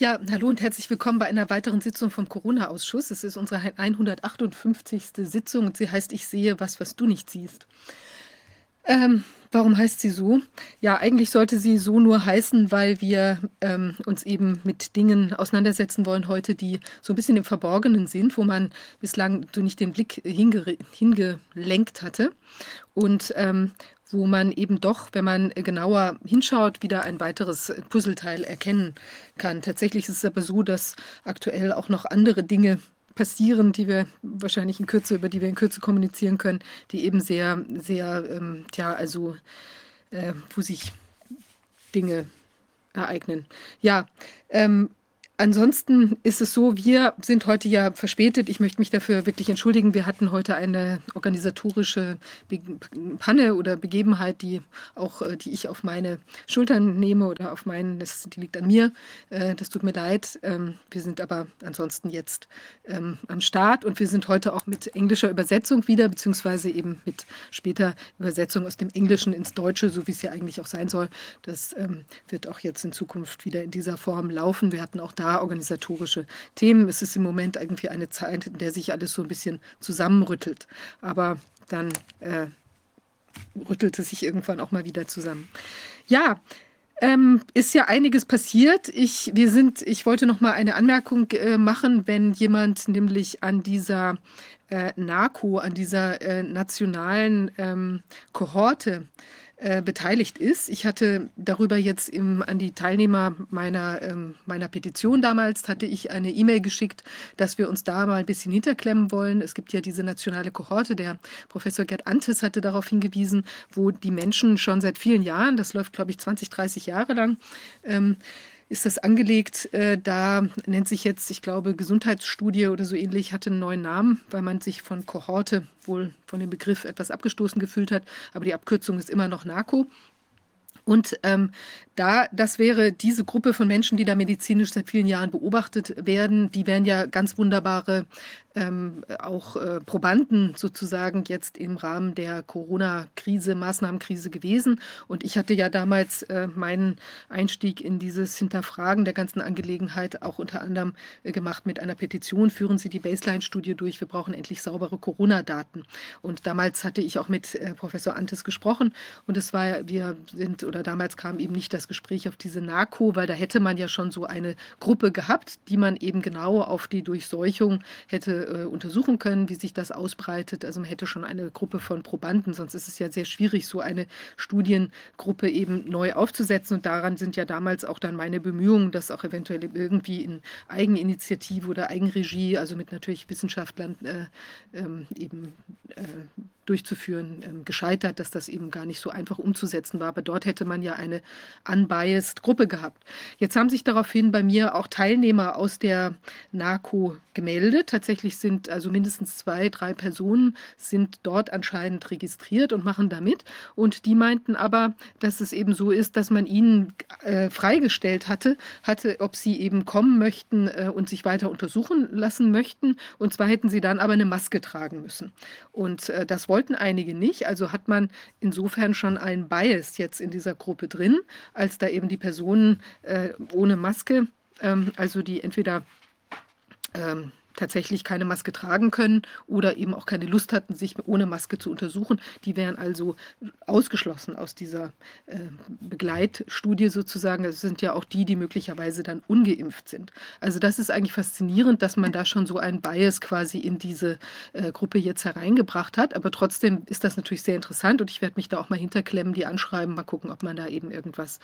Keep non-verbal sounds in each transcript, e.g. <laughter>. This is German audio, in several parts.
Ja, hallo und herzlich willkommen bei einer weiteren Sitzung vom Corona-Ausschuss. Es ist unsere 158. Sitzung und sie heißt Ich sehe was, was du nicht siehst. Ähm, warum heißt sie so? Ja, eigentlich sollte sie so nur heißen, weil wir ähm, uns eben mit Dingen auseinandersetzen wollen heute, die so ein bisschen im Verborgenen sind, wo man bislang so nicht den Blick hingelenkt hatte. Und ähm, wo man eben doch, wenn man genauer hinschaut, wieder ein weiteres Puzzleteil erkennen kann. Tatsächlich ist es aber so, dass aktuell auch noch andere Dinge passieren, die wir wahrscheinlich in Kürze, über die wir in Kürze kommunizieren können, die eben sehr, sehr, ähm, ja, also äh, wo sich Dinge ereignen. Ja, ähm, Ansonsten ist es so, wir sind heute ja verspätet. Ich möchte mich dafür wirklich entschuldigen. Wir hatten heute eine organisatorische Panne oder Begebenheit, die auch, äh, die ich auf meine Schultern nehme oder auf meinen, das, die liegt an mir. Äh, das tut mir leid. Ähm, wir sind aber ansonsten jetzt ähm, am Start und wir sind heute auch mit englischer Übersetzung wieder, beziehungsweise eben mit später Übersetzung aus dem Englischen ins Deutsche, so wie es ja eigentlich auch sein soll. Das ähm, wird auch jetzt in Zukunft wieder in dieser Form laufen. Wir hatten auch da organisatorische Themen. Es ist im Moment irgendwie eine Zeit, in der sich alles so ein bisschen zusammenrüttelt. Aber dann äh, rüttelt es sich irgendwann auch mal wieder zusammen. Ja, ähm, ist ja einiges passiert. Ich, wir sind, ich wollte noch mal eine Anmerkung äh, machen, wenn jemand nämlich an dieser äh, NACO, an dieser äh, nationalen ähm, Kohorte äh, beteiligt ist. Ich hatte darüber jetzt im, an die Teilnehmer meiner, ähm, meiner Petition damals, hatte ich eine E-Mail geschickt, dass wir uns da mal ein bisschen hinterklemmen wollen. Es gibt ja diese nationale Kohorte, der Professor Gerd Antes hatte darauf hingewiesen, wo die Menschen schon seit vielen Jahren, das läuft glaube ich 20, 30 Jahre lang, ähm, ist das angelegt. Äh, da nennt sich jetzt, ich glaube, Gesundheitsstudie oder so ähnlich, hatte einen neuen Namen, weil man sich von Kohorte wohl von dem Begriff etwas abgestoßen gefühlt hat. Aber die Abkürzung ist immer noch NARCO. Und ähm, da, das wäre diese Gruppe von Menschen, die da medizinisch seit vielen Jahren beobachtet werden, die wären ja ganz wunderbare ähm, auch äh, Probanden sozusagen jetzt im Rahmen der Corona-Krise, Maßnahmenkrise gewesen. Und ich hatte ja damals äh, meinen Einstieg in dieses Hinterfragen der ganzen Angelegenheit auch unter anderem äh, gemacht mit einer Petition. Führen Sie die Baseline-Studie durch. Wir brauchen endlich saubere Corona-Daten. Und damals hatte ich auch mit äh, Professor Antes gesprochen. Und es war, wir sind, oder damals kam eben nicht das Gespräch auf diese NARCO, weil da hätte man ja schon so eine Gruppe gehabt, die man eben genau auf die Durchseuchung hätte äh, untersuchen können, wie sich das ausbreitet. Also man hätte schon eine Gruppe von Probanden, sonst ist es ja sehr schwierig, so eine Studiengruppe eben neu aufzusetzen. Und daran sind ja damals auch dann meine Bemühungen, das auch eventuell irgendwie in Eigeninitiative oder Eigenregie, also mit natürlich Wissenschaftlern äh, ähm, eben äh, durchzuführen, ähm, gescheitert, dass das eben gar nicht so einfach umzusetzen war. Aber dort hätte man ja eine unbiased Gruppe gehabt. Jetzt haben sich daraufhin bei mir auch Teilnehmer aus der NACO gemeldet. Tatsächlich sind also mindestens zwei, drei Personen sind dort anscheinend registriert und machen da mit. Und die meinten aber, dass es eben so ist, dass man ihnen äh, freigestellt hatte, hatte, ob sie eben kommen möchten äh, und sich weiter untersuchen lassen möchten. Und zwar hätten sie dann aber eine Maske tragen müssen. Und äh, das wollten einige nicht. Also hat man insofern schon einen Bias jetzt in dieser Gruppe drin, als da eben die Personen äh, ohne Maske, ähm, also die entweder ähm, tatsächlich keine Maske tragen können oder eben auch keine Lust hatten, sich ohne Maske zu untersuchen. Die wären also ausgeschlossen aus dieser äh, Begleitstudie sozusagen. Das sind ja auch die, die möglicherweise dann ungeimpft sind. Also das ist eigentlich faszinierend, dass man da schon so einen Bias quasi in diese äh, Gruppe jetzt hereingebracht hat. Aber trotzdem ist das natürlich sehr interessant und ich werde mich da auch mal hinterklemmen, die anschreiben, mal gucken, ob man da eben irgendwas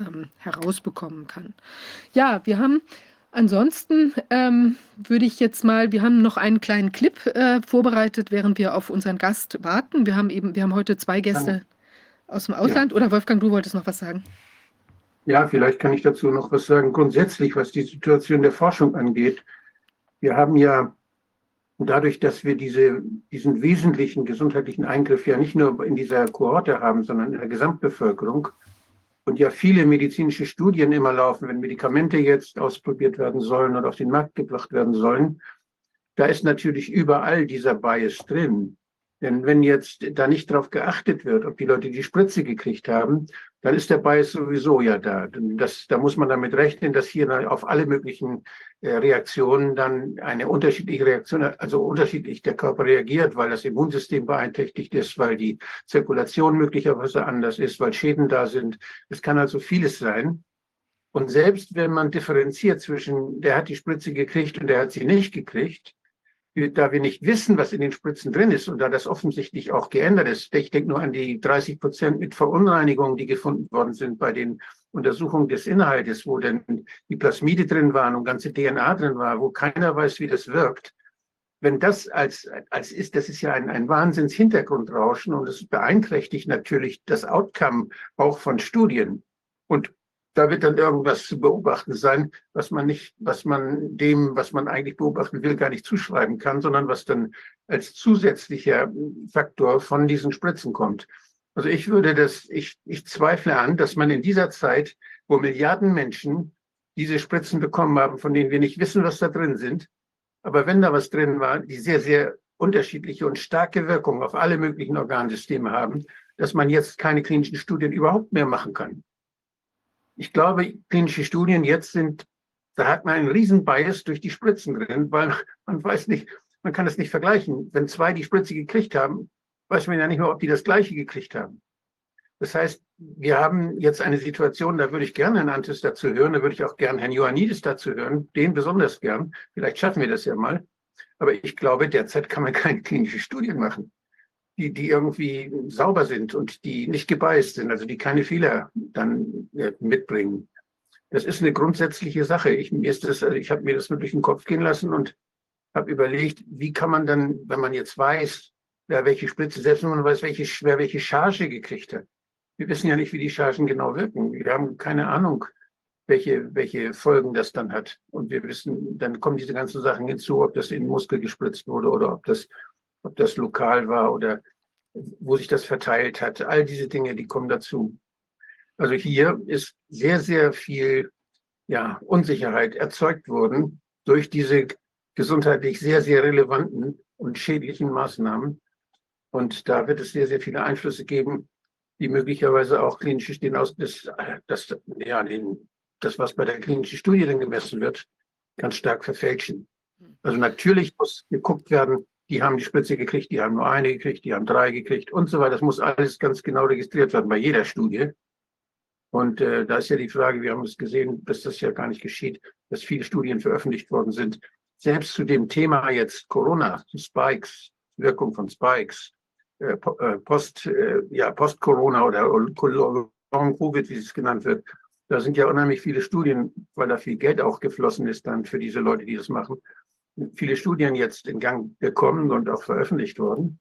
ähm, herausbekommen kann. Ja, wir haben Ansonsten ähm, würde ich jetzt mal, wir haben noch einen kleinen Clip äh, vorbereitet, während wir auf unseren Gast warten. Wir haben eben, wir haben heute zwei Gäste aus dem Ausland. Ja. Oder Wolfgang, du wolltest noch was sagen? Ja, vielleicht kann ich dazu noch was sagen. Grundsätzlich, was die Situation der Forschung angeht. Wir haben ja dadurch, dass wir diese, diesen wesentlichen gesundheitlichen Eingriff ja nicht nur in dieser Kohorte haben, sondern in der Gesamtbevölkerung, und ja viele medizinische Studien immer laufen, wenn Medikamente jetzt ausprobiert werden sollen oder auf den Markt gebracht werden sollen, da ist natürlich überall dieser Bias drin. Denn wenn jetzt da nicht darauf geachtet wird, ob die Leute die Spritze gekriegt haben, dann ist der Bias sowieso ja da. Das, da muss man damit rechnen, dass hier auf alle möglichen äh, Reaktionen dann eine unterschiedliche Reaktion, also unterschiedlich der Körper reagiert, weil das Immunsystem beeinträchtigt ist, weil die Zirkulation möglicherweise anders ist, weil Schäden da sind. Es kann also vieles sein. Und selbst wenn man differenziert zwischen, der hat die Spritze gekriegt und der hat sie nicht gekriegt, da wir nicht wissen, was in den Spritzen drin ist und da das offensichtlich auch geändert ist, ich denke nur an die 30 Prozent mit Verunreinigungen, die gefunden worden sind bei den Untersuchungen des Inhaltes, wo denn die Plasmide drin waren und ganze DNA drin war, wo keiner weiß, wie das wirkt. Wenn das als, als ist, das ist ja ein, ein Wahnsinns-Hintergrundrauschen und es beeinträchtigt natürlich das Outcome auch von Studien. Und da wird dann irgendwas zu beobachten sein, was man nicht, was man dem, was man eigentlich beobachten will, gar nicht zuschreiben kann, sondern was dann als zusätzlicher Faktor von diesen Spritzen kommt. Also ich würde das, ich, ich zweifle an, dass man in dieser Zeit, wo Milliarden Menschen diese Spritzen bekommen haben, von denen wir nicht wissen, was da drin sind, aber wenn da was drin war, die sehr, sehr unterschiedliche und starke Wirkungen auf alle möglichen Organsysteme haben, dass man jetzt keine klinischen Studien überhaupt mehr machen kann. Ich glaube, klinische Studien jetzt sind, da hat man einen riesen Bias durch die Spritzen drin, weil <laughs> man weiß nicht, man kann das nicht vergleichen. Wenn zwei die Spritze gekriegt haben, weiß man ja nicht mehr, ob die das Gleiche gekriegt haben. Das heißt, wir haben jetzt eine Situation, da würde ich gerne Herrn Antis dazu hören, da würde ich auch gerne Herrn Ioannidis dazu hören, den besonders gern. Vielleicht schaffen wir das ja mal. Aber ich glaube, derzeit kann man keine klinische Studien machen die, die irgendwie sauber sind und die nicht gebeißt sind, also die keine Fehler dann mitbringen. Das ist eine grundsätzliche Sache. Ich, mir also ich habe mir das wirklich in den Kopf gehen lassen und habe überlegt, wie kann man dann, wenn man jetzt weiß, wer welche Spritze, selbst wenn man weiß, welche, wer welche Charge gekriegt hat. Wir wissen ja nicht, wie die Chargen genau wirken. Wir haben keine Ahnung, welche, welche Folgen das dann hat. Und wir wissen, dann kommen diese ganzen Sachen hinzu, ob das in den Muskel gespritzt wurde oder ob das ob das lokal war oder wo sich das verteilt hat. All diese Dinge, die kommen dazu. Also hier ist sehr, sehr viel ja, Unsicherheit erzeugt worden durch diese gesundheitlich sehr, sehr relevanten und schädlichen Maßnahmen. Und da wird es sehr, sehr viele Einflüsse geben, die möglicherweise auch klinische Studien aus, das, das, ja, den, das, was bei der klinischen Studie dann gemessen wird, ganz stark verfälschen. Also natürlich muss geguckt werden, die haben die Spritze gekriegt, die haben nur eine gekriegt, die haben drei gekriegt und so weiter. Das muss alles ganz genau registriert werden bei jeder Studie. Und äh, da ist ja die Frage, wir haben es gesehen, dass das ja gar nicht geschieht, dass viele Studien veröffentlicht worden sind. Selbst zu dem Thema jetzt Corona, Spikes, Wirkung von Spikes, äh, äh Post, äh, ja, Post-Corona oder Long-Covid, wie es genannt wird, da sind ja unheimlich viele Studien, weil da viel Geld auch geflossen ist dann für diese Leute, die das machen viele Studien jetzt in Gang gekommen und auch veröffentlicht worden.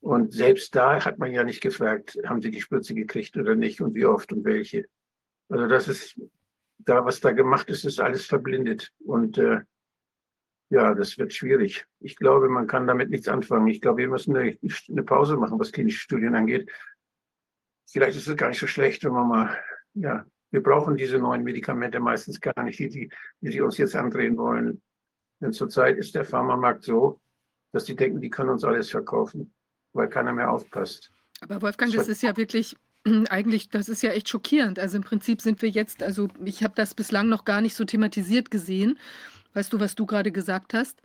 Und selbst da hat man ja nicht gefragt, haben sie die Spritze gekriegt oder nicht und wie oft und welche. Also das ist, da was da gemacht ist, ist alles verblindet. Und äh, ja, das wird schwierig. Ich glaube, man kann damit nichts anfangen. Ich glaube, wir müssen eine, eine Pause machen, was klinische Studien angeht. Vielleicht ist es gar nicht so schlecht, wenn man mal, ja, wir brauchen diese neuen Medikamente meistens gar nicht, die, die, die sie uns jetzt andrehen wollen. Denn zurzeit ist der Pharmamarkt so, dass die denken, die können uns alles verkaufen, weil keiner mehr aufpasst. Aber Wolfgang, das ist ja wirklich <clears throat> eigentlich, das ist ja echt schockierend. Also im Prinzip sind wir jetzt, also ich habe das bislang noch gar nicht so thematisiert gesehen. Weißt du, was du gerade gesagt hast?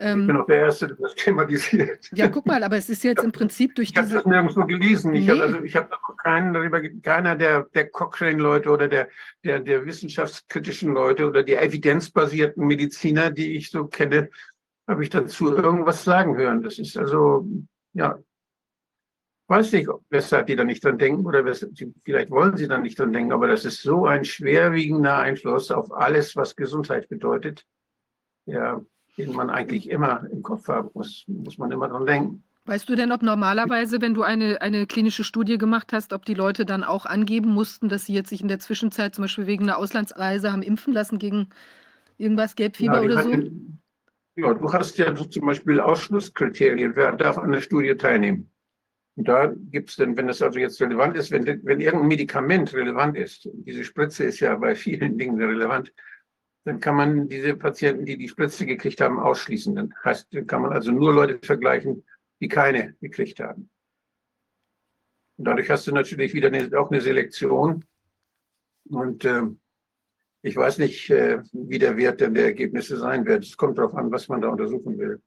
Ähm, ich bin auch der Erste, der das thematisiert. Ja, guck mal, aber es ist jetzt im Prinzip durch ich diese... Ich habe das nirgendwo gelesen. Nee. Ich habe also, hab keinen darüber, keiner der, der Cochrane-Leute oder der, der, der wissenschaftskritischen Leute oder die evidenzbasierten Mediziner, die ich so kenne, habe ich dazu irgendwas sagen hören. Das ist also, ja, weiß nicht, weshalb die da nicht dran denken oder weshalb, vielleicht wollen sie da nicht dran denken, aber das ist so ein schwerwiegender Einfluss auf alles, was Gesundheit bedeutet. Ja, den man eigentlich immer im Kopf haben muss, muss man immer dran denken. Weißt du denn, ob normalerweise, wenn du eine, eine klinische Studie gemacht hast, ob die Leute dann auch angeben mussten, dass sie jetzt sich in der Zwischenzeit zum Beispiel wegen einer Auslandsreise haben impfen lassen gegen irgendwas, Gelbfieber ja, oder so? ja, du hast ja zum Beispiel Ausschlusskriterien, wer darf an der Studie teilnehmen. Und da gibt es dann, wenn das also jetzt relevant ist, wenn, wenn irgendein Medikament relevant ist, diese Spritze ist ja bei vielen Dingen relevant, dann kann man diese Patienten, die die Spritze gekriegt haben, ausschließen. Dann heißt, kann man also nur Leute vergleichen, die keine gekriegt haben. Und dadurch hast du natürlich wieder eine, auch eine Selektion. Und äh, ich weiß nicht, äh, wie der Wert der Ergebnisse sein wird. Es kommt darauf an, was man da untersuchen will.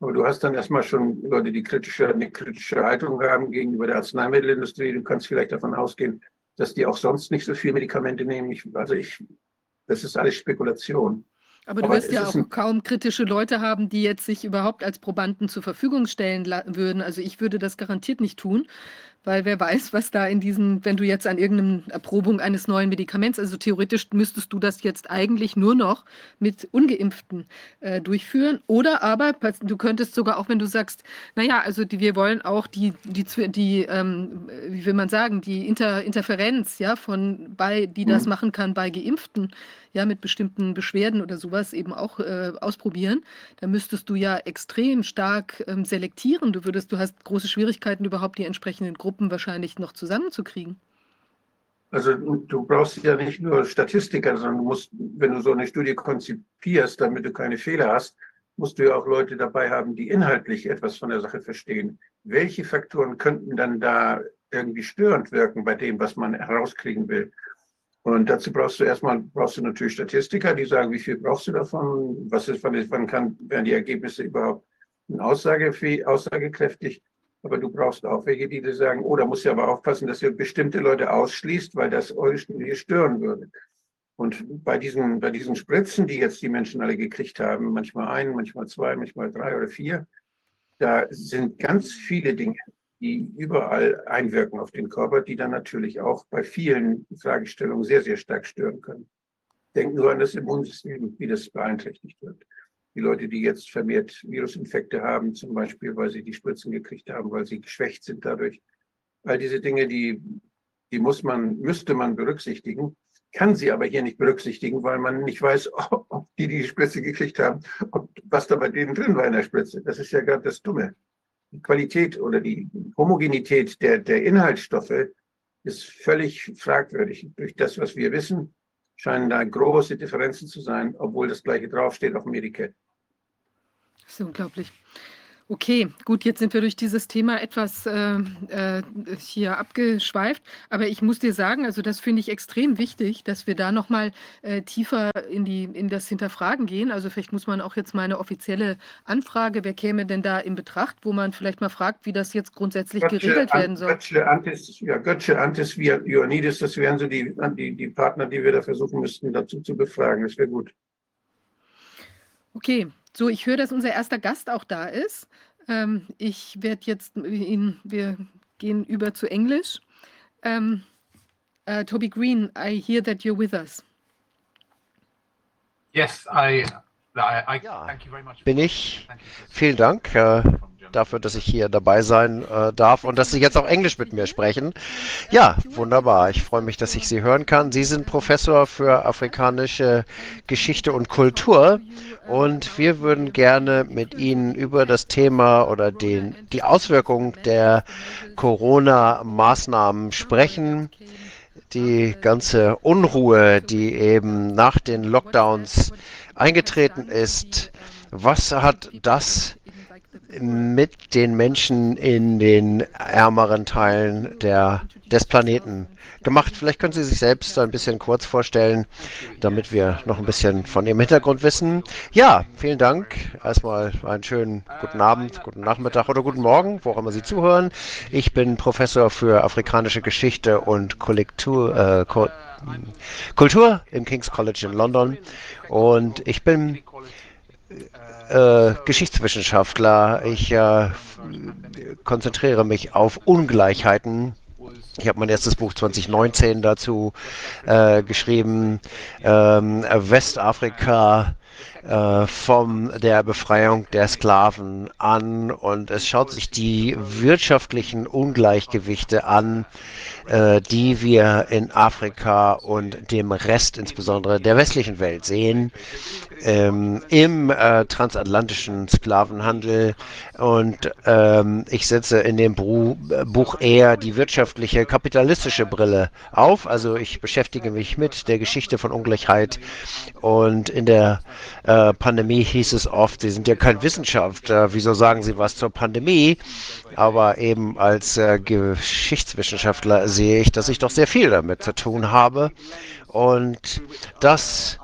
Aber du hast dann erstmal schon Leute, die kritische, eine kritische Haltung haben gegenüber der Arzneimittelindustrie. Du kannst vielleicht davon ausgehen, dass die auch sonst nicht so viel Medikamente nehmen. Ich, also ich, das ist alles Spekulation. Aber du wirst ja auch kaum kritische Leute haben, die jetzt sich überhaupt als Probanden zur Verfügung stellen würden. Also ich würde das garantiert nicht tun, weil wer weiß, was da in diesen, wenn du jetzt an irgendeiner Erprobung eines neuen Medikaments, also theoretisch müsstest du das jetzt eigentlich nur noch mit Ungeimpften äh, durchführen. Oder aber du könntest sogar auch, wenn du sagst, naja, also die, wir wollen auch die, die, die ähm, wie will man sagen, die Inter, Interferenz, ja, von bei, die das mhm. machen kann bei Geimpften, ja, mit bestimmten Beschwerden oder sowas eben auch äh, ausprobieren, da müsstest du ja extrem stark ähm, selektieren. Du würdest, du hast große Schwierigkeiten, überhaupt die entsprechenden Gruppen wahrscheinlich noch zusammenzukriegen. Also du brauchst ja nicht nur Statistiker, sondern musst, wenn du so eine Studie konzipierst, damit du keine Fehler hast, musst du ja auch Leute dabei haben, die inhaltlich etwas von der Sache verstehen. Welche Faktoren könnten dann da irgendwie störend wirken bei dem, was man herauskriegen will? Und dazu brauchst du erstmal, brauchst du natürlich Statistiker, die sagen, wie viel brauchst du davon? Was ist, wann, kann, werden die Ergebnisse überhaupt aussagekräftig? Aber du brauchst auch welche, die dir sagen, oh, da musst du aber aufpassen, dass du bestimmte Leute ausschließt, weil das eure Studie stören würde. Und bei diesen, bei diesen Spritzen, die jetzt die Menschen alle gekriegt haben, manchmal ein, manchmal zwei, manchmal drei oder vier, da sind ganz viele Dinge, die überall einwirken auf den Körper, die dann natürlich auch bei vielen Fragestellungen sehr, sehr stark stören können. Denk nur an das Immunsystem, wie das beeinträchtigt wird. Die Leute, die jetzt vermehrt Virusinfekte haben, zum Beispiel, weil sie die Spritzen gekriegt haben, weil sie geschwächt sind dadurch. All diese Dinge, die, die muss man, müsste man berücksichtigen, kann sie aber hier nicht berücksichtigen, weil man nicht weiß, <laughs> ob die die Spritze gekriegt haben, ob, was da bei denen drin war in der Spritze. Das ist ja gerade das Dumme die Qualität oder die Homogenität der, der Inhaltsstoffe ist völlig fragwürdig. Durch das, was wir wissen, scheinen da große Differenzen zu sein, obwohl das gleiche draufsteht auf dem Etikett. Das ist unglaublich. Okay, gut, jetzt sind wir durch dieses Thema etwas äh, äh, hier abgeschweift, aber ich muss dir sagen, also das finde ich extrem wichtig, dass wir da nochmal äh, tiefer in, die, in das Hinterfragen gehen. Also vielleicht muss man auch jetzt mal eine offizielle Anfrage, wer käme denn da in Betracht, wo man vielleicht mal fragt, wie das jetzt grundsätzlich Götze, geregelt werden soll. Götze, Antis, ja, Götze, Antis, Ioannidis, das wären so die, die, die Partner, die wir da versuchen müssten, dazu zu befragen. Das wäre gut. Okay, so, ich höre, dass unser erster Gast auch da ist. Ähm, ich werde jetzt ihn, wir gehen über zu Englisch. Um, uh, Toby Green, I hear that you're with us. Yes, I, I, I ja, bin ich. Vielen Dank. Äh, dafür, dass ich hier dabei sein äh, darf und dass Sie jetzt auch Englisch mit mir sprechen. Ja, wunderbar. Ich freue mich, dass ich Sie hören kann. Sie sind Professor für afrikanische Geschichte und Kultur und wir würden gerne mit Ihnen über das Thema oder den, die Auswirkungen der Corona-Maßnahmen sprechen die ganze Unruhe, die eben nach den Lockdowns eingetreten ist. Was hat das mit den Menschen in den ärmeren Teilen der, des Planeten gemacht. Vielleicht können Sie sich selbst ein bisschen kurz vorstellen, damit wir noch ein bisschen von Ihrem Hintergrund wissen. Ja, vielen Dank. Erstmal einen schönen guten Abend, guten Nachmittag oder guten Morgen, wo auch immer Sie zuhören. Ich bin Professor für afrikanische Geschichte und Kollektur, äh, Kultur im King's College in London und ich bin äh, Geschichtswissenschaftler. Ich äh, konzentriere mich auf Ungleichheiten. Ich habe mein erstes Buch 2019 dazu äh, geschrieben. Ähm, Westafrika äh, von der Befreiung der Sklaven an. Und es schaut sich die wirtschaftlichen Ungleichgewichte an, äh, die wir in Afrika und dem Rest insbesondere der westlichen Welt sehen ähm, im äh, transatlantischen Sklavenhandel. Und ähm, ich setze in dem Buch eher die Wirtschaft wirtschaftliche, kapitalistische Brille auf. Also ich beschäftige mich mit der Geschichte von Ungleichheit. Und in der äh, Pandemie hieß es oft, Sie sind ja kein Wissenschaftler, wieso sagen Sie was zur Pandemie? Aber eben als äh, Geschichtswissenschaftler sehe ich, dass ich doch sehr viel damit zu tun habe. Und das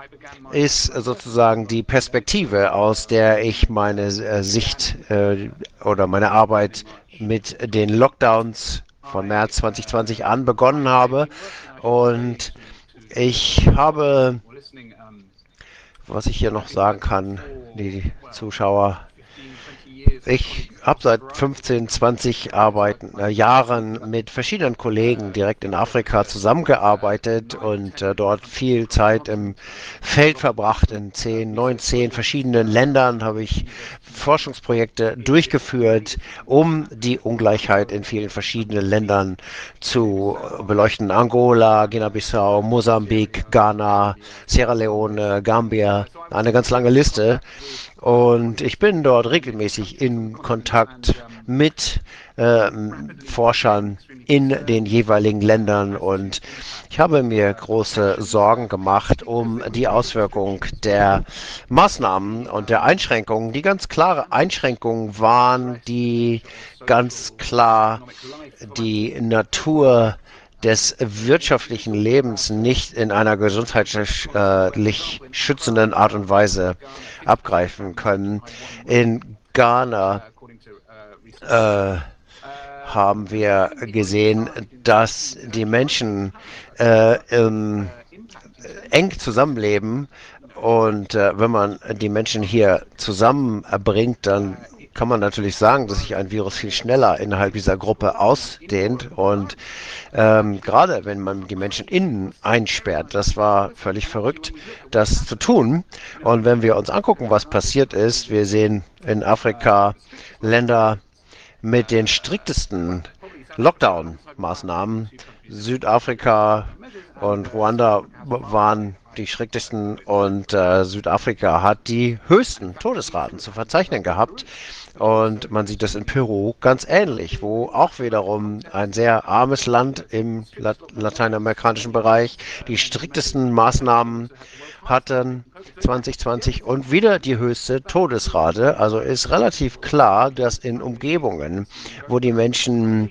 ist sozusagen die Perspektive, aus der ich meine äh, Sicht äh, oder meine Arbeit mit den Lockdowns von März 2020 an begonnen habe. Und ich habe, was ich hier noch sagen kann, die Zuschauer ich habe seit 15, 20 Arbeiten, äh, Jahren mit verschiedenen Kollegen direkt in Afrika zusammengearbeitet und äh, dort viel Zeit im Feld verbracht. In 10, 19 verschiedenen Ländern habe ich Forschungsprojekte durchgeführt, um die Ungleichheit in vielen verschiedenen Ländern zu beleuchten. Angola, Guinea-Bissau, Mosambik, Ghana, Sierra Leone, Gambia, eine ganz lange Liste. Und ich bin dort regelmäßig in Kontakt mit äh, Forschern in den jeweiligen Ländern und ich habe mir große Sorgen gemacht um die Auswirkung der Maßnahmen und der Einschränkungen, die ganz klare Einschränkungen waren, die ganz klar die Natur des wirtschaftlichen Lebens nicht in einer gesundheitlich schützenden Art und Weise abgreifen können. In Ghana äh, haben wir gesehen, dass die Menschen äh, eng zusammenleben und äh, wenn man die Menschen hier zusammenbringt, dann kann man natürlich sagen, dass sich ein Virus viel schneller innerhalb dieser Gruppe ausdehnt. Und ähm, gerade wenn man die Menschen innen einsperrt, das war völlig verrückt, das zu tun. Und wenn wir uns angucken, was passiert ist, wir sehen in Afrika Länder mit den striktesten Lockdown-Maßnahmen. Südafrika und Ruanda waren die schrecklichsten und äh, Südafrika hat die höchsten Todesraten zu verzeichnen gehabt. Und man sieht das in Peru ganz ähnlich, wo auch wiederum ein sehr armes Land im lateinamerikanischen Bereich die striktesten Maßnahmen hatten 2020 und wieder die höchste Todesrate. Also ist relativ klar, dass in Umgebungen, wo die Menschen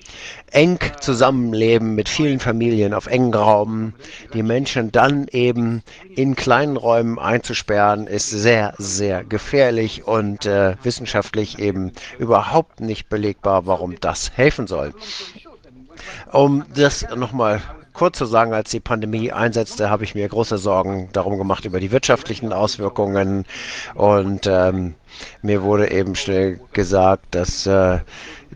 eng zusammenleben mit vielen Familien auf engen Raum, die Menschen dann eben in kleinen Räumen einzusperren, ist sehr, sehr gefährlich und äh, wissenschaftlich eben überhaupt nicht belegbar, warum das helfen soll. Um das nochmal kurz zu sagen, als die Pandemie einsetzte, habe ich mir große Sorgen darum gemacht über die wirtschaftlichen Auswirkungen. Und ähm, mir wurde eben schnell gesagt, dass äh,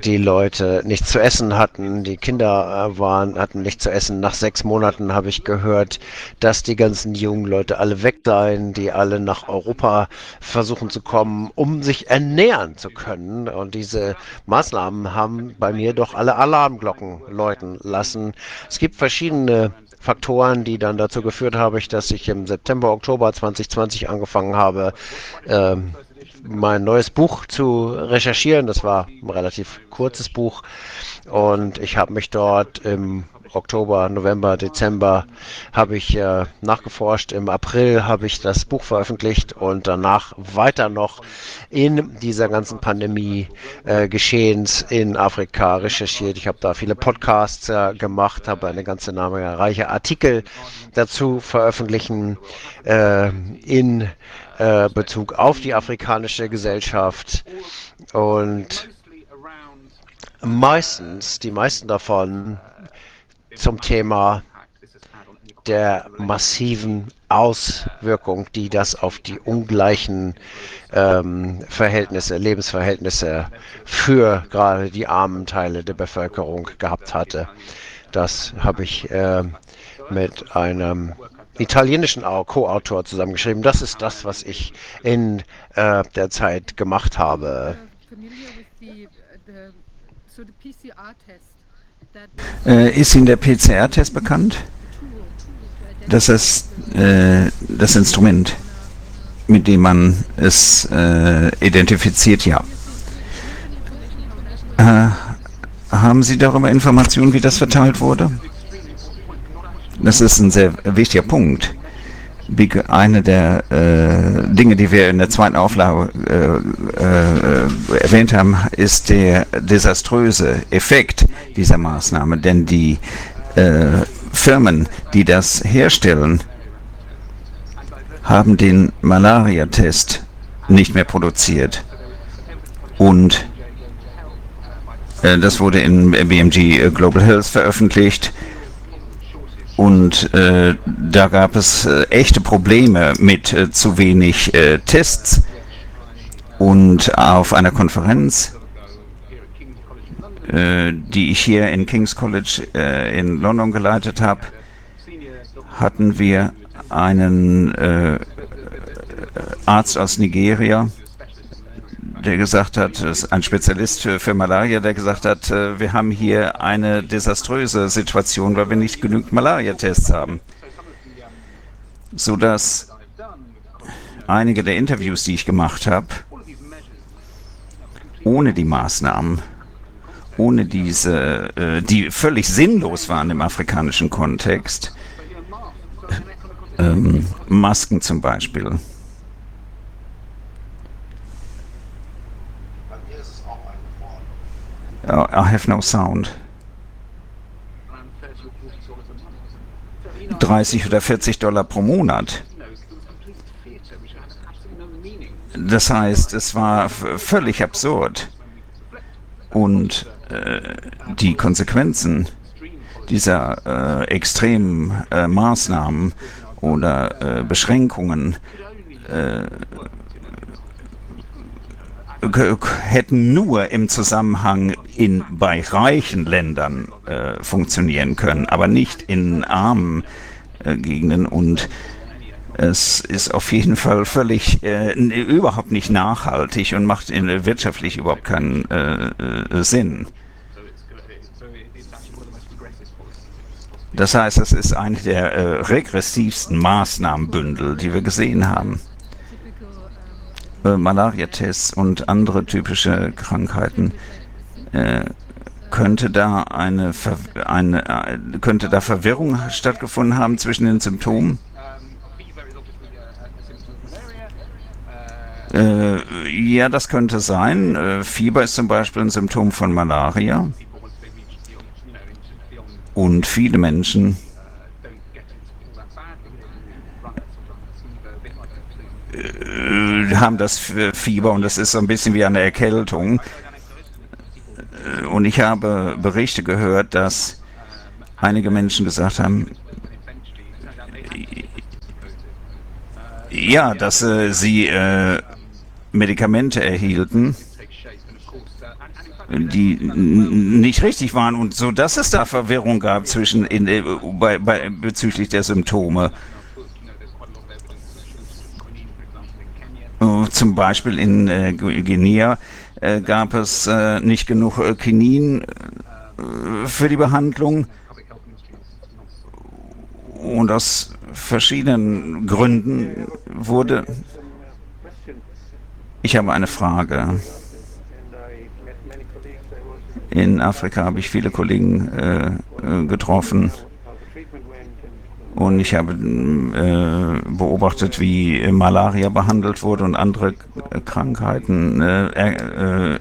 die Leute nichts zu essen hatten, die Kinder äh, waren, hatten nichts zu essen. Nach sechs Monaten habe ich gehört, dass die ganzen jungen Leute alle weg seien, die alle nach Europa versuchen zu kommen, um sich ernähren zu können. Und diese Maßnahmen haben bei mir doch alle Alarmglocken läuten lassen. Es gibt verschiedene Faktoren, die dann dazu geführt haben, dass ich im September, Oktober 2020 angefangen habe, ähm, mein neues Buch zu recherchieren. Das war ein relativ kurzes Buch und ich habe mich dort im Oktober, November, Dezember habe ich äh, nachgeforscht. Im April habe ich das Buch veröffentlicht und danach weiter noch in dieser ganzen Pandemie äh, Geschehens in Afrika recherchiert. Ich habe da viele Podcasts äh, gemacht, habe eine ganze Menge reiche Artikel dazu veröffentlichen äh, in äh, Bezug auf die afrikanische Gesellschaft und meistens, die meisten davon zum Thema der massiven Auswirkung, die das auf die ungleichen ähm, Verhältnisse, Lebensverhältnisse für gerade die armen Teile der Bevölkerung gehabt hatte. Das habe ich äh, mit einem italienischen Co-Autor zusammengeschrieben. Das ist das, was ich in äh, der Zeit gemacht habe. Äh, ist Ihnen der PCR-Test bekannt? Das ist äh, das Instrument, mit dem man es äh, identifiziert, ja. Äh, haben Haben Sie darüber Informationen, wie das verteilt wurde? Das ist ein sehr wichtiger Punkt. Eine der äh, Dinge, die wir in der zweiten Auflage äh, äh, erwähnt haben, ist der desaströse Effekt dieser Maßnahme. Denn die äh, Firmen, die das herstellen, haben den Malaria-Test nicht mehr produziert. Und äh, das wurde in BMG Global Health veröffentlicht. Und äh, da gab es äh, echte Probleme mit äh, zu wenig äh, Tests. Und auf einer Konferenz, äh, die ich hier in King's College äh, in London geleitet habe, hatten wir einen Arzt aus Nigeria, der gesagt hat, ein Spezialist für, für Malaria, der gesagt hat, äh, wir haben hier eine desaströse Situation, weil wir nicht genügend Malaria-Tests haben. Sodass einige der Interviews, die ich gemacht habe, ohne die Maßnahmen, ohne diese, äh, die völlig sinnlos waren im afrikanischen Kontext, ähm, Masken zum Beispiel, Uh, I have no sound. 30 oder 40 Dollar pro Monat. Das heißt, es war völlig absurd. Und äh, die Konsequenzen dieser äh, extremen äh, Maßnahmen oder äh, Beschränkungen äh, hätten nur im Zusammenhang in, bei reichen Ländern äh, funktionieren können, aber nicht in armen äh, Gegenden und es ist auf jeden Fall völlig äh, überhaupt nicht nachhaltig und macht in, wirtschaftlich überhaupt keinen äh, äh, Sinn. Das heißt, es ist eine der äh, regressivsten Maßnahmenbündel, die wir gesehen haben. Äh, Malaria-Tests und andere typische Krankheiten. Äh, könnte da eine, Ver eine äh, könnte da Verwirrung stattgefunden haben zwischen den Symptomen? Äh, ja, das könnte sein. Äh, Fieber ist zum Beispiel ein Symptom von Malaria. Und viele Menschen haben das Fieber und das ist so ein bisschen wie eine Erkältung. Äh, und ich habe Berichte gehört, dass einige Menschen gesagt haben, ja, dass äh, sie äh, Medikamente erhielten, die nicht richtig waren und so, dass es da Verwirrung gab zwischen in, äh, bei, bei, bezüglich der Symptome. Zum Beispiel in äh, Guinea äh, gab es äh, nicht genug äh, Kinin äh, für die Behandlung und aus verschiedenen Gründen wurde. Ich habe eine Frage. In Afrika habe ich viele Kollegen getroffen und ich habe äh, beobachtet, wie Malaria behandelt wurde und andere Krankheiten. Äh, äh,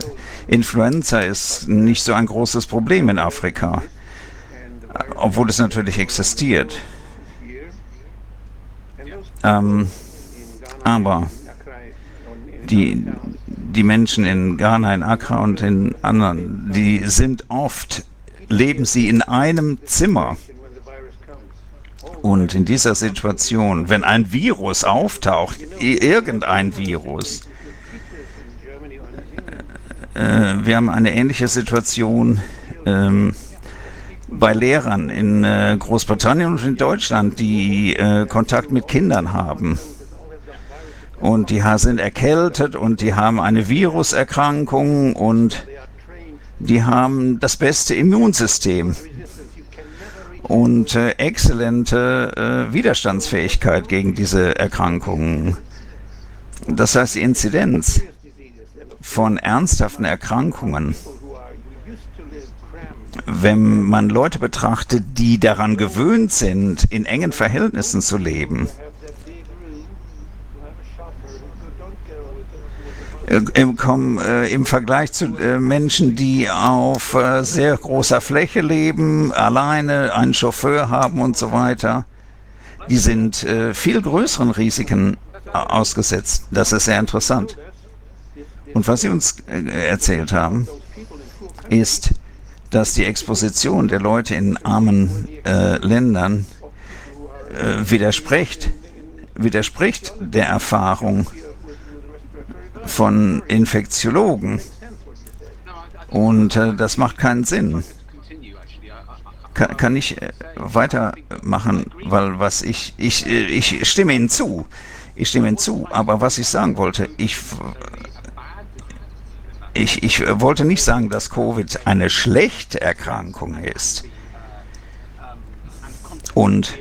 Influenza ist nicht so ein großes Problem in Afrika, obwohl es natürlich existiert. Ähm, aber die, die Menschen in Ghana, in Accra und in anderen, die sind oft, leben sie in einem Zimmer und in dieser Situation, wenn ein Virus auftaucht, irgendein Virus, äh, wir haben eine ähnliche Situation ähm, bei Lehrern in äh, Großbritannien und in Deutschland, die äh, Kontakt mit Kindern haben. Und die sind erkältet und die haben eine Viruserkrankung und die haben das beste Immunsystem und äh, exzellente äh, Widerstandsfähigkeit gegen diese Erkrankungen. Das heißt, die Inzidenz von ernsthaften Erkrankungen wenn man Leute betrachtet, die daran gewöhnt sind, in engen Verhältnissen zu leben, äh, im, äh, im Vergleich zu äh, Menschen, die auf äh, sehr großer Fläche leben, alleine einen Chauffeur haben und so weiter, die sind äh, viel größeren Risiken ausgesetzt. Das ist sehr interessant. Und was Sie uns äh, erzählt haben, ist, dass die Exposition der Leute in armen Ländern widerspricht, widerspricht der Erfahrung von Infektiologen. Und äh, das macht keinen Sinn. Kann, kann ich äh, weitermachen, weil was ich, ich, äh, ich stimme Ihnen zu. Ich stimme Ihnen zu, aber was ich sagen wollte, ich ich, ich wollte nicht sagen, dass Covid eine schlechte Erkrankung ist. Und,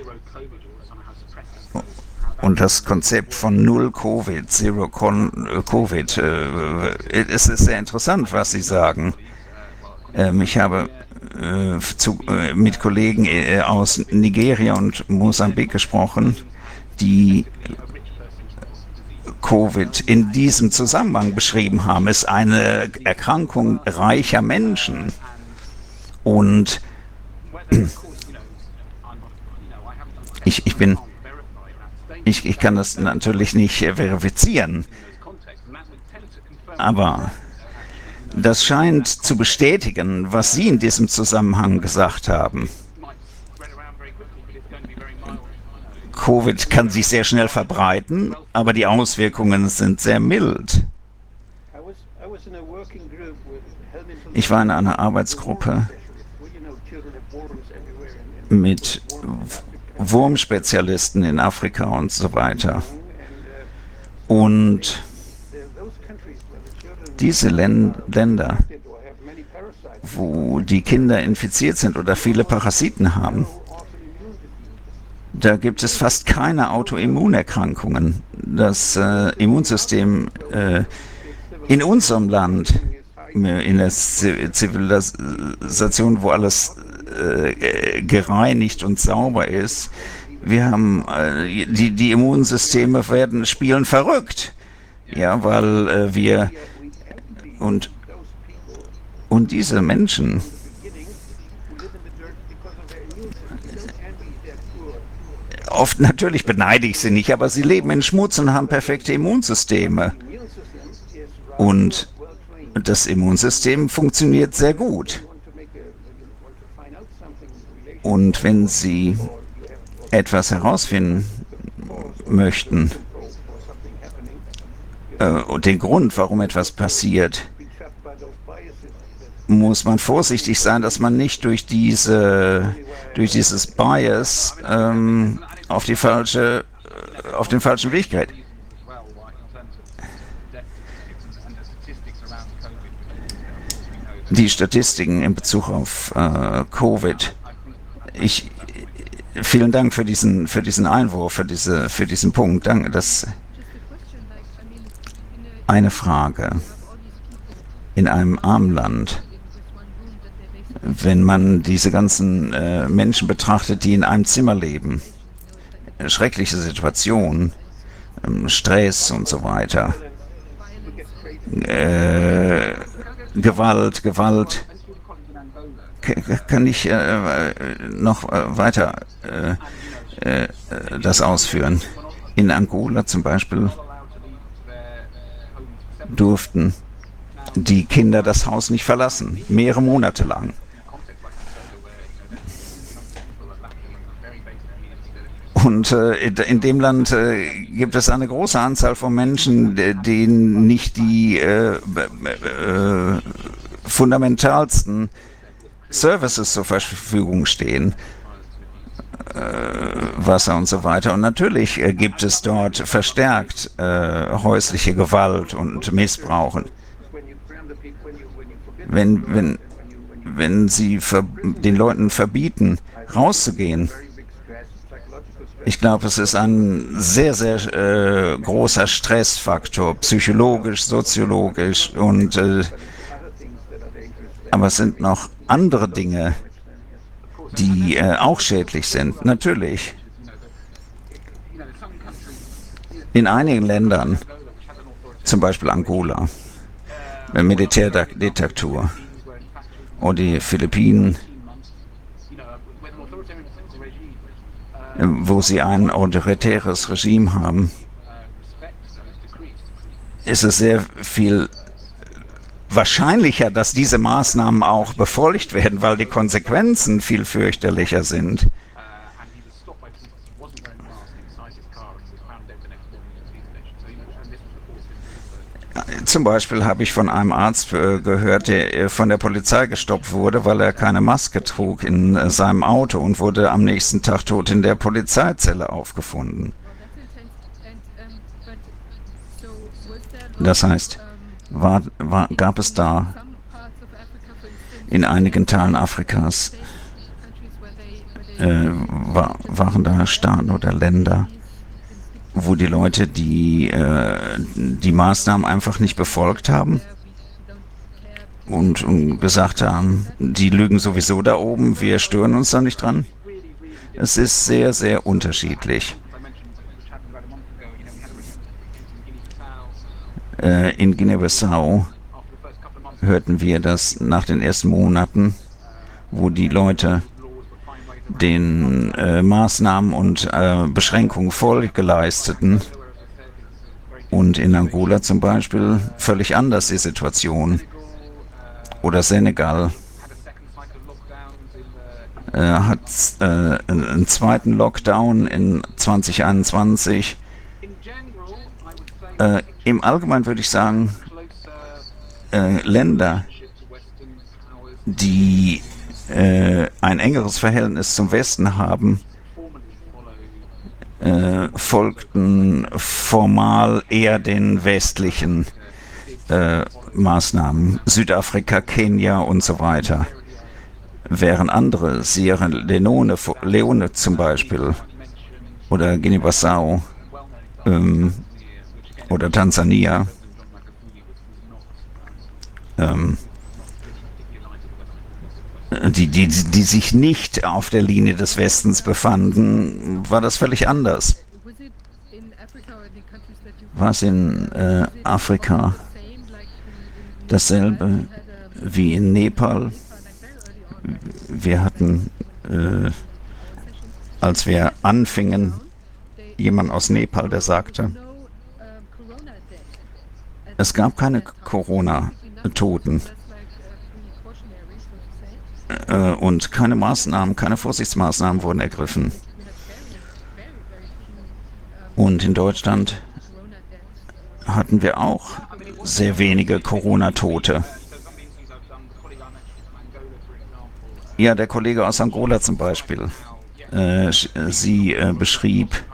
und das Konzept von Null Covid, Zero Covid, äh, es ist sehr interessant, was Sie sagen. Ähm, ich habe äh, zu, äh, mit Kollegen äh, aus Nigeria und Mosambik gesprochen, die Covid in diesem Zusammenhang beschrieben haben, ist eine Erkrankung reicher Menschen. Und ich, ich bin, ich, ich kann das natürlich nicht verifizieren, aber das scheint zu bestätigen, was Sie in diesem Zusammenhang gesagt haben. Covid kann sich sehr schnell verbreiten, aber die Auswirkungen sind sehr mild. Ich war in einer Arbeitsgruppe mit Wurmspezialisten in Afrika und so weiter. Und diese Länder, wo die Kinder infiziert sind oder viele Parasiten haben, da gibt es fast keine Autoimmunerkrankungen. Das äh, Immunsystem äh, in unserem Land, in der Zivilisation, wo alles äh, gereinigt und sauber ist, wir haben äh, die, die Immunsysteme werden spielen verrückt. Ja, weil äh, wir und und diese Menschen oft natürlich beneide ich sie nicht, aber sie leben in Schmutz und haben perfekte Immunsysteme. Und das Immunsystem funktioniert sehr gut. Und wenn Sie etwas herausfinden möchten, äh, den Grund, warum etwas passiert, muss man vorsichtig sein, dass man nicht durch diese durch dieses Bias ähm, auf die falsche, auf den falschen Weg geht. Die Statistiken in Bezug auf äh, Covid. Ich, vielen Dank für diesen, für diesen Einwurf, für, diese, für diesen Punkt. Danke. Das eine Frage. In einem armen Land wenn man diese ganzen äh, Menschen betrachtet, die in einem Zimmer leben schreckliche Situation, ähm, Stress und so weiter. Äh, Gewalt, Gewalt. Kann ich äh, noch äh, weiter äh, äh, das ausführen? In Angola zum Beispiel durften die Kinder das Haus nicht verlassen, mehrere Monate lang. Und äh, in dem Land äh, gibt es eine große Anzahl von Menschen, denen nicht die äh, äh, fundamentalsten Services zur Verfügung stehen. Äh, Wasser und so weiter. Und natürlich äh, gibt es dort verstärkt häusliche Gewalt und Missbrauchen. Wenn, wenn, wenn sie den Leuten verbieten, rauszugehen, ich glaube, es ist ein sehr, sehr äh, großer Stressfaktor, psychologisch, soziologisch und äh, aber es sind noch andere Dinge, die äh, auch schädlich sind. Natürlich. In einigen Ländern, zum Beispiel Angola, äh, Militärdiktatur oder die Philippinen, äh, wo sie ein autoritäres Regime haben, ist es sehr viel wahrscheinlicher, dass diese Maßnahmen auch befolgt werden, weil die Konsequenzen viel fürchterlicher sind. Zum Beispiel habe ich von einem Arzt äh, gehört, der äh, von der Polizei gestoppt wurde, weil er keine Maske trug in äh, seinem Auto und wurde am nächsten Tag tot in der Polizeizelle aufgefunden. Das heißt, war, war, gab es da in einigen Teilen Afrikas, äh, war, waren da Staaten oder Länder, wo die Leute die, äh, die Maßnahmen einfach nicht befolgt haben und, und gesagt haben, die lügen sowieso da oben, wir stören uns da nicht dran. Es ist sehr, sehr unterschiedlich. Äh, in Guinea-Bissau hörten wir, dass nach den ersten Monaten, wo die Leute den äh, Maßnahmen und äh, Beschränkungen Folge leisteten, und in Angola zum Beispiel völlig anders die Situation. Oder Senegal äh, hat äh, einen zweiten Lockdown in 2021 äh, Im Allgemeinen würde ich sagen, äh, Länder, die äh, ein engeres Verhältnis zum Westen haben, äh, folgten formal eher den westlichen äh, Maßnahmen. Südafrika, Kenia und so weiter. Während andere, Sierra Leone, Leone zum Beispiel, oder Guinea-Bissau, ähm, oder Tansania. Ähm, die, die, die sich nicht auf der Linie des Westens befanden, war das völlig anders. War es in äh, Afrika dasselbe wie in Nepal? Wir hatten, äh, als wir anfingen, jemand aus Nepal, der sagte, es gab keine Corona-Toten äh, und keine Maßnahmen, keine Vorsichtsmaßnahmen wurden ergriffen. Und in Deutschland hatten wir auch sehr wenige Corona-Tote. Ja, der Kollege aus Angola zum Beispiel. Äh, sie äh, beschrieb,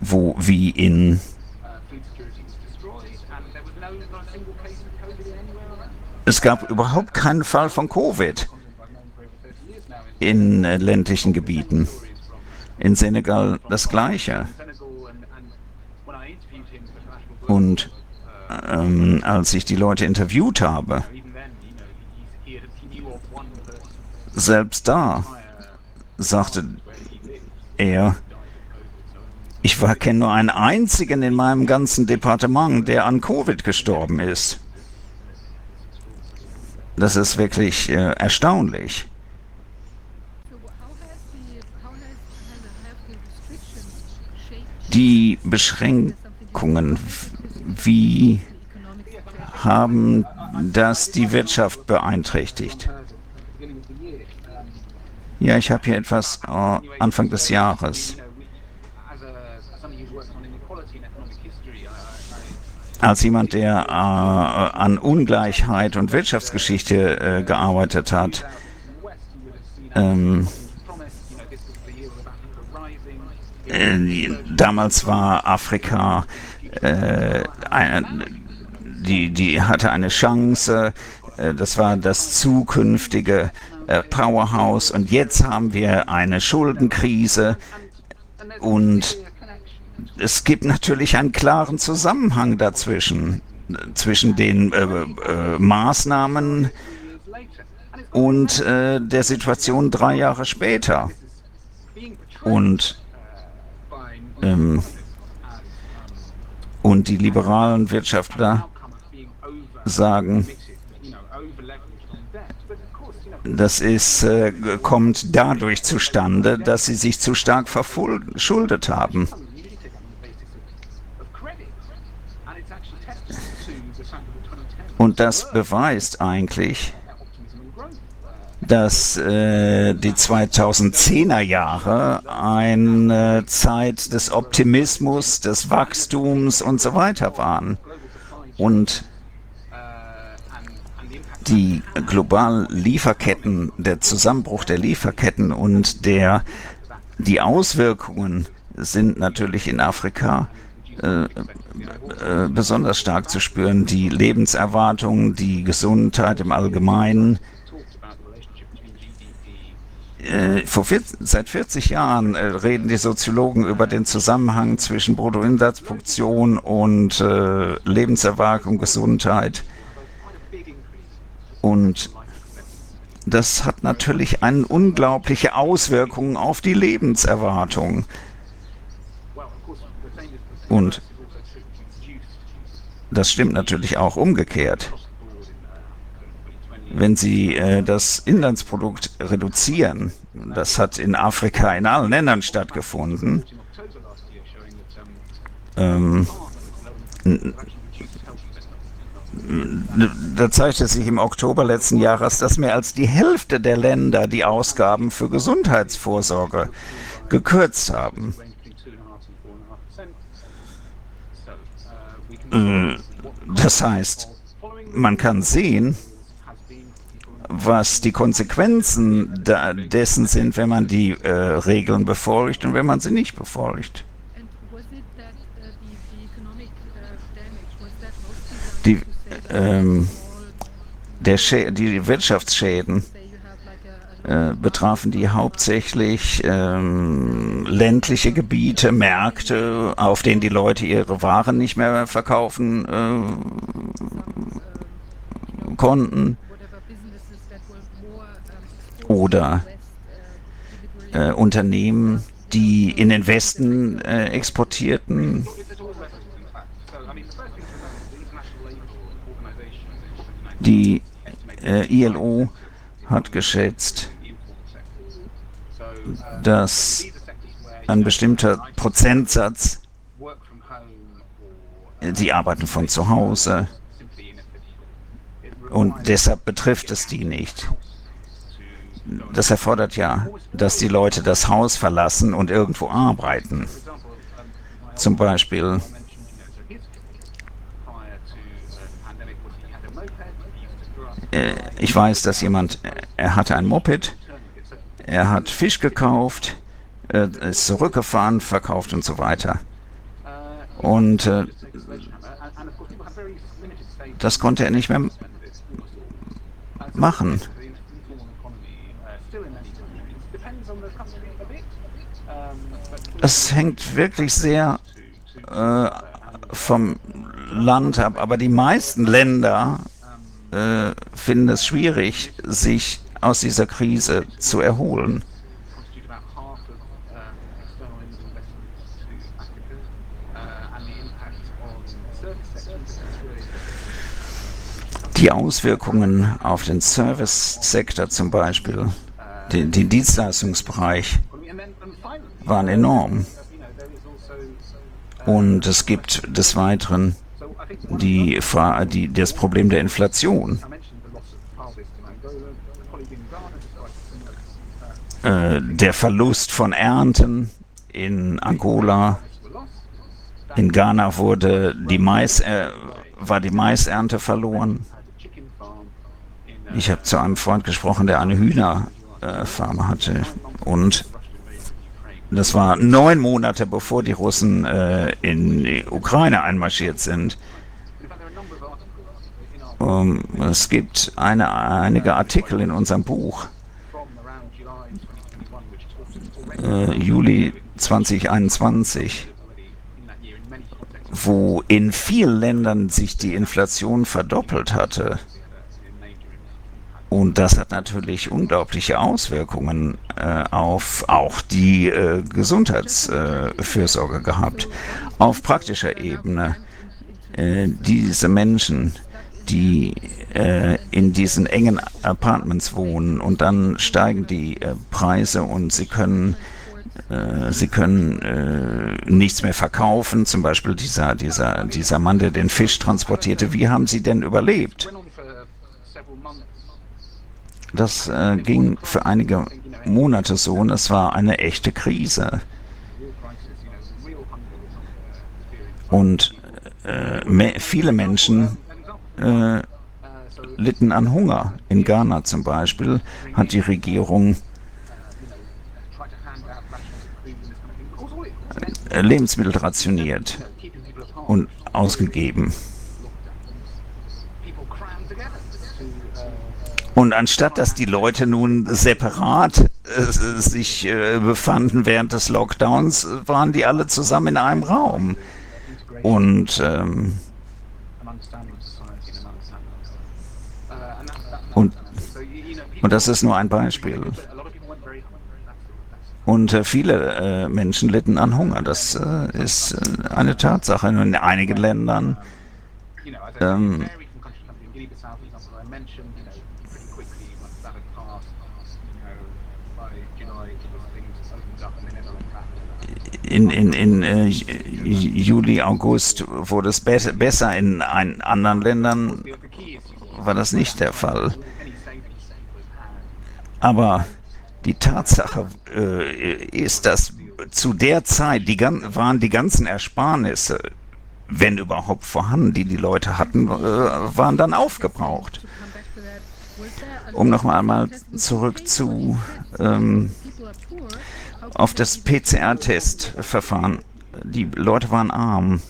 wo wie in Es gab überhaupt keinen Fall von Covid in äh, ländlichen Gebieten. In Senegal das Gleiche. Und ähm, als ich die Leute interviewt habe, selbst da sagte er, ich kenne nur einen einzigen in meinem ganzen Departement, der an Covid gestorben ist. Das ist wirklich äh, erstaunlich. Die Beschränkungen, wie haben das die Wirtschaft beeinträchtigt? Ja, ich habe hier etwas äh, Anfang des Jahres. Als jemand, der äh, an Ungleichheit und Wirtschaftsgeschichte äh, gearbeitet hat, ähm, äh, damals war Afrika äh, ein, die, die hatte eine Chance, äh, das war das zukünftige Powerhouse. Und jetzt haben wir eine Schuldenkrise. Und es gibt natürlich einen klaren Zusammenhang dazwischen, zwischen den äh, äh, Maßnahmen und äh, der Situation drei Jahre später. Und, ähm, und die liberalen Wirtschaftler sagen, das ist, äh, kommt dadurch zustande, dass sie sich zu stark verschuldet haben. Und das beweist eigentlich, dass äh, die 2010er Jahre eine Zeit des Optimismus, des Wachstums und so weiter waren. Und die globalen Lieferketten, der Zusammenbruch der Lieferketten und der, die Auswirkungen sind natürlich in Afrika äh, äh, besonders stark zu spüren. Die Lebenserwartung, die Gesundheit im Allgemeinen. Äh, vor 40, seit 40 Jahren äh, reden die Soziologen über den Zusammenhang zwischen Bruttoinlandsproduktion und äh, Lebenserwartung, Gesundheit. Und das hat natürlich eine unglaubliche Auswirkung auf die Lebenserwartung. Und das stimmt natürlich auch umgekehrt. Wenn Sie äh, das Inlandsprodukt reduzieren, das hat in Afrika in allen Ländern stattgefunden, ähm, da zeigte sich im Oktober letzten Jahres, dass mehr als die Hälfte der Länder die Ausgaben für Gesundheitsvorsorge gekürzt haben. Äh, das heißt, man kann sehen, was die Konsequenzen dessen sind, wenn man die äh, Regeln befolgt und wenn man sie nicht befolgt. Die ähm, die Wirtschaftsschäden äh, betrafen die hauptsächlich ähm, ländliche Gebiete, Märkte, auf denen die Leute ihre Waren nicht mehr verkaufen äh, konnten. Oder äh, Unternehmen, die in den Westen äh, exportierten Die äh, ILO hat geschätzt, dass ein bestimmter Prozentsatz, sie arbeiten von zu Hause und deshalb betrifft es die nicht. Das erfordert ja, dass die Leute das Haus verlassen und irgendwo arbeiten. Zum Beispiel Äh, ich weiß, dass jemand, äh, er hatte ein Moped, er hat Fisch gekauft, äh, ist zurückgefahren, verkauft und so weiter. Und äh, das konnte er nicht mehr machen. Es hängt wirklich sehr äh, vom Land ab, aber die meisten Länder äh, finden es schwierig, sich aus dieser Krise zu erholen. Die Auswirkungen auf den Service-Sektor zum Beispiel, den, den Dienstleistungsbereich, waren enorm. Und es gibt des Weiteren die, die, das Problem der Inflation. Äh, der Verlust von Ernten in Angola, in Ghana wurde die Mais, äh, war die Maisernte verloren. Ich habe zu einem Freund gesprochen, der eine Hühnerfarm äh, hatte und das war neun Monate bevor die Russen äh, in die Ukraine einmarschiert sind. Um, es gibt eine, einige Artikel in unserem Buch, äh, Juli 2021, wo in vielen Ländern sich die Inflation verdoppelt hatte. Und das hat natürlich unglaubliche Auswirkungen äh, auf auch die äh, Gesundheitsfürsorge gehabt. Auf praktischer Ebene. Äh, diese Menschen, die äh, in diesen engen Apartments wohnen und dann steigen die äh, Preise und sie können äh, sie können äh, nichts mehr verkaufen. Zum Beispiel dieser, dieser, dieser Mann, der den Fisch transportierte. Wie haben Sie denn überlebt? Das äh, ging für einige Monate so und es war eine echte Krise. Und äh, viele Menschen äh, litten an Hunger. In Ghana zum Beispiel hat die Regierung äh, Lebensmittel rationiert und ausgegeben. Und anstatt dass die Leute nun separat äh, sich äh, befanden während des Lockdowns, waren die alle zusammen in einem Raum. Und, ähm, und, und das ist nur ein Beispiel. Und äh, viele äh, Menschen litten an Hunger. Das äh, ist äh, eine Tatsache. In einigen Ländern ähm, in, in, in äh, Juli, August wurde es be besser. In ein, anderen Ländern war das nicht der Fall. Aber die Tatsache äh, ist, dass zu der Zeit die, waren die ganzen Ersparnisse, wenn überhaupt vorhanden, die die Leute hatten, äh, waren dann aufgebraucht. Um nochmal einmal zurück zu ähm, auf das PCR-Testverfahren. Die Leute waren arm.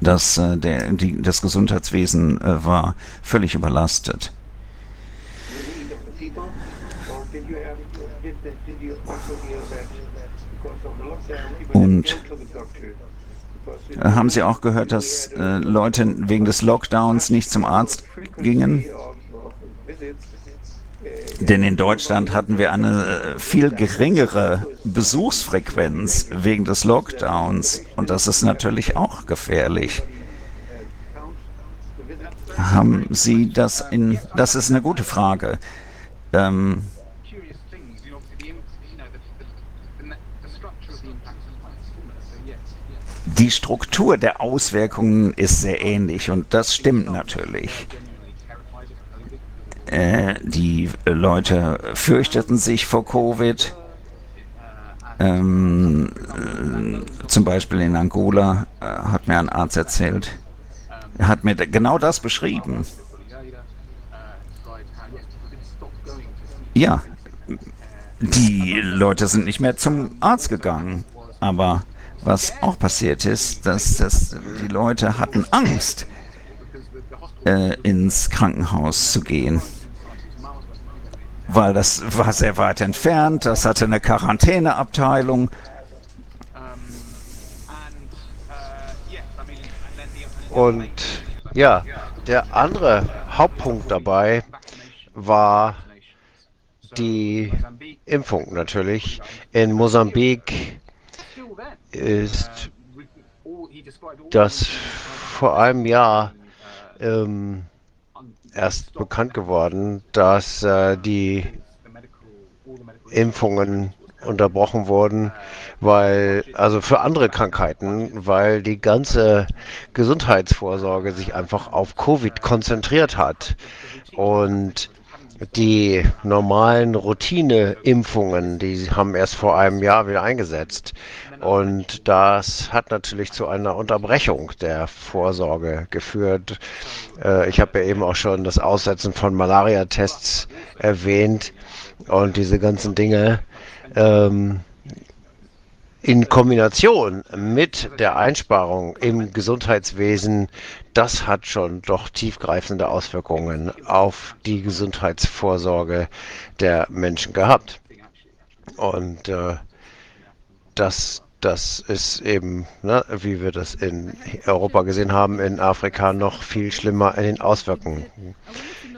Das, äh, der, die, das Gesundheitswesen äh, war völlig überlastet. Und haben Sie auch gehört, dass äh, Leute wegen des Lockdowns nicht zum Arzt gingen? Denn in Deutschland hatten wir eine äh, viel geringere Besuchsfrequenz wegen des Lockdowns. Und das ist natürlich auch gefährlich. Haben Sie das in... Das ist eine gute Frage. Ähm, die Struktur der Auswirkungen ist sehr ähnlich und das stimmt natürlich. Äh, die Leute fürchteten sich vor Covid. Ähm, äh, zum Beispiel in Angola äh, hat mir ein Arzt erzählt. Er hat mir genau das beschrieben. Ja, die Leute sind nicht mehr zum Arzt gegangen. Aber was auch passiert ist, dass, dass die Leute hatten Angst, äh, ins Krankenhaus zu gehen weil das war sehr weit entfernt, das hatte eine Quarantäneabteilung. Und ja, der andere Hauptpunkt dabei war die Impfung natürlich. In Mosambik ist das vor einem Jahr ähm, erst bekannt geworden, dass äh, die Impfungen unterbrochen wurden, weil, also für andere Krankheiten, weil die ganze Gesundheitsvorsorge sich einfach auf Covid konzentriert hat. Und die normalen Routine-Impfungen, die haben erst vor einem Jahr wieder eingesetzt. Und das hat natürlich zu einer Unterbrechung der Vorsorge geführt. Äh, ich habe ja eben auch schon das Aussetzen von Malaria-Tests erwähnt und diese ganzen Dinge. Ähm, in Kombination mit der Einsparung im Gesundheitswesen, das hat schon doch tiefgreifende Auswirkungen auf die Gesundheitsvorsorge der Menschen gehabt. Und äh, das das ist eben, ne, wie wir das in Europa gesehen haben, in Afrika noch viel schlimmer in den Auswirkungen.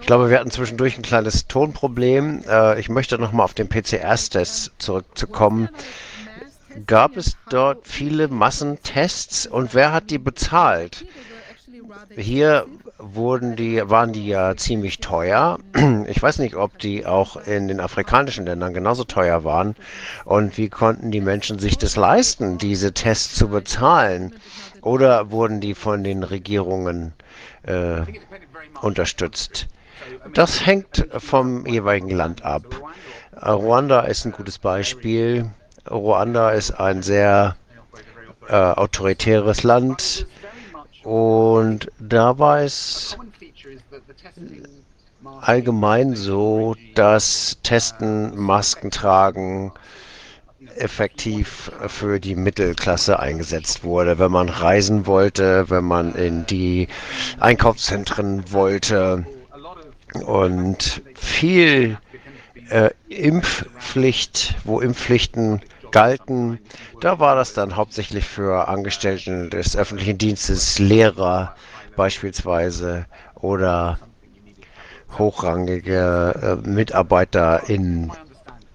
Ich glaube, wir hatten zwischendurch ein kleines Tonproblem. Äh, ich möchte nochmal auf den PCR-Test zurückzukommen. Gab es dort viele Massentests und wer hat die bezahlt? Hier wurden die, waren die ja ziemlich teuer. <clears throat> Ich weiß nicht, ob die auch in den afrikanischen Ländern genauso teuer waren. Und wie konnten die Menschen sich das leisten, diese Tests zu bezahlen? Oder wurden die von den Regierungen äh, unterstützt? Das hängt vom jeweiligen Land ab. Ruanda ist ein gutes Beispiel. Ruanda ist ein sehr äh, autoritäres Land und da war es allgemein so, dass Testen, Masken tragen effektiv für die Mittelklasse eingesetzt wurde. Wenn man reisen wollte, wenn man in die Einkaufszentren wollte und viel äh, Impfpflicht, wo Impfpflichten galten. Da war das dann hauptsächlich für Angestellten des öffentlichen Dienstes, Lehrer beispielsweise oder hochrangige äh, Mitarbeiter in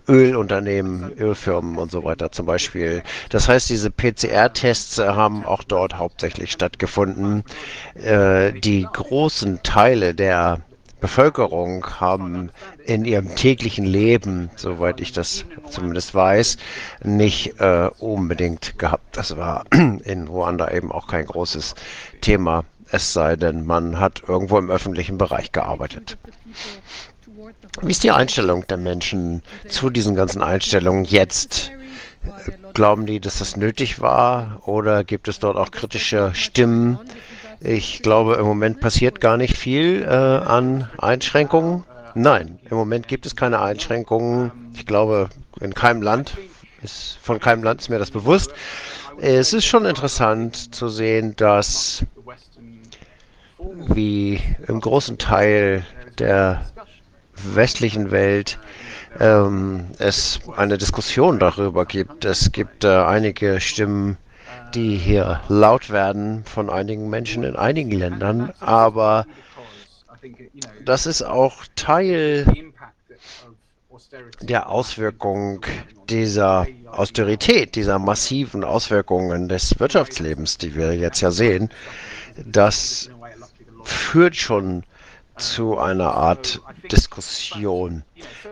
Ölunternehmen, Ölfirmen und so weiter zum Beispiel. Das heißt, diese PCR-Tests haben auch dort hauptsächlich stattgefunden. Äh, die großen Teile der Bevölkerung haben in ihrem täglichen Leben, soweit ich das zumindest weiß, nicht äh, unbedingt gehabt. Das war <clears throat> in Ruanda eben auch kein großes Thema, es sei denn, man hat irgendwo im öffentlichen Bereich gearbeitet. Wie ist die Einstellung der Menschen zu diesen ganzen Einstellungen jetzt? Glauben die, dass das nötig war oder gibt es dort auch kritische Stimmen? Ich glaube, im Moment passiert gar nicht viel äh, an Einschränkungen. Nein, im Moment gibt es keine Einschränkungen. Ich glaube, in keinem Land ist, von keinem Land ist mir das bewusst. Es ist schon interessant zu sehen, dass wie im großen Teil der westlichen Welt ähm, es eine Diskussion darüber gibt. Es gibt äh, einige Stimmen, die hier laut werden von einigen Menschen in einigen Ländern, aber das ist auch Teil der Auswirkung dieser Austerität, dieser massiven Auswirkungen des Wirtschaftslebens, die wir jetzt ja sehen. Das führt schon zu einer Art Diskussion.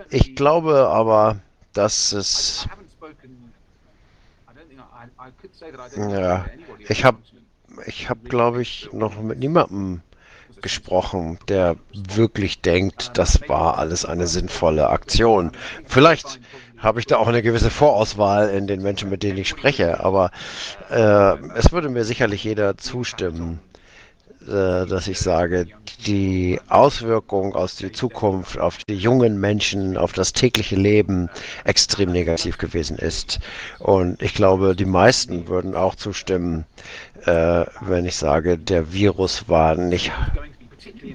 Ich glaube aber, dass es ja, ich habe, ich habe, glaube ich, noch mit niemandem gesprochen, der wirklich denkt, das war alles eine sinnvolle Aktion. Vielleicht habe ich da auch eine gewisse Vorauswahl in den Menschen, mit denen ich spreche, aber äh, es würde mir sicherlich jeder zustimmen, dass ich sage, die Auswirkung aus der Zukunft auf die jungen Menschen, auf das tägliche Leben extrem negativ gewesen ist. Und ich glaube, die meisten würden auch zustimmen, äh, wenn ich sage, der Virus war nicht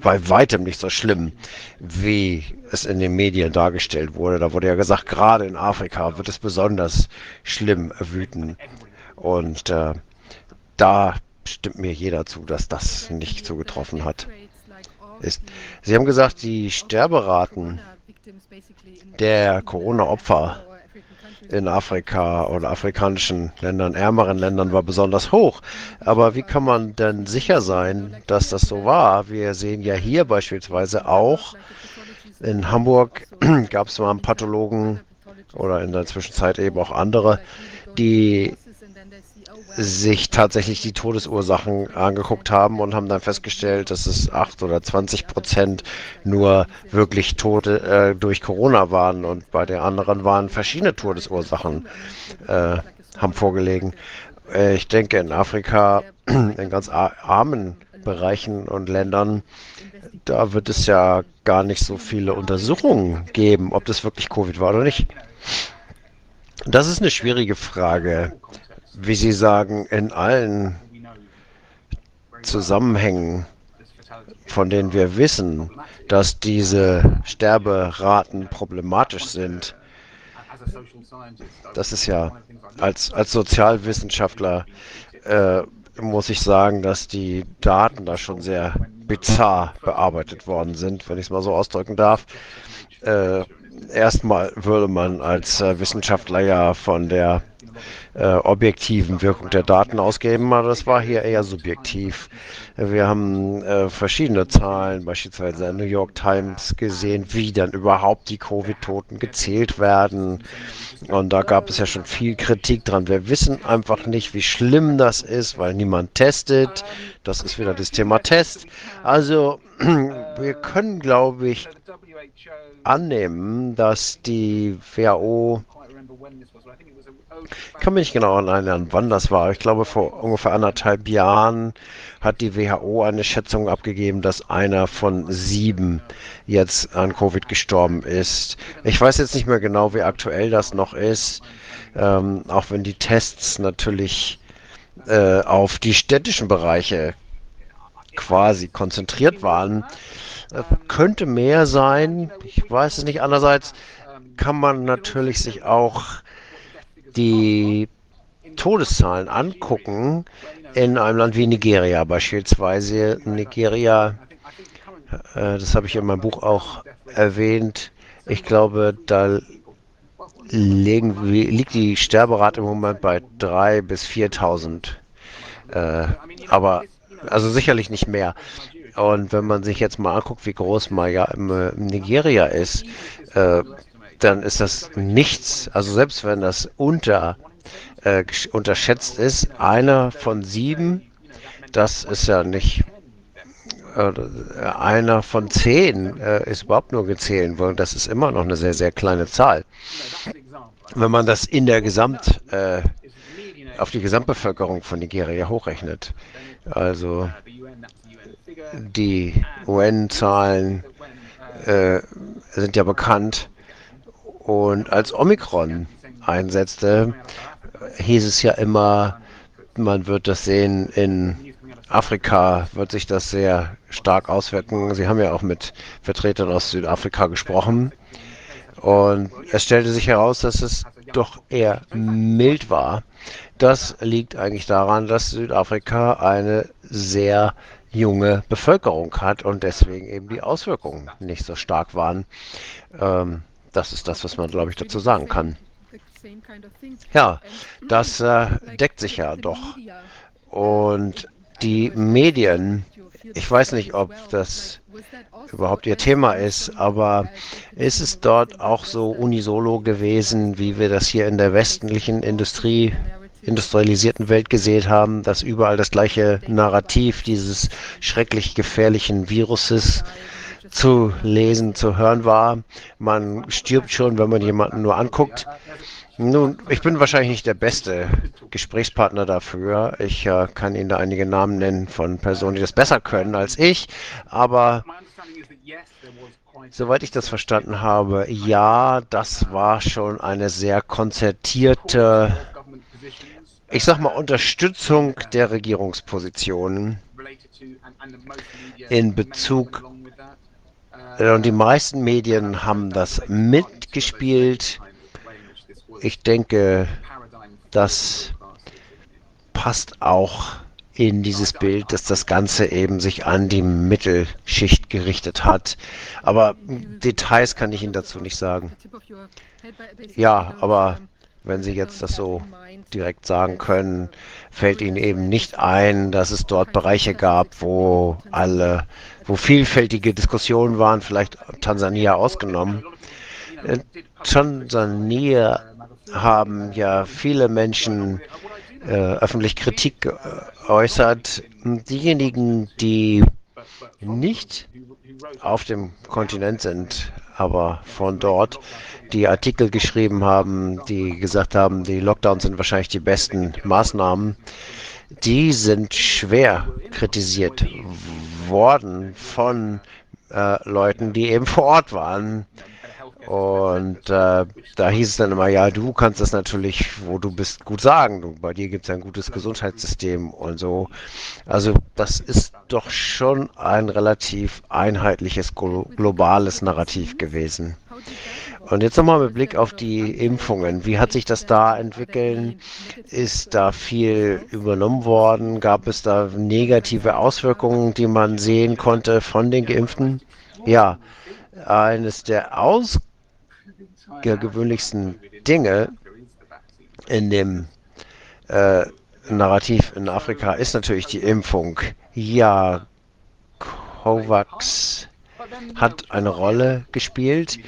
bei weitem nicht so schlimm, wie es in den Medien dargestellt wurde. Da wurde ja gesagt, gerade in Afrika wird es besonders schlimm wüten. Und äh, da stimmt mir jeder zu, dass das nicht zugetroffen hat. Ist. Sie haben gesagt, die Sterberaten der Corona-Opfer in Afrika oder afrikanischen Ländern, ärmeren Ländern war besonders hoch. Aber wie kann man denn sicher sein, dass das so war? Wir sehen ja hier beispielsweise auch, in Hamburg <clears throat> gab es mal einen Pathologen oder in der Zwischenzeit eben auch andere, die sich tatsächlich die Todesursachen angeguckt haben und haben dann festgestellt, dass es 8 oder 20 Prozent nur wirklich Tote äh, durch Corona waren und bei den anderen waren verschiedene Todesursachen äh, haben vorgelegen. Äh, ich denke in Afrika, in ganz armen Bereichen und Ländern, da wird es ja gar nicht so viele Untersuchungen geben, ob das wirklich Covid war oder nicht. Das ist eine schwierige Frage wie Sie sagen, in allen Zusammenhängen, von denen wir wissen, dass diese Sterberaten problematisch sind, das ist ja als, als Sozialwissenschaftler äh, muss ich sagen, dass die Daten da schon sehr bizarr bearbeitet worden sind, wenn ich es mal so ausdrücken darf. Äh, erstmal würde man als äh, Wissenschaftler ja von der äh, objektiven Wirkung der Daten ausgeben, aber das war hier eher subjektiv. Wir haben äh, verschiedene Zahlen, beispielsweise in der New York Times gesehen, wie dann überhaupt die Covid-Toten gezählt werden. Und da gab es ja schon viel Kritik dran. Wir wissen einfach nicht, wie schlimm das ist, weil niemand testet. Das ist wieder das Thema Test. Also <clears throat> wir können, glaube ich, annehmen, dass die WHO ich kann mich nicht genau erinnern, wann das war. Ich glaube, vor ungefähr anderthalb Jahren hat die WHO eine Schätzung abgegeben, dass einer von sieben jetzt an Covid gestorben ist. Ich weiß jetzt nicht mehr genau, wie aktuell das noch ist, ähm, auch wenn die Tests natürlich äh, auf die städtischen Bereiche quasi konzentriert waren. Äh, könnte mehr sein, ich weiß es nicht. Andererseits kann man natürlich sich auch die Todeszahlen angucken in einem Land wie Nigeria beispielsweise. Nigeria, äh, das habe ich in meinem Buch auch erwähnt, ich glaube, da liegt die Sterberate im Moment bei 3.000 bis 4.000. Äh, aber also sicherlich nicht mehr. Und wenn man sich jetzt mal anguckt, wie groß Maya äh, Nigeria ist, äh, dann ist das nichts. Also selbst wenn das unter, äh, unterschätzt ist, einer von sieben, das ist ja nicht äh, einer von zehn äh, ist überhaupt nur gezählt worden. Das ist immer noch eine sehr, sehr kleine Zahl. Wenn man das in der Gesamt, äh, auf die Gesamtbevölkerung von Nigeria hochrechnet. Also die UN-Zahlen äh, sind ja bekannt. Und als Omikron einsetzte, hieß es ja immer, man wird das sehen, in Afrika wird sich das sehr stark auswirken. Sie haben ja auch mit Vertretern aus Südafrika gesprochen. Und es stellte sich heraus, dass es doch eher mild war. Das liegt eigentlich daran, dass Südafrika eine sehr junge Bevölkerung hat und deswegen eben die Auswirkungen nicht so stark waren. Ähm, das ist das, was man, glaube ich, dazu sagen kann. Ja, das äh, deckt sich ja doch. Und die Medien, ich weiß nicht, ob das überhaupt ihr Thema ist, aber ist es dort auch so unisolo gewesen, wie wir das hier in der westlichen Industrie, industrialisierten Welt gesehen haben, dass überall das gleiche Narrativ dieses schrecklich gefährlichen Viruses zu lesen, zu hören war. Man stirbt schon, wenn man jemanden nur anguckt. Nun, ich bin wahrscheinlich nicht der beste Gesprächspartner dafür. Ich äh, kann Ihnen da einige Namen nennen von Personen, die das besser können als ich. Aber soweit ich das verstanden habe, ja, das war schon eine sehr konzertierte, ich sag mal, Unterstützung der Regierungspositionen in Bezug äh, und die meisten Medien haben das mitgespielt. Ich denke, das passt auch in dieses Bild, dass das Ganze eben sich an die Mittelschicht gerichtet hat. Aber Details kann ich Ihnen dazu nicht sagen. Ja, aber wenn Sie jetzt das so direkt sagen können, fällt Ihnen eben nicht ein, dass es dort Bereiche gab, wo alle wo vielfältige Diskussionen waren, vielleicht Tansania ausgenommen. In äh, Tansania haben ja viele Menschen äh, öffentlich Kritik geäußert. Diejenigen, die nicht auf dem Kontinent sind, aber von dort, die Artikel geschrieben haben, die gesagt haben, die Lockdowns sind wahrscheinlich die besten Maßnahmen, die sind schwer kritisiert worden von äh, Leuten, die eben vor Ort waren. Und äh, da hieß es dann immer, ja, du kannst das natürlich, wo du bist, gut sagen. Du, bei dir gibt es ein gutes Gesundheitssystem und so. Also das ist doch schon ein relativ einheitliches globales Narrativ gewesen. Und jetzt nochmal mit Blick auf die Impfungen. Wie hat sich das da entwickelt? Ist da viel übernommen worden? Gab es da negative Auswirkungen, die man sehen konnte von den Geimpften? Ja, eines der außergewöhnlichsten Dinge in dem äh, Narrativ in Afrika ist natürlich die Impfung. Ja, COVAX hat eine Rolle gespielt,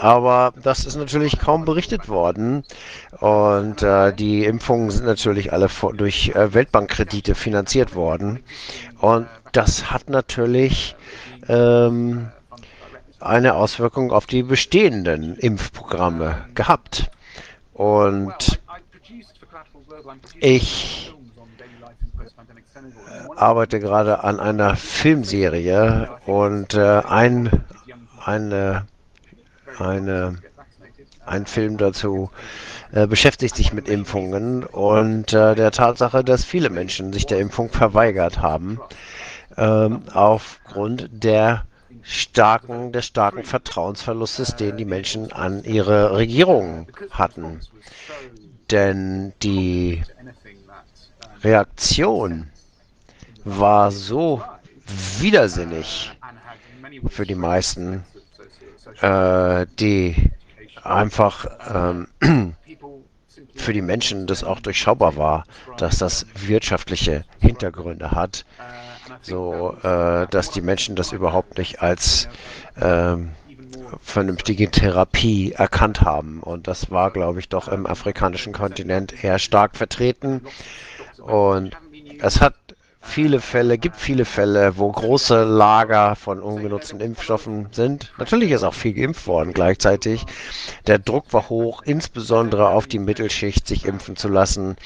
aber das ist natürlich kaum berichtet worden. Und äh, die Impfungen sind natürlich alle durch äh, Weltbankkredite finanziert worden. Und das hat natürlich ähm, eine Auswirkung auf die bestehenden Impfprogramme gehabt. Und ich arbeite gerade an einer Filmserie und äh, ein, eine, eine, ein Film dazu äh, beschäftigt sich mit Impfungen und äh, der Tatsache, dass viele Menschen sich der Impfung verweigert haben, ähm, aufgrund der starken, des starken Vertrauensverlustes, den die Menschen an ihre Regierungen hatten. Denn die Reaktion war so widersinnig für die meisten, äh, die einfach ähm, <clears throat> für die Menschen das auch durchschaubar war, dass das wirtschaftliche Hintergründe hat, so äh, dass die Menschen das überhaupt nicht als ähm, vernünftige Therapie erkannt haben. Und das war, glaube ich, doch im afrikanischen Kontinent eher stark vertreten. Und es hat viele Fälle, gibt viele Fälle, wo große Lager von ungenutzten Impfstoffen sind. Natürlich ist auch viel geimpft worden gleichzeitig. Der Druck war hoch, insbesondere auf die Mittelschicht, sich impfen zu lassen.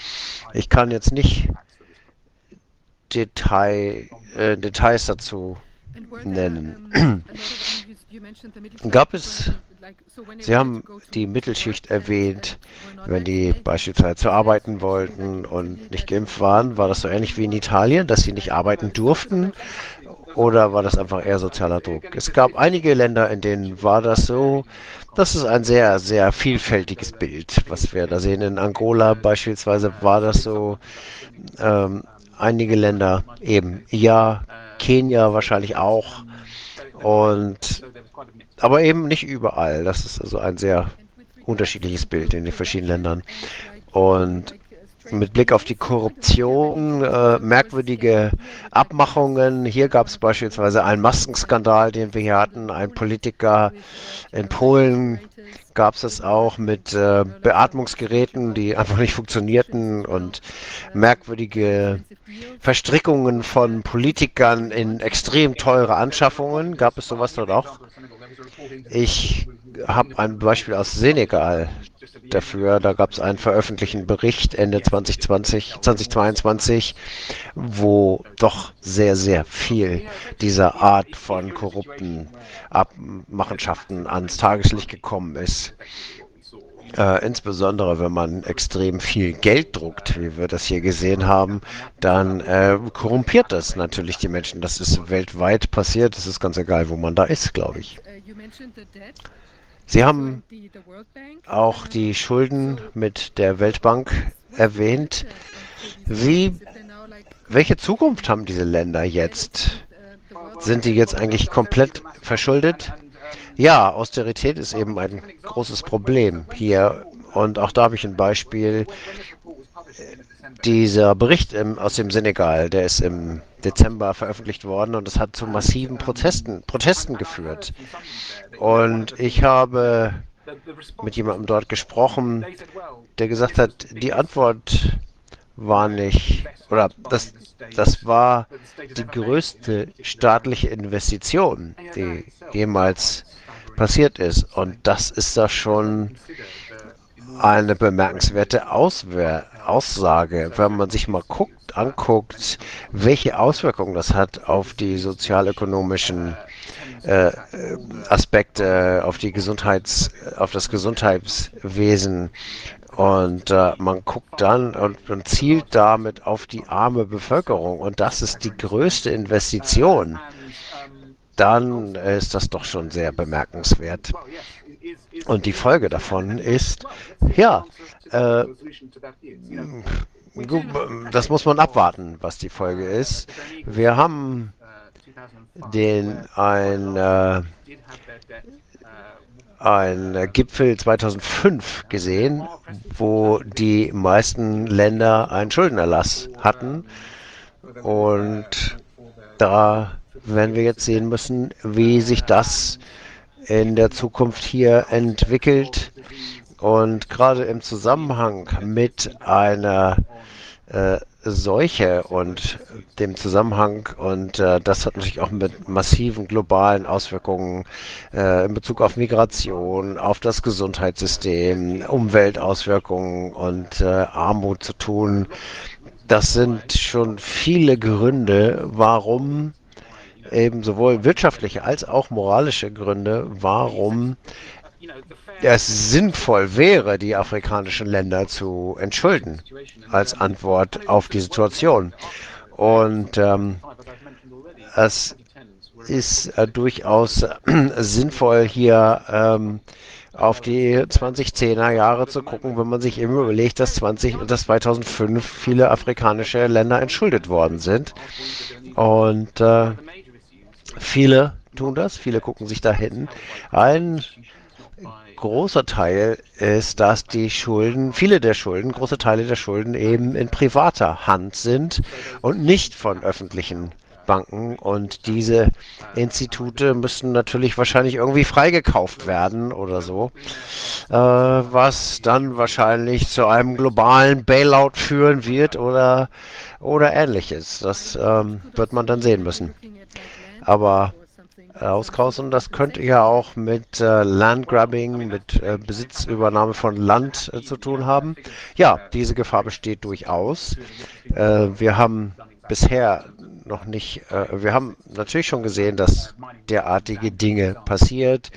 Ich kann jetzt nicht Detail, äh, Details dazu nennen. Gab es, Sie haben die Mittelschicht erwähnt, wenn die beispielsweise arbeiten wollten und nicht geimpft waren, war das so ähnlich wie in Italien, dass sie nicht arbeiten durften? Oder war das einfach eher sozialer Druck? Es gab einige Länder, in denen war das so. Das ist ein sehr, sehr vielfältiges Bild, was wir da sehen. In Angola beispielsweise war das so. Ähm, einige Länder eben ja, Kenia wahrscheinlich auch. Und aber eben nicht überall. Das ist also ein sehr unterschiedliches Bild in den verschiedenen Ländern. Und mit Blick auf die Korruption, äh, merkwürdige Abmachungen. Hier gab es beispielsweise einen Maskenskandal, den wir hier hatten. Ein Politiker in Polen gab es es auch mit äh, Beatmungsgeräten, die einfach nicht funktionierten und merkwürdige Verstrickungen von Politikern in extrem teure Anschaffungen. Gab es sowas dort auch? Ich habe ein Beispiel aus Senegal dafür. Da gab es einen veröffentlichten Bericht Ende 2020, 2022, wo doch sehr, sehr viel dieser Art von korrupten Abmachenschaften ans Tageslicht gekommen ist. Äh, insbesondere wenn man extrem viel Geld druckt, wie wir das hier gesehen haben, dann äh, korrumpiert das natürlich die Menschen. Das ist weltweit passiert. Es ist ganz egal, wo man da ist, glaube ich. Sie haben auch die Schulden mit der Weltbank erwähnt. Wie, welche Zukunft haben diese Länder jetzt? Sind die jetzt eigentlich komplett verschuldet? Ja, Austerität ist eben ein großes Problem hier. Und auch da habe ich ein Beispiel. Dieser Bericht im, aus dem Senegal, der ist im Dezember veröffentlicht worden und es hat zu massiven Protesten, Protesten geführt. Und ich habe mit jemandem dort gesprochen, der gesagt hat, die Antwort war nicht, oder das, das war die größte staatliche Investition, die jemals passiert ist. Und das ist da schon eine bemerkenswerte Auswehr Aussage, wenn man sich mal guckt, anguckt, welche Auswirkungen das hat auf die sozialökonomischen äh, Aspekte, auf die Gesundheits, auf das Gesundheitswesen. Und äh, man guckt dann und, und zielt damit auf die arme Bevölkerung. Und das ist die größte Investition dann ist das doch schon sehr bemerkenswert. Und die Folge davon ist, ja, äh, das muss man abwarten, was die Folge ist. Wir haben den ein, äh, ein Gipfel 2005 gesehen, wo die meisten Länder einen Schuldenerlass hatten. Und da werden wir jetzt sehen müssen, wie sich das in der Zukunft hier entwickelt. Und gerade im Zusammenhang mit einer äh, Seuche und dem Zusammenhang und äh, das hat natürlich auch mit massiven globalen Auswirkungen äh, in Bezug auf Migration, auf das Gesundheitssystem, Umweltauswirkungen und äh, Armut zu tun. Das sind schon viele Gründe, warum eben sowohl wirtschaftliche als auch moralische Gründe, warum es sinnvoll wäre, die afrikanischen Länder zu entschulden als Antwort auf die Situation. Und ähm, es ist äh, durchaus äh, sinnvoll, hier ähm, auf die 2010er Jahre zu gucken, wenn man sich eben überlegt, dass, 20, dass 2005 viele afrikanische Länder entschuldet worden sind. Und äh, viele tun das, viele gucken sich da hin. Ein großer Teil ist, dass die Schulden, viele der Schulden, große Teile der Schulden eben in privater Hand sind und nicht von öffentlichen Banken. Und diese Institute müssen natürlich wahrscheinlich irgendwie freigekauft werden oder so, äh, was dann wahrscheinlich zu einem globalen Bailout führen wird oder, oder ähnliches. Das ähm, wird man dann sehen müssen. Aber auskaufen. Das könnte ja auch mit äh, Landgrabbing, mit äh, Besitzübernahme von Land äh, zu tun haben. Ja, diese Gefahr besteht durchaus. Äh, wir haben bisher noch nicht, äh, wir haben natürlich schon gesehen, dass derartige Dinge passiert.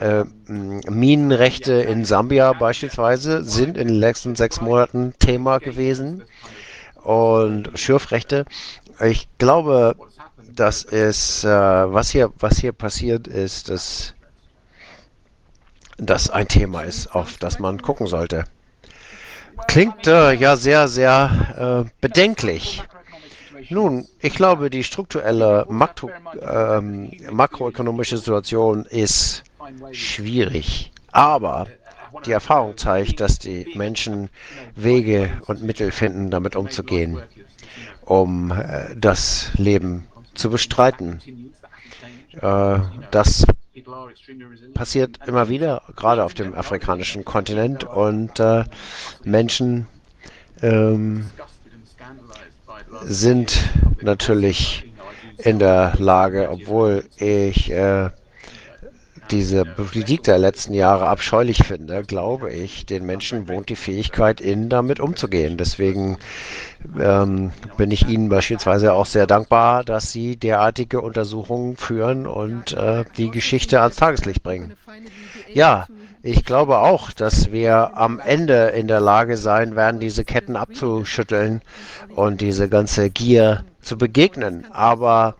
Äh, Minenrechte in Sambia beispielsweise sind in den letzten sechs Monaten Thema gewesen und Schürfrechte. Ich glaube, das ist, äh, was hier, was hier passiert ist, dass das ein Thema ist, auf das man gucken sollte. Klingt äh, ja sehr, sehr äh, bedenklich. Nun, ich glaube, die strukturelle Makro, ähm, makroökonomische Situation ist schwierig, aber die Erfahrung zeigt, dass die Menschen Wege und Mittel finden, damit umzugehen, um äh, das Leben zu bestreiten. Äh, das passiert immer wieder, gerade auf dem afrikanischen Kontinent. Und äh, Menschen ähm, sind natürlich in der Lage, obwohl ich äh, diese Politik der letzten Jahre abscheulich finde, glaube ich, den Menschen wohnt die Fähigkeit in, damit umzugehen. Deswegen ähm, bin ich Ihnen beispielsweise auch sehr dankbar, dass Sie derartige Untersuchungen führen und äh, die Geschichte ans Tageslicht bringen. Ja, ich glaube auch, dass wir am Ende in der Lage sein werden, diese Ketten abzuschütteln und diese ganze Gier zu begegnen. Aber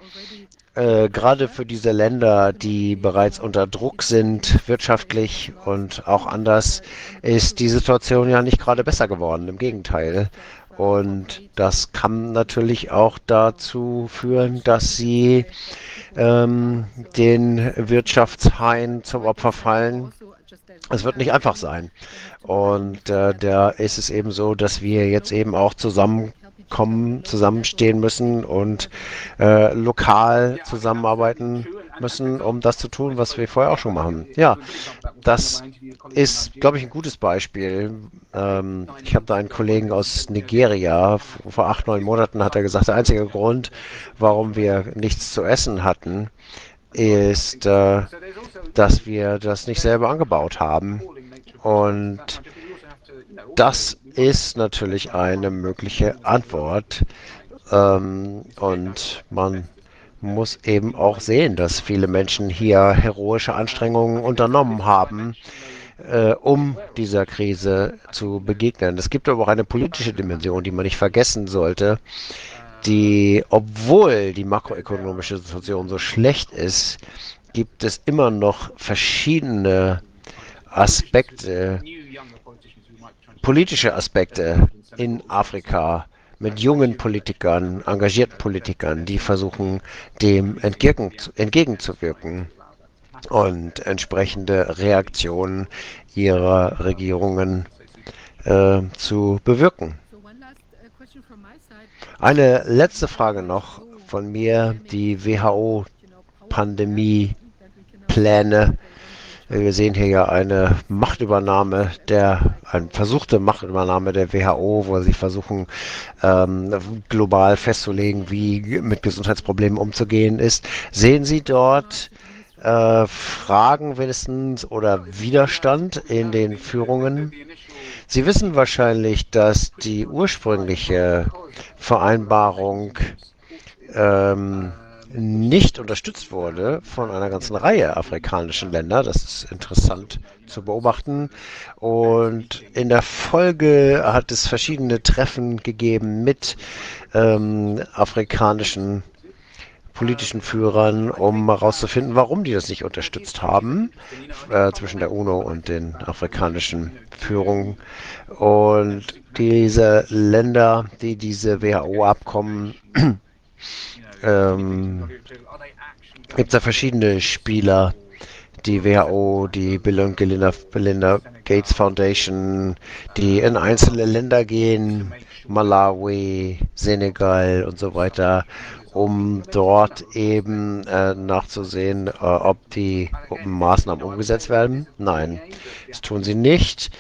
äh, gerade für diese Länder, die bereits unter Druck sind, wirtschaftlich und auch anders, ist die Situation ja nicht gerade besser geworden. Im Gegenteil. Und das kann natürlich auch dazu führen, dass sie ähm, den Wirtschaftshain zum Opfer fallen. Es wird nicht einfach sein. Und äh, da ist es eben so, dass wir jetzt eben auch zusammen kommen, zusammenstehen müssen und äh, lokal zusammenarbeiten müssen, um das zu tun, was wir vorher auch schon machen. Ja, das ist, glaube ich, ein gutes Beispiel. Ähm, ich habe da einen Kollegen aus Nigeria, vor acht, neun Monaten hat er gesagt, der einzige Grund, warum wir nichts zu essen hatten, ist, äh, dass wir das nicht selber angebaut haben. Und das ist natürlich eine mögliche Antwort. Ähm, und man muss eben auch sehen, dass viele Menschen hier heroische Anstrengungen unternommen haben, äh, um dieser Krise zu begegnen. Es gibt aber auch eine politische Dimension, die man nicht vergessen sollte. die, obwohl die makroökonomische Situation so schlecht ist, gibt es immer noch verschiedene Aspekte, politische Aspekte in Afrika mit jungen Politikern, engagierten Politikern, die versuchen, dem entgegen, entgegenzuwirken und entsprechende Reaktionen ihrer Regierungen äh, zu bewirken. Eine letzte Frage noch von mir, die WHO-Pandemie-Pläne. Wir sehen hier ja eine Machtübernahme der, eine versuchte Machtübernahme der WHO, wo sie versuchen, ähm, global festzulegen, wie mit Gesundheitsproblemen umzugehen ist. Sehen Sie dort äh, Fragen wenigstens oder Widerstand in den Führungen? Sie wissen wahrscheinlich, dass die ursprüngliche Vereinbarung ähm, nicht unterstützt wurde von einer ganzen Reihe afrikanischen Länder. Das ist interessant zu beobachten. Und in der Folge hat es verschiedene Treffen gegeben mit ähm, afrikanischen politischen Führern, um herauszufinden, warum die das nicht unterstützt haben, äh, zwischen der UNO und den afrikanischen Führungen. Und diese Länder, die diese WHO-Abkommen ähm, gibt es ja verschiedene Spieler. Die WHO, die Bill und Gelinda, Belinda Gates Foundation, die in einzelne Länder gehen, Malawi, Senegal und so weiter, um dort eben äh, nachzusehen, äh, ob die Maßnahmen umgesetzt werden. Nein, das tun sie nicht.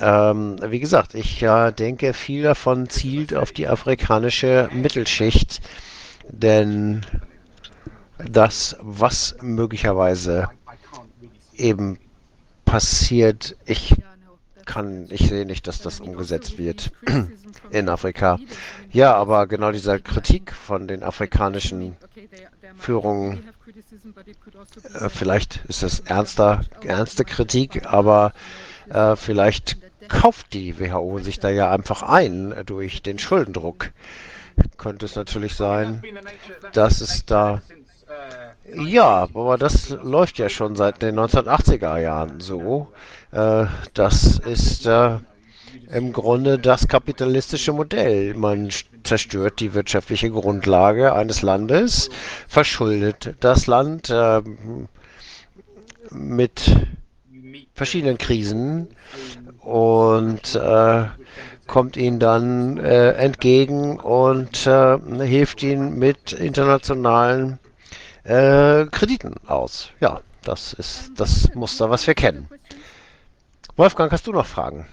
Ähm, wie gesagt, ich äh, denke, viel davon zielt auf die afrikanische Mittelschicht denn das, was möglicherweise eben passiert, ich kann, ich sehe nicht, dass das umgesetzt wird <clears throat> in Afrika. Ja, aber genau dieser Kritik von den afrikanischen Führungen, äh, vielleicht ist es ernster, ernste Kritik, aber äh, vielleicht kauft die WHO sich da ja einfach ein durch den Schuldendruck könnte es natürlich sein, dass es da... Ja, aber das läuft ja schon seit den 1980er Jahren so. Äh, das ist äh, im Grunde das kapitalistische Modell. Man zerstört die wirtschaftliche Grundlage eines Landes, verschuldet das Land äh, mit verschiedenen Krisen und äh, kommt ihnen dann äh, entgegen und äh, hilft ihnen mit internationalen äh, Krediten aus. Ja, das ist das Muster, was wir kennen. Wolfgang, hast du noch Fragen?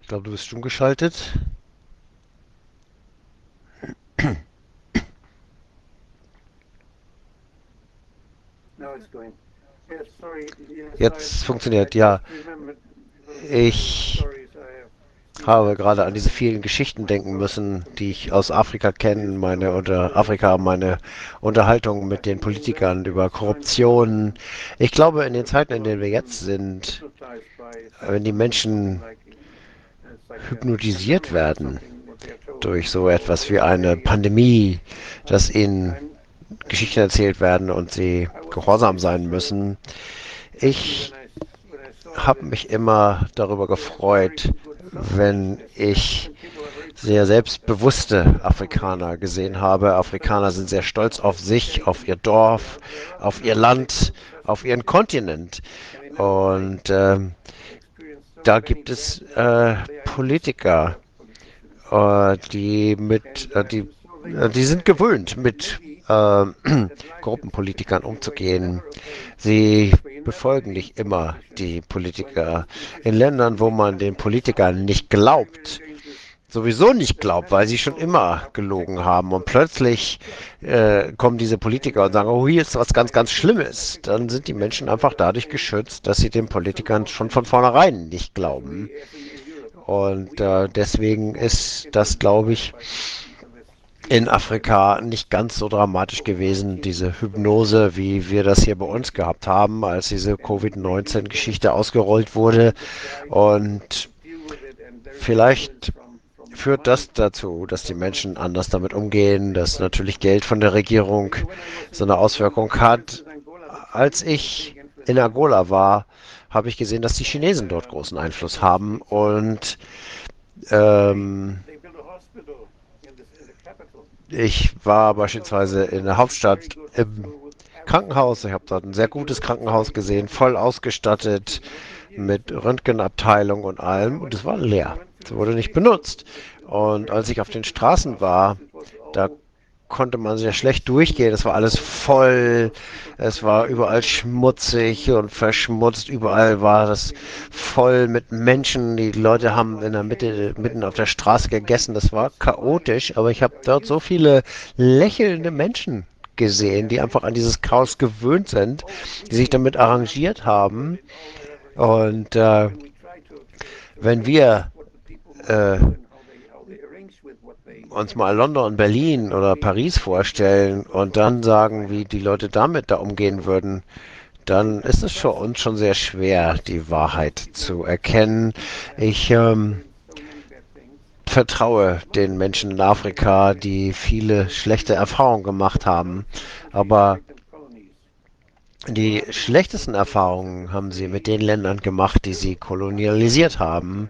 Ich glaube, du bist stumm geschaltet. Jetzt funktioniert, ja. Ich habe gerade an diese vielen Geschichten denken müssen, die ich aus Afrika kenne, meine unter Afrika, meine Unterhaltung mit den Politikern über Korruption. Ich glaube, in den Zeiten, in denen wir jetzt sind, wenn die Menschen hypnotisiert werden durch so etwas wie eine Pandemie, dass ihnen Geschichten erzählt werden und sie gehorsam sein müssen. Ich habe mich immer darüber gefreut, wenn ich sehr selbstbewusste Afrikaner gesehen habe. Afrikaner sind sehr stolz auf sich, auf ihr Dorf, auf ihr Land, auf ihren Kontinent. Und äh, da gibt es äh, Politiker, äh, die mit, äh, die, äh, die sind gewöhnt, mit äh, <clears throat> Gruppenpolitikern umzugehen. Sie befolgen nicht immer die Politiker. In Ländern, wo man den Politikern nicht glaubt, sowieso nicht glaubt, weil sie schon immer gelogen haben und plötzlich äh, kommen diese Politiker und sagen, oh, hier ist was ganz, ganz Schlimmes, dann sind die Menschen einfach dadurch geschützt, dass sie den Politikern schon von vornherein nicht glauben. Und äh, deswegen ist das, glaube ich, in Afrika nicht ganz so dramatisch gewesen, diese Hypnose, wie wir das hier bei uns gehabt haben, als diese Covid-19-Geschichte ausgerollt wurde. Und vielleicht führt das dazu, dass die Menschen anders damit umgehen, dass natürlich Geld von der Regierung so eine Auswirkung hat. Als ich in Angola war, habe ich gesehen, dass die Chinesen dort großen Einfluss haben und ähm, ich war beispielsweise in der Hauptstadt im Krankenhaus. Ich habe dort ein sehr gutes Krankenhaus gesehen, voll ausgestattet mit Röntgenabteilung und allem. Und es war leer. Es wurde nicht benutzt. Und als ich auf den Straßen war, da konnte man sehr schlecht durchgehen. Es war alles voll. Es war überall schmutzig und verschmutzt. Überall war das voll mit Menschen. Die Leute haben in der Mitte, mitten auf der Straße gegessen. Das war chaotisch. Aber ich habe dort so viele lächelnde Menschen gesehen, die einfach an dieses Chaos gewöhnt sind, die sich damit arrangiert haben. Und äh, wenn wir äh, uns mal London, Berlin oder Paris vorstellen und dann sagen, wie die Leute damit da umgehen würden, dann ist es für uns schon sehr schwer, die Wahrheit zu erkennen. Ich ähm, vertraue den Menschen in Afrika, die viele schlechte Erfahrungen gemacht haben, aber die schlechtesten Erfahrungen haben sie mit den Ländern gemacht, die sie kolonialisiert haben.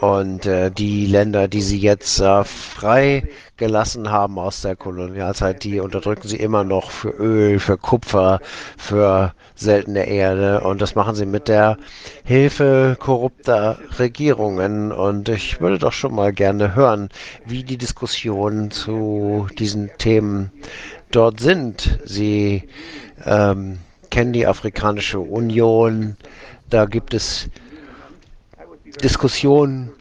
Und äh, die Länder, die sie jetzt äh, frei gelassen haben aus der Kolonialzeit, die unterdrücken sie immer noch für Öl, für Kupfer, für seltene Erde. Und das machen sie mit der Hilfe korrupter Regierungen. Und ich würde doch schon mal gerne hören, wie die Diskussionen zu diesen Themen dort sind. Sie ähm, kennen die Afrikanische Union. Da gibt es Diskussionen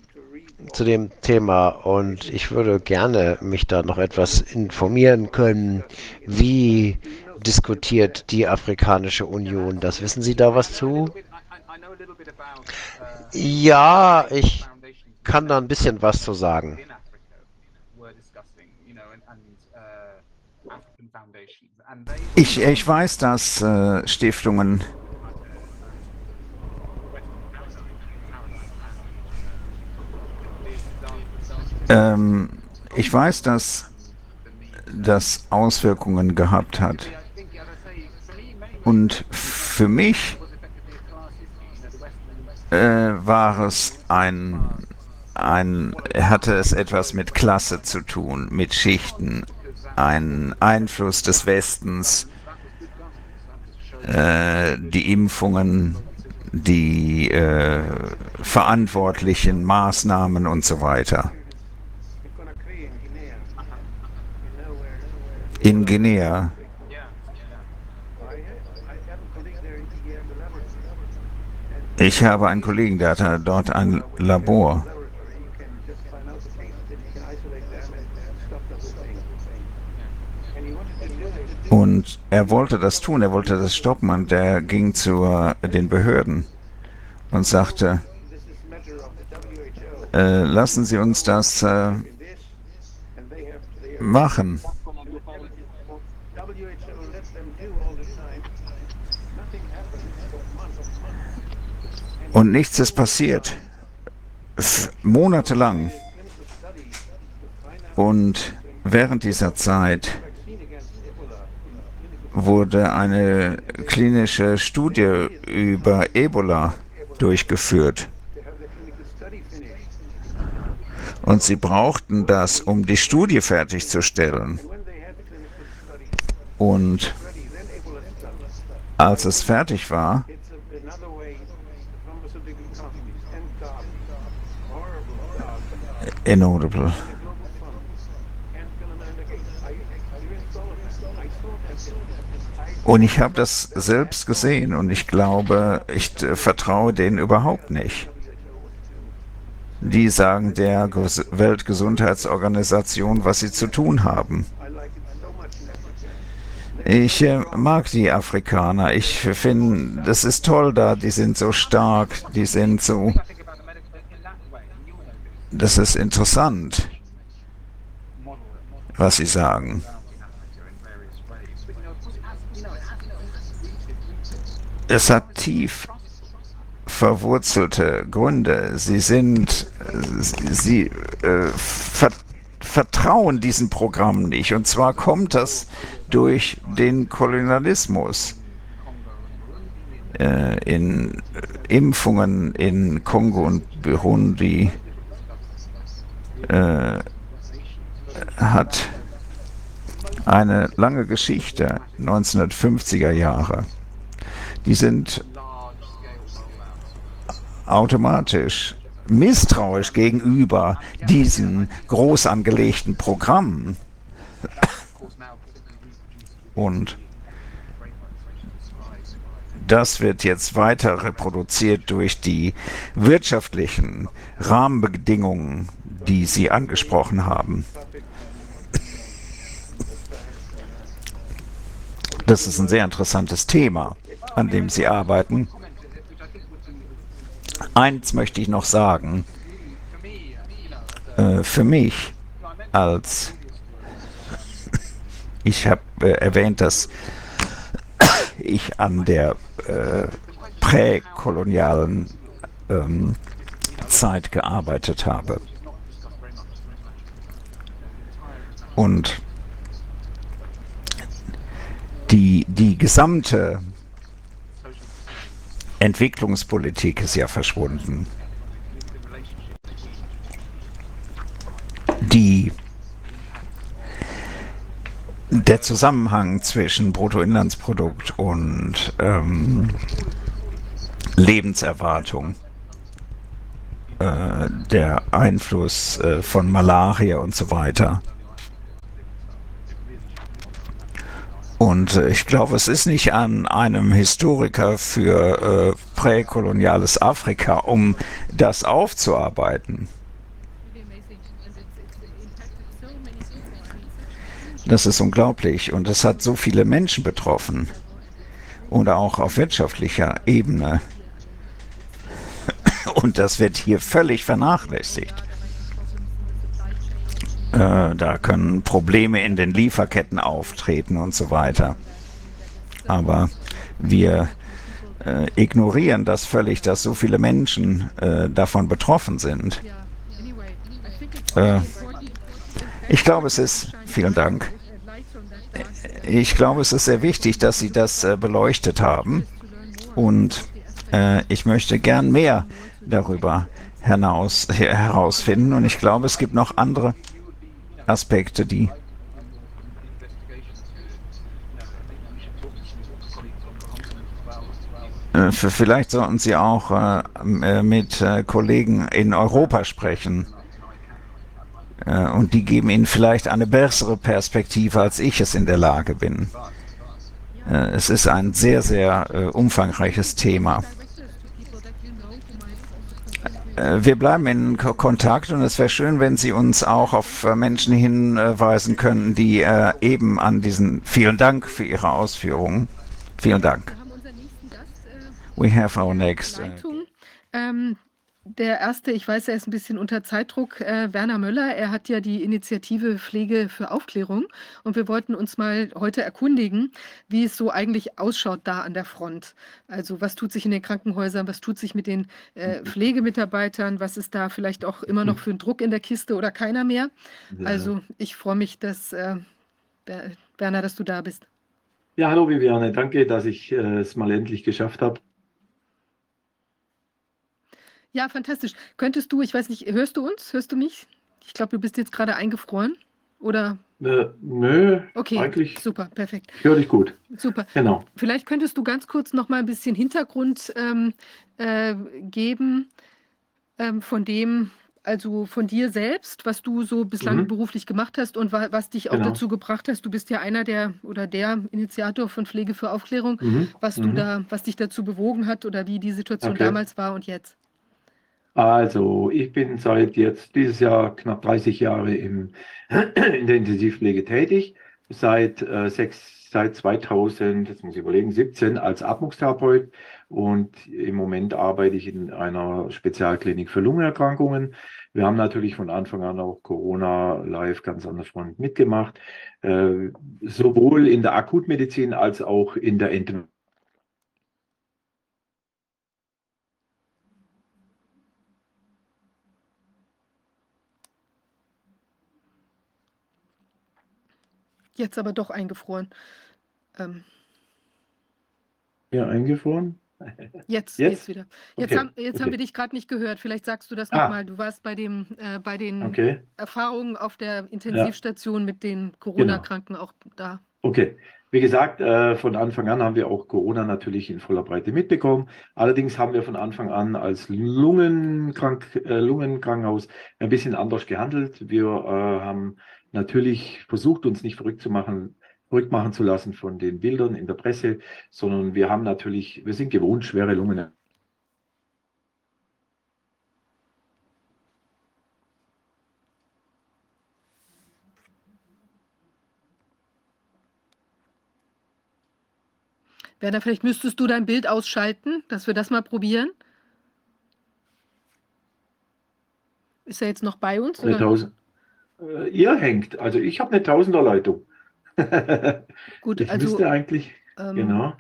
zu dem Thema und ich würde gerne mich da noch etwas informieren können. Wie diskutiert die Afrikanische Union das? Wissen Sie da was zu? Ja, ich kann da ein bisschen was zu sagen. Ich, ich weiß, dass äh, Stiftungen ähm, ich weiß, dass das Auswirkungen gehabt hat. Und für mich äh, war es ein, ein, hatte es etwas mit Klasse zu tun, mit Schichten, ein Einfluss des Westens, äh, die Impfungen, die äh, verantwortlichen Maßnahmen und so weiter. In Guinea. Ich habe einen Kollegen, der hat dort ein Labor. Und er wollte das tun, er wollte das stoppen und der ging zu äh, den Behörden und sagte, äh, lassen Sie uns das äh, machen. Und nichts ist passiert. Monatelang. Und während dieser Zeit wurde eine klinische Studie über Ebola durchgeführt. Und sie brauchten das, um die Studie fertigzustellen. Und als es fertig war, inaudible. Und ich habe das selbst gesehen und ich glaube, ich vertraue denen überhaupt nicht. Die sagen der Weltgesundheitsorganisation, was sie zu tun haben. Ich äh, mag die Afrikaner. Ich finde, das ist toll da. Die sind so stark, die sind so. Das ist interessant, was sie sagen. Es hat tief verwurzelte Gründe. Sie sind, sie äh, ver vertrauen diesen Programmen nicht. Und zwar kommt das durch den Kolonialismus. Äh, in Impfungen in Kongo und Burundi äh, hat eine lange Geschichte, 1950er Jahre. Die sind automatisch misstrauisch gegenüber diesen groß angelegten Programmen. Und das wird jetzt weiter reproduziert durch die wirtschaftlichen Rahmenbedingungen, die Sie angesprochen haben. Das ist ein sehr interessantes Thema, an dem Sie arbeiten. Eins möchte ich noch sagen. Äh, für mich als <laughs> ich habe äh, erwähnt, dass <coughs> ich an der äh, präkolonialen ähm, Zeit gearbeitet habe. Und die, die gesamte Entwicklungspolitik ist ja verschwunden. Die, der Zusammenhang zwischen Bruttoinlandsprodukt und ähm, Lebenserwartung, äh, der Einfluss äh, von Malaria und so weiter, Und äh, ich glaube, es ist nicht an einem Historiker für äh, präkoloniales Afrika, um das aufzuarbeiten. Das ist unglaublich und es hat so viele Menschen betroffen. Oder auch auf wirtschaftlicher Ebene. Und das wird hier völlig vernachlässigt. Äh, da können Probleme in den Lieferketten auftreten und so weiter. Aber wir äh, ignorieren das völlig, dass so viele Menschen äh, davon betroffen sind. Äh, ich glaube, es ist, vielen Dank, ich glaube, es ist sehr wichtig, dass Sie das äh, beleuchtet haben und äh, ich möchte gern mehr darüber hinaus, <laughs> herausfinden und ich glaube, es gibt noch andere Aspekte, die äh, Vielleicht sollten Sie auch äh, äh, mit äh, Kollegen in Europa sprechen. Äh, und die geben Ihnen vielleicht eine bessere Perspektive, als ich es in der Lage bin. Äh, es ist ein sehr, sehr umfangreiches Thema. Äh, wir bleiben in Kontakt und es wäre schön, wenn Sie uns auch auf äh, Menschen hinweisen könnten, die äh, eben an diesen. Vielen Dank für Ihre Ausführungen. Vielen Dank. We have our next. Ähm, der erste, ich weiß, er ist ein bisschen unter Zeitdruck, äh, Werner Möller. Er hat ja die Initiative Pflege für Aufklärung und wir wollten uns mal heute erkundigen, wie es so eigentlich ausschaut da an der Front. Also was tut sich in den Krankenhäusern, was tut sich mit den äh, Pflegemitarbeitern, was ist da vielleicht auch immer noch für einen Druck in der Kiste oder keiner mehr. Also ich freue mich, dass äh, Werner, dass du da bist. Ja, hallo Viviane, danke, dass ich äh, es mal endlich geschafft habe. Ja, fantastisch. Könntest du, ich weiß nicht, hörst du uns? Hörst du mich? Ich glaube, du bist jetzt gerade eingefroren, oder? Äh, nö, Okay, eigentlich super, perfekt. höre dich gut. Super. Genau. Vielleicht könntest du ganz kurz noch mal ein bisschen Hintergrund ähm, äh, geben ähm, von dem, also von dir selbst, was du so bislang Mhm. beruflich gemacht hast und wa was dich auch Genau. dazu gebracht hast. Du bist ja einer der oder der Initiator von Pflege für Aufklärung, Mhm. was du Mhm. da, was dich dazu bewogen hat oder wie die Situation Okay. damals war und jetzt. Also, ich bin seit jetzt dieses Jahr knapp 30 Jahre im, <clears throat> in der Intensivpflege tätig. Seit, äh, sechs, seit 2000, jetzt muss ich überlegen, 17 als Atmungstherapeut und im Moment arbeite ich in einer Spezialklinik für Lungenerkrankungen. Wir haben natürlich von Anfang an auch Corona live ganz an der Front mitgemacht, äh, sowohl in der Akutmedizin als auch in der Intensivpflege. Jetzt aber doch eingefroren. Ähm, Ja, eingefroren? jetzt Jetzt? geht's wieder. Jetzt, Okay, haben, jetzt haben okay. wir dich gerade nicht gehört. Vielleicht sagst du das Ah. nochmal. Du warst bei, dem, äh, bei den Okay, Erfahrungen auf der Intensivstation mit Genau. den Corona-Kranken auch da. okay. Wie gesagt, äh, von Anfang an haben wir auch Corona natürlich in voller Breite mitbekommen. Allerdings haben wir von Anfang an als Lungenkrank, äh, Lungenkrankenhaus ein bisschen anders gehandelt. Wir äh, haben natürlich versucht, uns nicht verrückt zu machen, verrückt machen zu lassen von den Bildern in der Presse, sondern wir haben natürlich, wir sind gewohnt, schwere Lungen Werner, vielleicht müsstest du dein Bild ausschalten, dass wir das mal probieren. Ist er jetzt noch bei uns? Eine Oder? Tausend, äh, ihr hängt, also ich habe eine Tausenderleitung. <laughs> Gut, ich also müsste eigentlich, ähm, genau.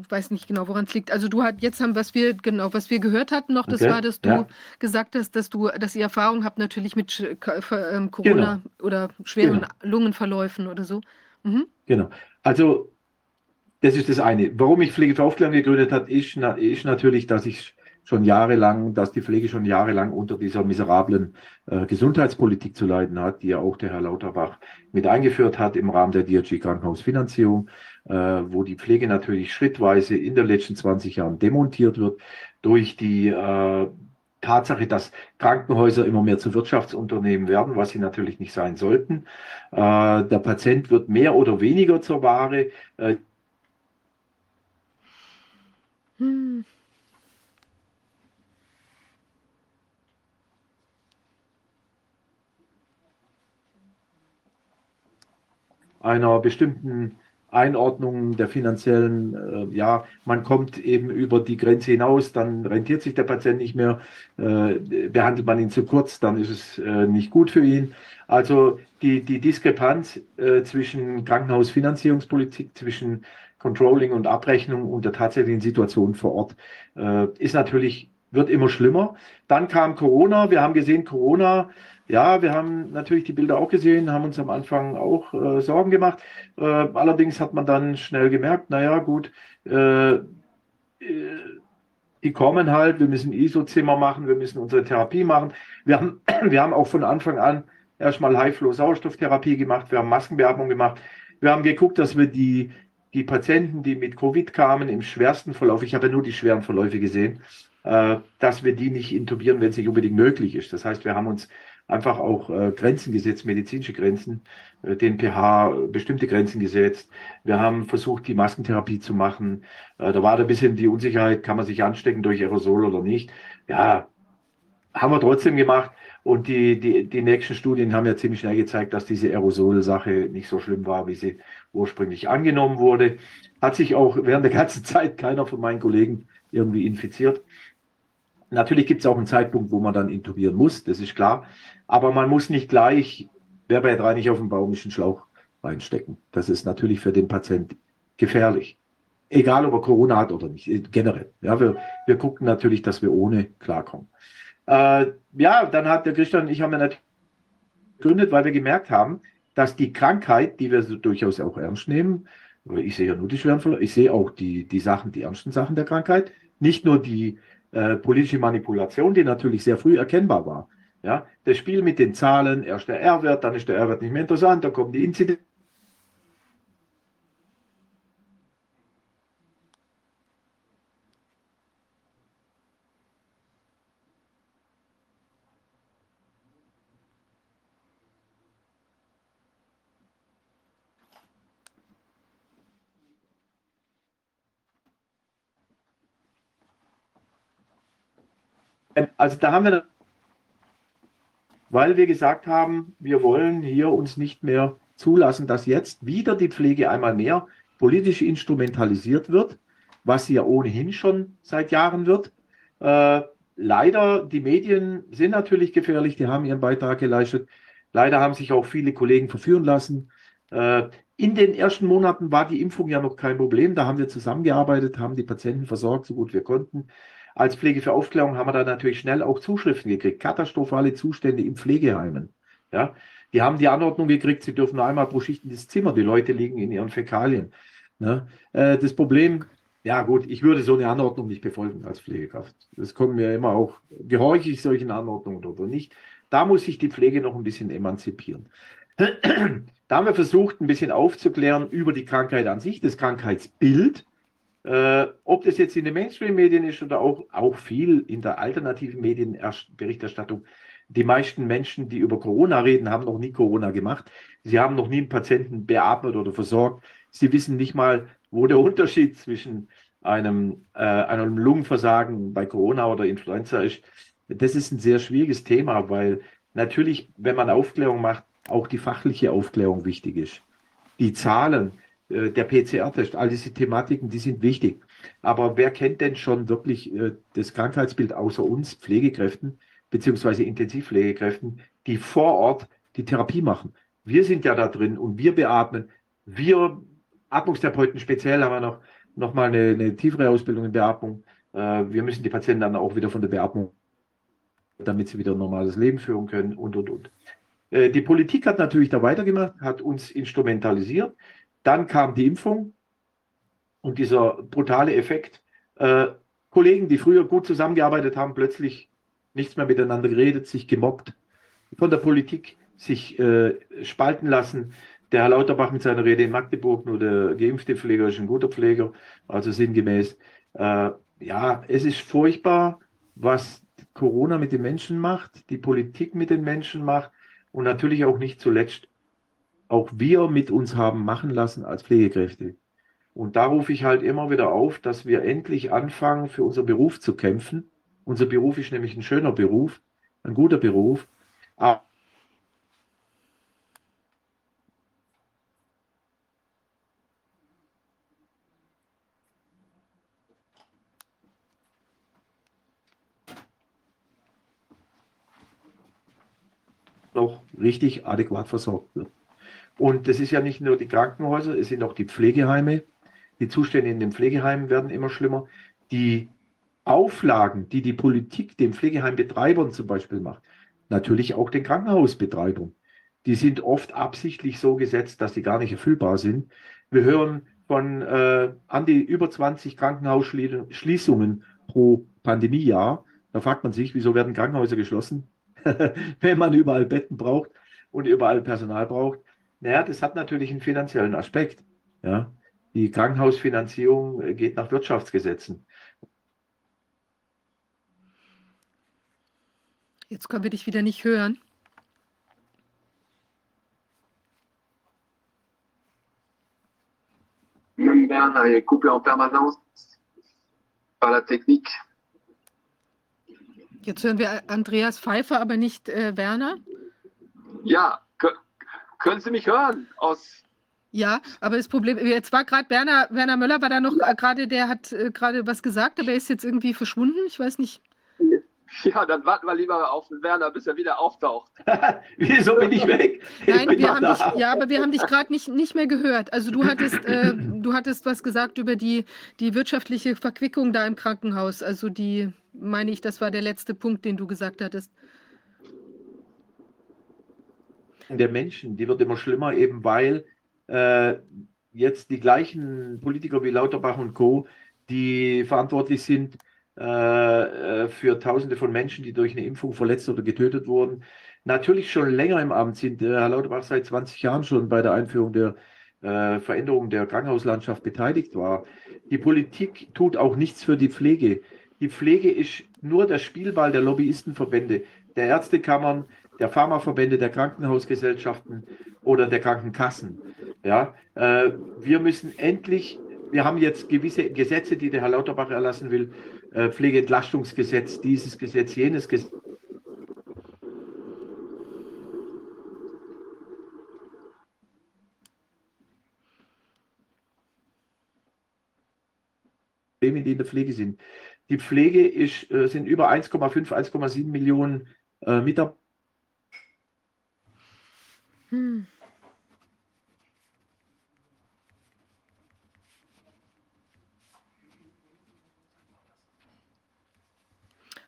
ich weiß nicht genau, woran es liegt. Also du hat jetzt haben, was wir genau, was wir gehört hatten noch, das Okay, war, dass du ja. gesagt hast, dass du, dass ihr Erfahrung habt natürlich mit ähm, Corona oder schweren Genau. Lungenverläufen oder so. Mhm. Genau. Also, das ist das eine. Warum ich Pflege für Aufklärung gegründet habe, ist, na, ist natürlich, dass ich schon jahrelang, dass die Pflege schon jahrelang unter dieser miserablen äh, Gesundheitspolitik zu leiden hat, die ja auch der Herr Lauterbach mit eingeführt hat im Rahmen der DRG Krankenhausfinanzierung, äh, wo die Pflege natürlich schrittweise in den letzten 20 Jahren demontiert wird durch die äh, Tatsache, dass Krankenhäuser immer mehr zu Wirtschaftsunternehmen werden, was sie natürlich nicht sein sollten. Äh, der Patient wird mehr oder weniger zur Ware. Äh, Hm. Einer bestimmten Einordnung der finanziellen, äh, ja, man kommt eben über die Grenze hinaus, dann rentiert sich der Patient nicht mehr, äh, behandelt man ihn zu kurz, dann ist es äh, nicht gut für ihn. Also die, die Diskrepanz äh, zwischen Krankenhausfinanzierungspolitik, zwischen Controlling und Abrechnung und der tatsächlichen Situation vor Ort äh, ist natürlich, wird immer schlimmer. Dann kam Corona, wir haben gesehen, Corona ja, wir haben natürlich die Bilder auch gesehen, haben uns am Anfang auch äh, Sorgen gemacht. Äh, allerdings hat man dann schnell gemerkt, naja, gut, äh, äh, die kommen halt, wir müssen ISO-Zimmer machen, wir müssen unsere Therapie machen. Wir haben, <clears throat> wir haben auch von Anfang an erstmal High-Flow-Sauerstofftherapie gemacht, wir haben Maskenbeatmung gemacht. Wir haben geguckt, dass wir die, die Patienten, die mit Covid kamen, im schwersten Verlauf, ich habe ja nur die schweren Verläufe gesehen, äh, dass wir die nicht intubieren, wenn es nicht unbedingt möglich ist. Das heißt, wir haben uns einfach auch äh, Grenzen gesetzt, medizinische Grenzen, äh, den pH bestimmte Grenzen gesetzt. Wir haben versucht, die Maskentherapie zu machen. Äh, da war da ein bisschen die Unsicherheit, kann man sich anstecken durch Aerosol oder nicht. Ja, haben wir trotzdem gemacht. Und die, die, die nächsten Studien haben ja ziemlich schnell gezeigt, dass diese Aerosol-Sache nicht so schlimm war, wie sie ursprünglich angenommen wurde. Hat sich auch während der ganzen Zeit keiner von meinen Kollegen irgendwie infiziert. Natürlich gibt es auch einen Zeitpunkt, wo man dann intubieren muss, das ist klar. Aber man muss nicht gleich, wer bei drei nicht auf dem Baum ist, einen Schlauch reinstecken. Das ist natürlich für den Patient gefährlich. Egal, ob er Corona hat oder nicht, äh, generell. Ja, wir, wir gucken natürlich, dass wir ohne klarkommen. Äh, ja, dann hat der Christian und ich haben wir natürlich gegründet, weil wir gemerkt haben, dass die Krankheit, die wir so durchaus auch ernst nehmen, ich sehe ja nur die schweren ich sehe auch die, die Sachen, die ernsten Sachen der Krankheit, nicht nur die äh, politische Manipulation, die natürlich sehr früh erkennbar war. Ja, das Spiel mit den Zahlen, erst der R-Wert, dann ist der R-Wert nicht mehr interessant, dann kommen die Inzidenz. Also da haben wir, weil wir gesagt haben, wir wollen hier uns nicht mehr zulassen, dass jetzt wieder die Pflege einmal mehr politisch instrumentalisiert wird, was sie ja ohnehin schon seit Jahren wird. Äh, leider, die Medien sind natürlich gefährlich, die haben ihren Beitrag geleistet. Leider haben sich auch viele Kollegen verführen lassen. Äh, in den ersten Monaten war die Impfung ja noch kein Problem. Da haben wir zusammengearbeitet, haben die Patienten versorgt, so gut wir konnten. Als Pflege für Aufklärung haben wir da natürlich schnell auch Zuschriften gekriegt. Katastrophale Zustände in Pflegeheimen. Ja, Die haben die Anordnung gekriegt, sie dürfen nur einmal pro Schicht in das Zimmer. Die Leute liegen in ihren Fäkalien. Ne? Äh, das Problem, ja gut, ich würde so eine Anordnung nicht befolgen als Pflegekraft. Das kommt mir immer auch, gehorche ich solchen Anordnungen oder nicht. Da muss sich die Pflege noch ein bisschen emanzipieren. Da haben wir versucht, ein bisschen aufzuklären über die Krankheit an sich, das Krankheitsbild. Äh, ob das jetzt in den Mainstream-Medien ist oder auch, auch viel in der alternativen Medienberichterstattung. Die meisten Menschen, die über Corona reden, haben noch nie Corona gemacht. Sie haben noch nie einen Patienten beatmet oder versorgt. Sie wissen nicht mal, wo der Unterschied zwischen einem, äh, einem Lungenversagen bei Corona oder Influenza ist. Das ist ein sehr schwieriges Thema, weil natürlich, wenn man Aufklärung macht, auch die fachliche Aufklärung wichtig ist. Die Zahlen, äh, der PCR-Test, all diese Thematiken, die sind wichtig. Aber wer kennt denn schon wirklich äh, das Krankheitsbild außer uns Pflegekräften beziehungsweise Intensivpflegekräften, die vor Ort die Therapie machen? Wir sind ja da drin und wir beatmen. Wir Atmungstherapeuten speziell haben wir noch, noch mal eine, eine tiefere Ausbildung in Beatmung. Äh, wir müssen die Patienten dann auch wieder von der Beatmung, damit sie wieder ein normales Leben führen können und, und, und. Äh, die Politik hat natürlich da weitergemacht, hat uns instrumentalisiert. Dann kam die Impfung und dieser brutale Effekt. Äh, Kollegen, die früher gut zusammengearbeitet haben, plötzlich nichts mehr miteinander geredet, sich gemobbt, von der Politik sich äh, spalten lassen. Der Herr Lauterbach mit seiner Rede in Magdeburg, nur der geimpfte Pfleger ist ein guter Pfleger, also sinngemäß. Äh, ja, es ist furchtbar, was Corona mit den Menschen macht, die Politik mit den Menschen macht und natürlich auch nicht zuletzt auch wir mit uns haben machen lassen als Pflegekräfte. Und da rufe ich halt immer wieder auf, dass wir endlich anfangen, für unser Beruf zu kämpfen. Unser Beruf ist nämlich ein schöner Beruf, ein guter Beruf. Aber noch richtig adäquat versorgt wird. Und das ist ja nicht nur die Krankenhäuser, es sind auch die Pflegeheime. Die Zustände in den Pflegeheimen werden immer schlimmer. Die Auflagen, die die Politik den Pflegeheimbetreibern zum Beispiel macht, natürlich auch den Krankenhausbetreibern, die sind oft absichtlich so gesetzt, dass sie gar nicht erfüllbar sind. Wir hören von äh, an die über 20 Krankenhausschließungen pro Pandemiejahr. Da fragt man sich, wieso werden Krankenhäuser geschlossen? <laughs> wenn man überall Betten braucht und überall Personal braucht. Naja, das hat natürlich einen finanziellen Aspekt. Ja. Die Krankenhausfinanzierung äh, geht nach Wirtschaftsgesetzen. Jetzt können wir dich wieder nicht hören. Bernard est coupé en permanence par la technique. Jetzt hören wir Andreas Pfeiffer, aber nicht äh, Werner. Ja, können Sie mich hören? Aus ja, aber das Problem, jetzt war gerade Werner, Werner Möller, war da noch äh, gerade, der hat äh, gerade was gesagt, aber er ist jetzt irgendwie verschwunden. Ich weiß nicht. Ja, dann warten wir lieber auf den Werner, bis er wieder auftaucht. <laughs> Wieso bin ich weg? Nein, wir haben dich, ja, aber wir haben dich gerade nicht, nicht mehr gehört. Also du hattest, äh, du hattest was gesagt über die, die wirtschaftliche Verquickung da im Krankenhaus. Also die, meine ich, das war der letzte Punkt, den du gesagt hattest. Der Menschen, die wird immer schlimmer, eben weil äh, jetzt die gleichen Politiker wie Lauterbach und Co., die verantwortlich sind äh, äh, für Tausende von Menschen, die durch eine Impfung verletzt oder getötet wurden, natürlich schon länger im Amt sind. Herr Lauterbach seit 20 Jahren schon bei der Einführung der äh, Veränderung der Krankenhauslandschaft beteiligt war. Die Politik tut auch nichts für die Pflege. Die Pflege ist nur der Spielball der Lobbyistenverbände, der Ärztekammern, der Pharmaverbände, der Krankenhausgesellschaften oder der Krankenkassen. Ja, äh, wir müssen endlich, wir haben jetzt gewisse Gesetze, die der Herr Lauterbach erlassen will, äh, Pflegeentlastungsgesetz, dieses Gesetz, jenes Gesetz. die in der Pflege sind. Die Pflege ist, äh, sind über 1,5, 1,7 Millionen äh, Mitarbeiter. Hm.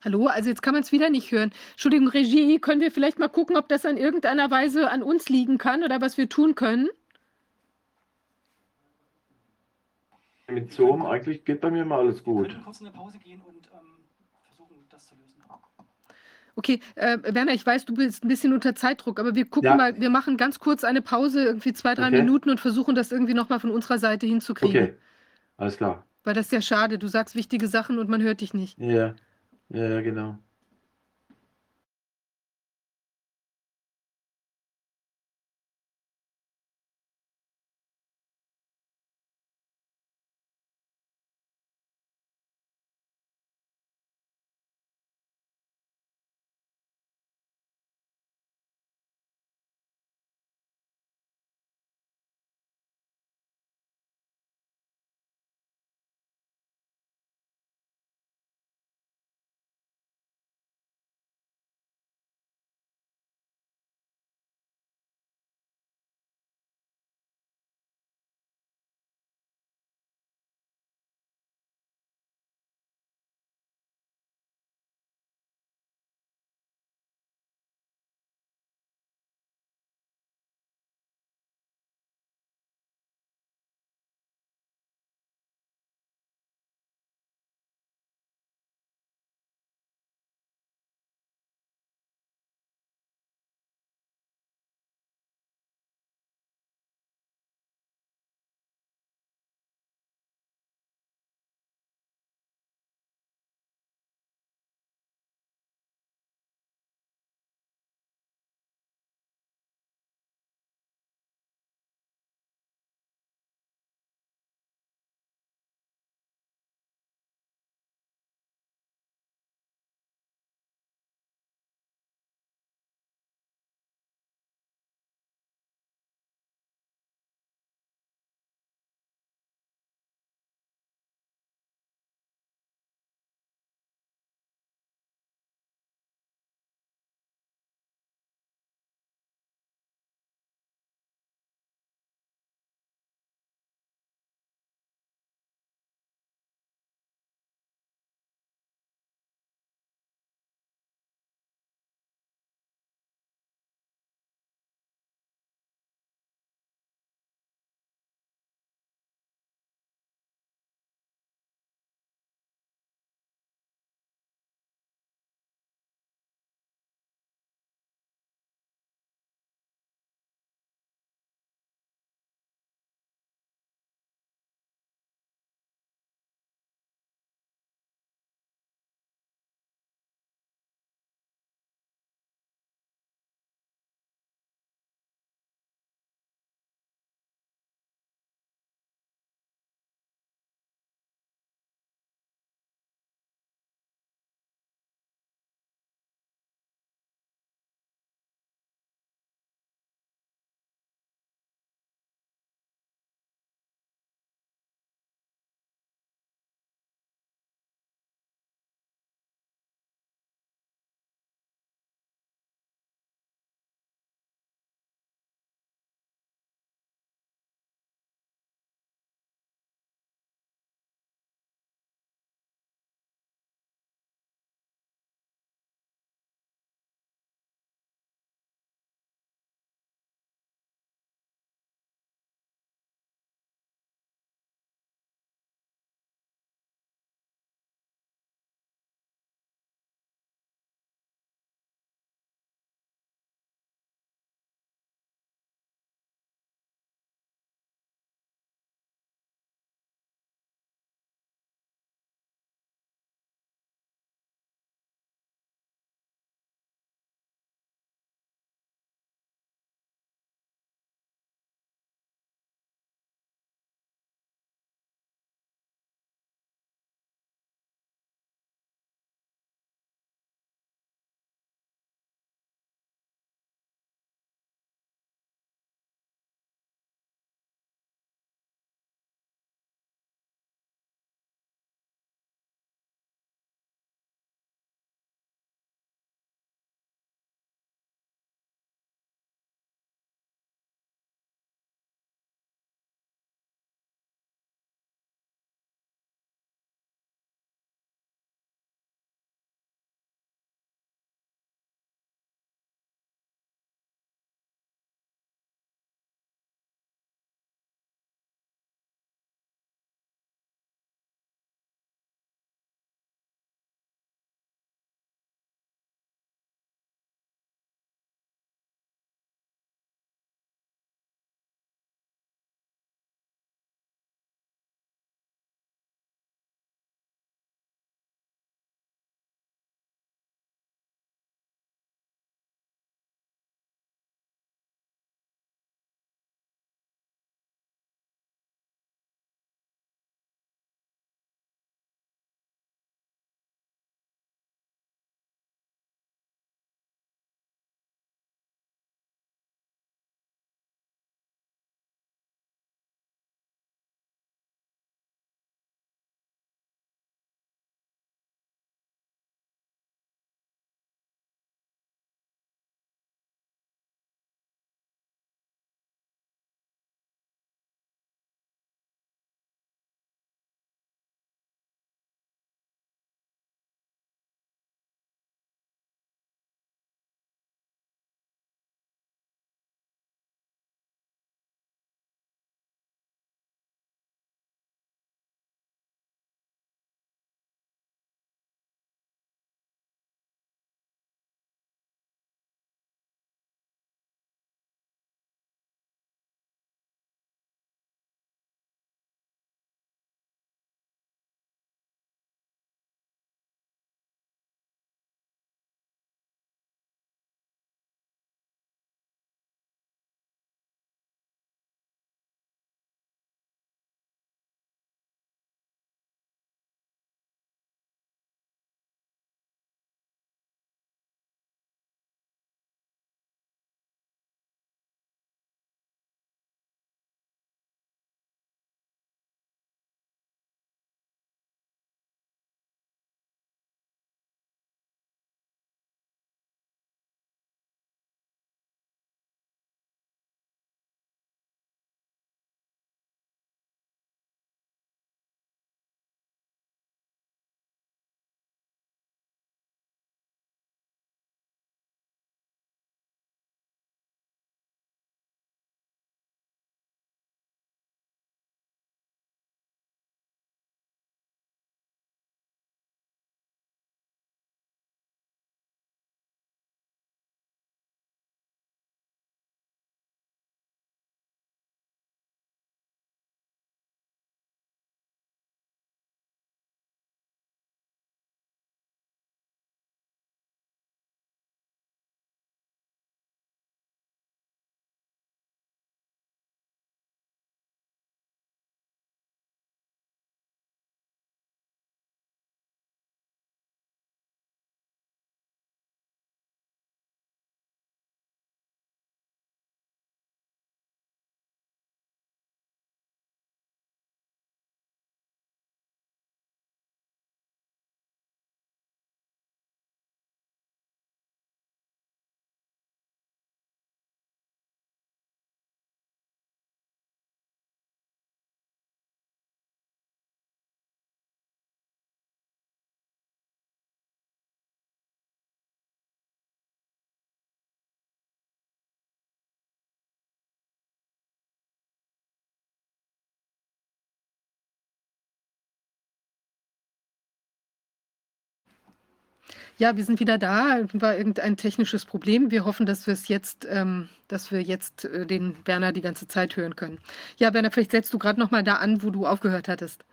Hallo? Also jetzt kann man es wieder nicht hören. Entschuldigung, Regie, können wir vielleicht mal gucken, ob das an irgendeiner Weise an uns liegen kann oder was wir tun können? Mit Zoom eigentlich geht bei mir mal alles Wir gut. können kurz in eine Pause gehen und ähm, versuchen, das zu lösen. Okay, äh, Werner, ich weiß, du bist ein bisschen unter Zeitdruck, aber wir gucken Ja. mal, wir machen ganz kurz eine Pause, irgendwie zwei, drei Okay. Minuten und versuchen das irgendwie nochmal von unserer Seite hinzukriegen. Okay, alles klar. Weil das ist ja schade. Du sagst wichtige Sachen und man hört dich nicht. Ja, ja, genau. Ja, wir sind wieder da. War irgendein technisches Problem. Wir hoffen, dass wir es jetzt, ähm, dass wir jetzt äh, den Werner die ganze Zeit hören können. Ja, Werner, vielleicht setzt du gerade noch mal da an, wo du aufgehört hattest.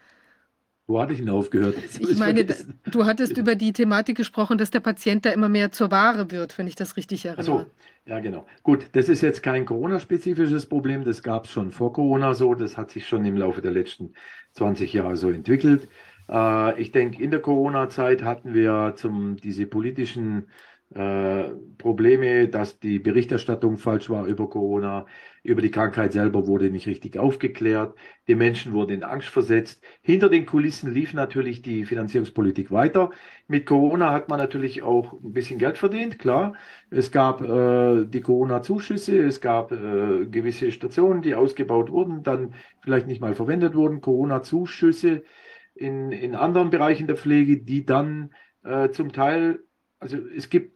Wo hatte ich denn aufgehört? Ich meine, du hattest über die Thematik gesprochen, dass der Patient da immer mehr zur Ware wird, wenn ich das richtig erinnere. So, ja, genau. Gut, das ist jetzt kein Corona-spezifisches Problem. Das gab es schon vor Corona so. Das hat sich schon im Laufe der letzten 20 Jahre so entwickelt. Äh, ich denke, in der Corona-Zeit hatten wir zum, diese politischen äh, Probleme, dass die Berichterstattung falsch war über Corona, über die Krankheit selber wurde nicht richtig aufgeklärt, die Menschen wurden in Angst versetzt. Hinter den Kulissen lief natürlich die Finanzierungspolitik weiter. Mit Corona hat man natürlich auch ein bisschen Geld verdient, klar. Es gab äh, die Corona-Zuschüsse, es gab äh, gewisse Stationen, die ausgebaut wurden, dann vielleicht nicht mal verwendet wurden, Corona-Zuschüsse in, in anderen Bereichen der Pflege, die dann äh, zum Teil, also es gibt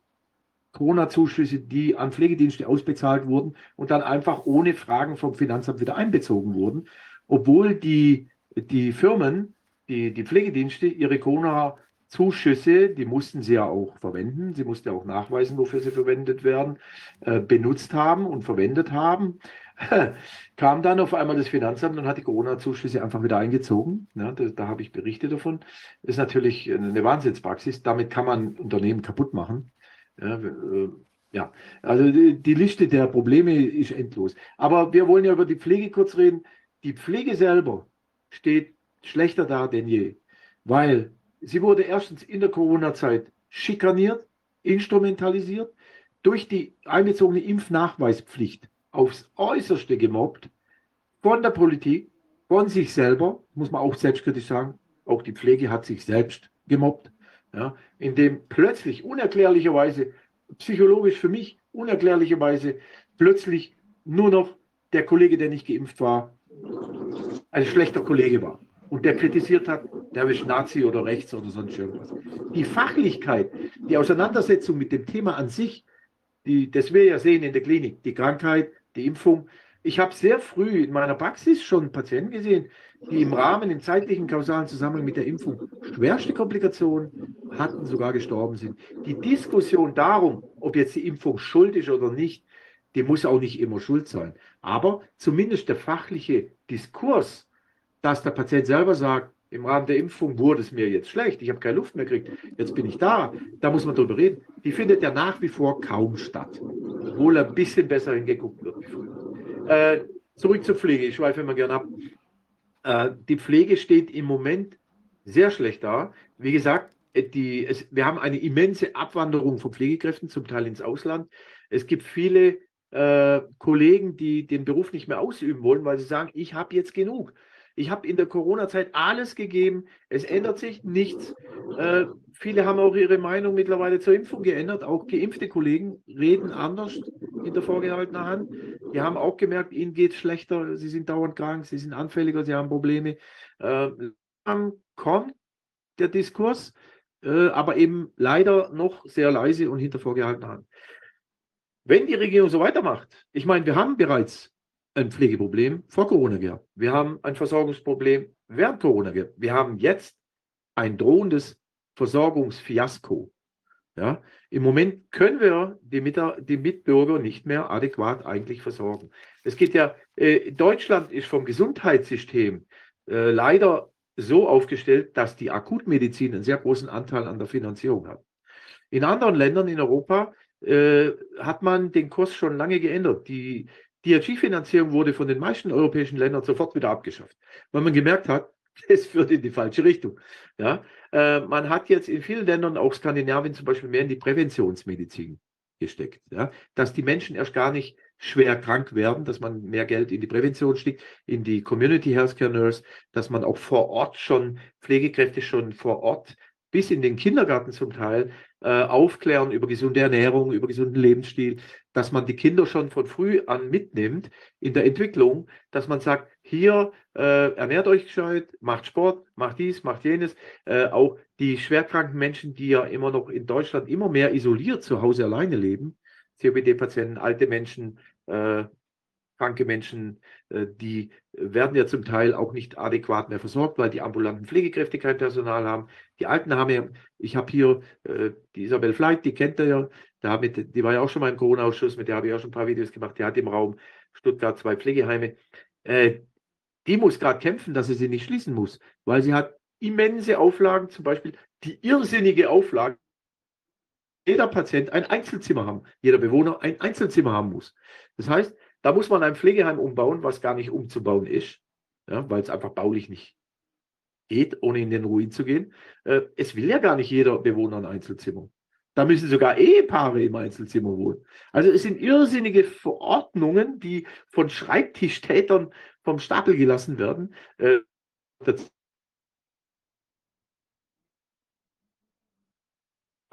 Corona-Zuschüsse, die an Pflegedienste ausbezahlt wurden und dann einfach ohne Fragen vom Finanzamt wieder einbezogen wurden, obwohl die, die Firmen, die, die Pflegedienste ihre Corona-Zuschüsse, die mussten sie ja auch verwenden, sie mussten ja auch nachweisen, wofür sie verwendet werden, äh, benutzt haben und verwendet haben. <laughs> kam dann auf einmal das Finanzamt und hat die Corona-Zuschüsse einfach wieder eingezogen. Ja, da, da habe ich Berichte davon. Das ist natürlich eine Wahnsinnspraxis. Damit kann man Unternehmen kaputt machen. Ja, äh, ja, also die, Liste der Probleme ist endlos. Aber wir wollen ja über die Pflege kurz reden. Die Pflege selber steht schlechter da denn je, weil sie wurde erstens in der Corona-Zeit schikaniert, instrumentalisiert, durch die einbezogene Impfnachweispflicht aufs Äußerste gemobbt, von der Politik, von sich selber, muss man auch selbstkritisch sagen, auch die Pflege hat sich selbst gemobbt ja, in dem plötzlich unerklärlicherweise, psychologisch für mich unerklärlicherweise, plötzlich nur noch der Kollege, der nicht geimpft war, ein schlechter Kollege war und der kritisiert hat, der ist Nazi oder rechts oder sonst irgendwas. Die Fachlichkeit, die Auseinandersetzung mit dem Thema an sich, die, das wir ja sehen in der Klinik, die Krankheit, die Impfung, ich habe sehr früh in meiner Praxis schon Patienten gesehen, die im Rahmen, im zeitlichen kausalen Zusammenhang mit der Impfung schwerste Komplikationen hatten, sogar gestorben sind. Die Diskussion darum, ob jetzt die Impfung schuld ist oder nicht, die muss auch nicht immer schuld sein. Aber zumindest der fachliche Diskurs, dass der Patient selber sagt, im Rahmen der Impfung wurde es mir jetzt schlecht, ich habe keine Luft mehr gekriegt, jetzt bin ich da, da muss man drüber reden, die findet ja nach wie vor kaum statt, obwohl ein bisschen besser hingeguckt wird wie früher. Äh, zurück zur Pflege. Ich schweife immer gerne ab. Äh, die Pflege steht im Moment sehr schlecht da. Wie gesagt, äh, die, es, wir haben eine immense Abwanderung von Pflegekräften, zum Teil ins Ausland. Es gibt viele äh, Kollegen, die den Beruf nicht mehr ausüben wollen, weil sie sagen, ich habe jetzt genug. Ich habe in der Corona-Zeit alles gegeben. Es ändert sich nichts. Äh, viele haben auch ihre Meinung mittlerweile zur Impfung geändert. Auch geimpfte Kollegen reden anders in der vorgehaltenen Hand. Die haben auch gemerkt, ihnen geht es schlechter. Sie sind dauernd krank, sie sind anfälliger, sie haben Probleme. Äh, dann kommt der Diskurs, äh, aber eben leider noch sehr leise und hinter vorgehaltener Hand. Wenn die Regierung so weitermacht, ich meine, wir haben bereits ein Pflegeproblem vor Corona gehabt. Wir haben ein Versorgungsproblem während Corona gehabt. Wir haben jetzt ein drohendes Versorgungsfiasko. Ja, Im Moment können wir die, Mit die Mitbürger nicht mehr adäquat eigentlich versorgen. Es geht ja, äh, Deutschland ist vom Gesundheitssystem äh, leider so aufgestellt, dass die Akutmedizin einen sehr großen Anteil an der Finanzierung hat. In anderen Ländern in Europa äh, hat man den Kurs schon lange geändert. Die DRG-Finanzierung wurde von den meisten europäischen Ländern sofort wieder abgeschafft, weil man gemerkt hat, <laughs> es führt in die falsche Richtung. Ja, äh, man hat jetzt in vielen Ländern, auch Skandinavien zum Beispiel, mehr in die Präventionsmedizin gesteckt. Ja, dass die Menschen erst gar nicht schwer krank werden, dass man mehr Geld in die Prävention steckt, in die Community Healthcare Nurse, dass man auch vor Ort schon Pflegekräfte schon vor Ort bis in den Kindergarten zum Teil äh, aufklären über gesunde Ernährung, über gesunden Lebensstil, dass man die Kinder schon von früh an mitnimmt in der Entwicklung, dass man sagt, hier äh, ernährt euch gescheit, macht Sport, macht dies, macht jenes. Äh, auch die schwerkranken Menschen, die ja immer noch in Deutschland immer mehr isoliert zu Hause alleine leben, COPD-Patienten, alte Menschen, äh, kranke Menschen, äh, die werden ja zum Teil auch nicht adäquat mehr versorgt, weil die ambulanten Pflegekräfte kein Personal haben. Die Alten haben ja, ich habe hier äh, die Isabel Fleit, die kennt ihr ja, damit, die war ja auch schon mal im Corona-Ausschuss, mit der habe ich auch schon ein paar Videos gemacht, die hat im Raum Stuttgart zwei Pflegeheime. Äh, die muss gerade kämpfen, dass sie sie nicht schließen muss, weil sie hat immense Auflagen, zum Beispiel die irrsinnige Auflage, jeder Patient ein Einzelzimmer haben, jeder Bewohner ein Einzelzimmer haben muss. Das heißt, da muss man ein Pflegeheim umbauen, was gar nicht umzubauen ist, ja, weil es einfach baulich nicht geht, ohne in den Ruin zu gehen. Äh, es will ja gar nicht jeder Bewohner ein Einzelzimmer. Da müssen sogar Ehepaare im Einzelzimmer wohnen. Also es sind irrsinnige Verordnungen, die von Schreibtischtätern vom Stapel gelassen werden. Äh,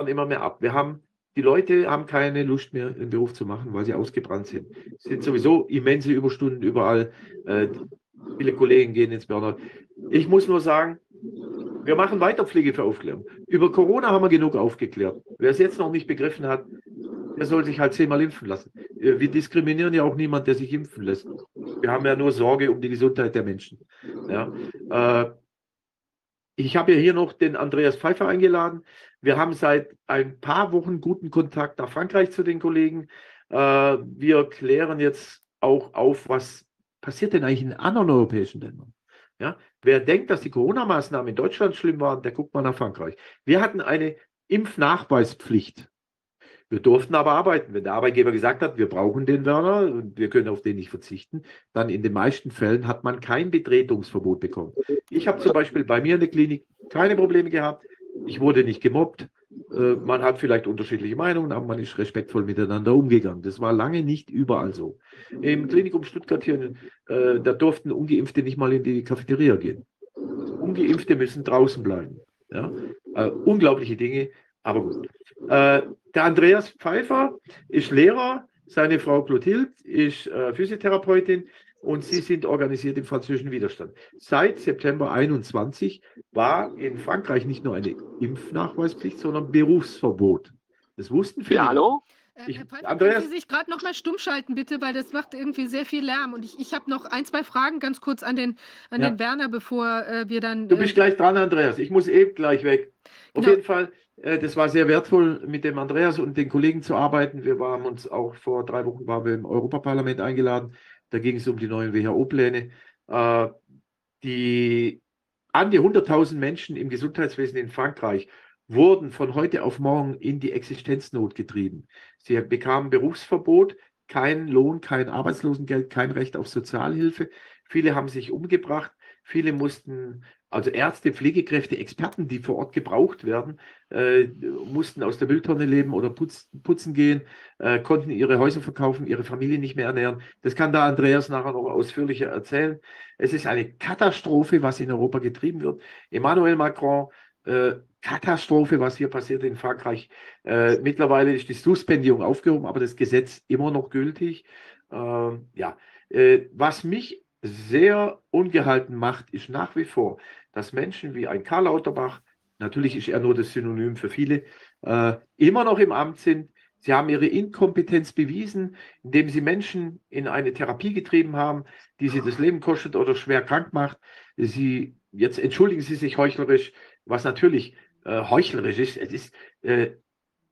immer mehr ab. Wir haben, die Leute haben keine Lust mehr, einen Beruf zu machen, weil sie ausgebrannt sind. Es sind sowieso immense Überstunden überall. Äh, viele Kollegen gehen ins Burnout. Ich muss nur sagen, wir machen weiter Pflege für Aufklärung. Über Corona haben wir genug aufgeklärt. Wer es jetzt noch nicht begriffen hat, der soll sich halt zehnmal impfen lassen. Äh, wir diskriminieren ja auch niemanden, der sich impfen lässt. Wir haben ja nur Sorge um die Gesundheit der Menschen. Ja, äh, ich habe ja hier noch den Andreas Pfeiffer eingeladen. Wir haben seit ein paar Wochen guten Kontakt nach Frankreich zu den Kollegen. Äh, wir klären jetzt auch auf, was passiert denn eigentlich in anderen europäischen Ländern. Ja, wer denkt, dass die Corona-Maßnahmen in Deutschland schlimm waren, der guckt mal nach Frankreich. Wir hatten eine Impfnachweispflicht. Wir durften aber arbeiten. Wenn der Arbeitgeber gesagt hat, wir brauchen den Werner und wir können auf den nicht verzichten, dann in den meisten Fällen hat man kein Betretungsverbot bekommen. Ich habe zum Beispiel bei mir in der Klinik keine Probleme gehabt. Ich wurde nicht gemobbt. Äh, man hat vielleicht unterschiedliche Meinungen, aber man ist respektvoll miteinander umgegangen. Das war lange nicht überall so. Im Klinikum Stuttgart hier, äh, da durften Ungeimpfte nicht mal in die Cafeteria gehen. Ungeimpfte müssen draußen bleiben. Ja? Äh, unglaubliche Dinge, aber gut. Äh, der Andreas Pfeiffer ist Lehrer, seine Frau Clotilde ist äh, Physiotherapeutin und sie sind organisiert im französischen Widerstand. Seit September 21 war in Frankreich nicht nur eine Impfnachweispflicht, sondern Berufsverbot. Das wussten viele. Ja, hallo? Äh, Ich- Herr Pfeiffer, Andreas- können Sie sich gerade noch mal stumm schalten, bitte, weil das macht irgendwie sehr viel Lärm. Und ich, ich habe noch ein, zwei Fragen ganz kurz an den, an Ja. den Werner, bevor äh, wir dann. Du bist äh, gleich dran, Andreas. Ich muss eben gleich weg. Auf Genau. jeden Fall, das war sehr wertvoll, mit dem Andreas und den Kollegen zu arbeiten. Wir haben uns auch vor drei Wochen waren wir im Europaparlament eingeladen. Da ging es um die neuen WHO-Pläne. Äh, die an die 100.000 Menschen im Gesundheitswesen in Frankreich wurden von heute auf morgen in die Existenznot getrieben. Sie bekamen Berufsverbot, kein Lohn, kein Arbeitslosengeld, kein Recht auf Sozialhilfe. Viele haben sich umgebracht. Viele mussten, also Ärzte, Pflegekräfte, Experten, die vor Ort gebraucht werden, äh, mussten aus der Mülltonne leben oder putz, putzen gehen, äh, konnten ihre Häuser verkaufen, ihre Familie nicht mehr ernähren. Das kann da Andreas nachher noch ausführlicher erzählen. Es ist eine Katastrophe, was in Europa getrieben wird. Emmanuel Macron, äh, Katastrophe, was hier passiert in Frankreich. Äh, mittlerweile ist die Suspendierung aufgehoben, aber das Gesetz immer noch gültig. Ähm, ja, äh, was mich sehr ungehalten macht, ist nach wie vor, dass Menschen wie ein Karl Lauterbach, natürlich ist er nur das Synonym für viele, äh, immer noch im Amt sind. Sie haben ihre Inkompetenz bewiesen, indem sie Menschen in eine Therapie getrieben haben, die sie das Leben kostet oder schwer krank macht. Sie, jetzt entschuldigen Sie sich heuchlerisch, was natürlich äh, heuchlerisch ist. Es ist äh,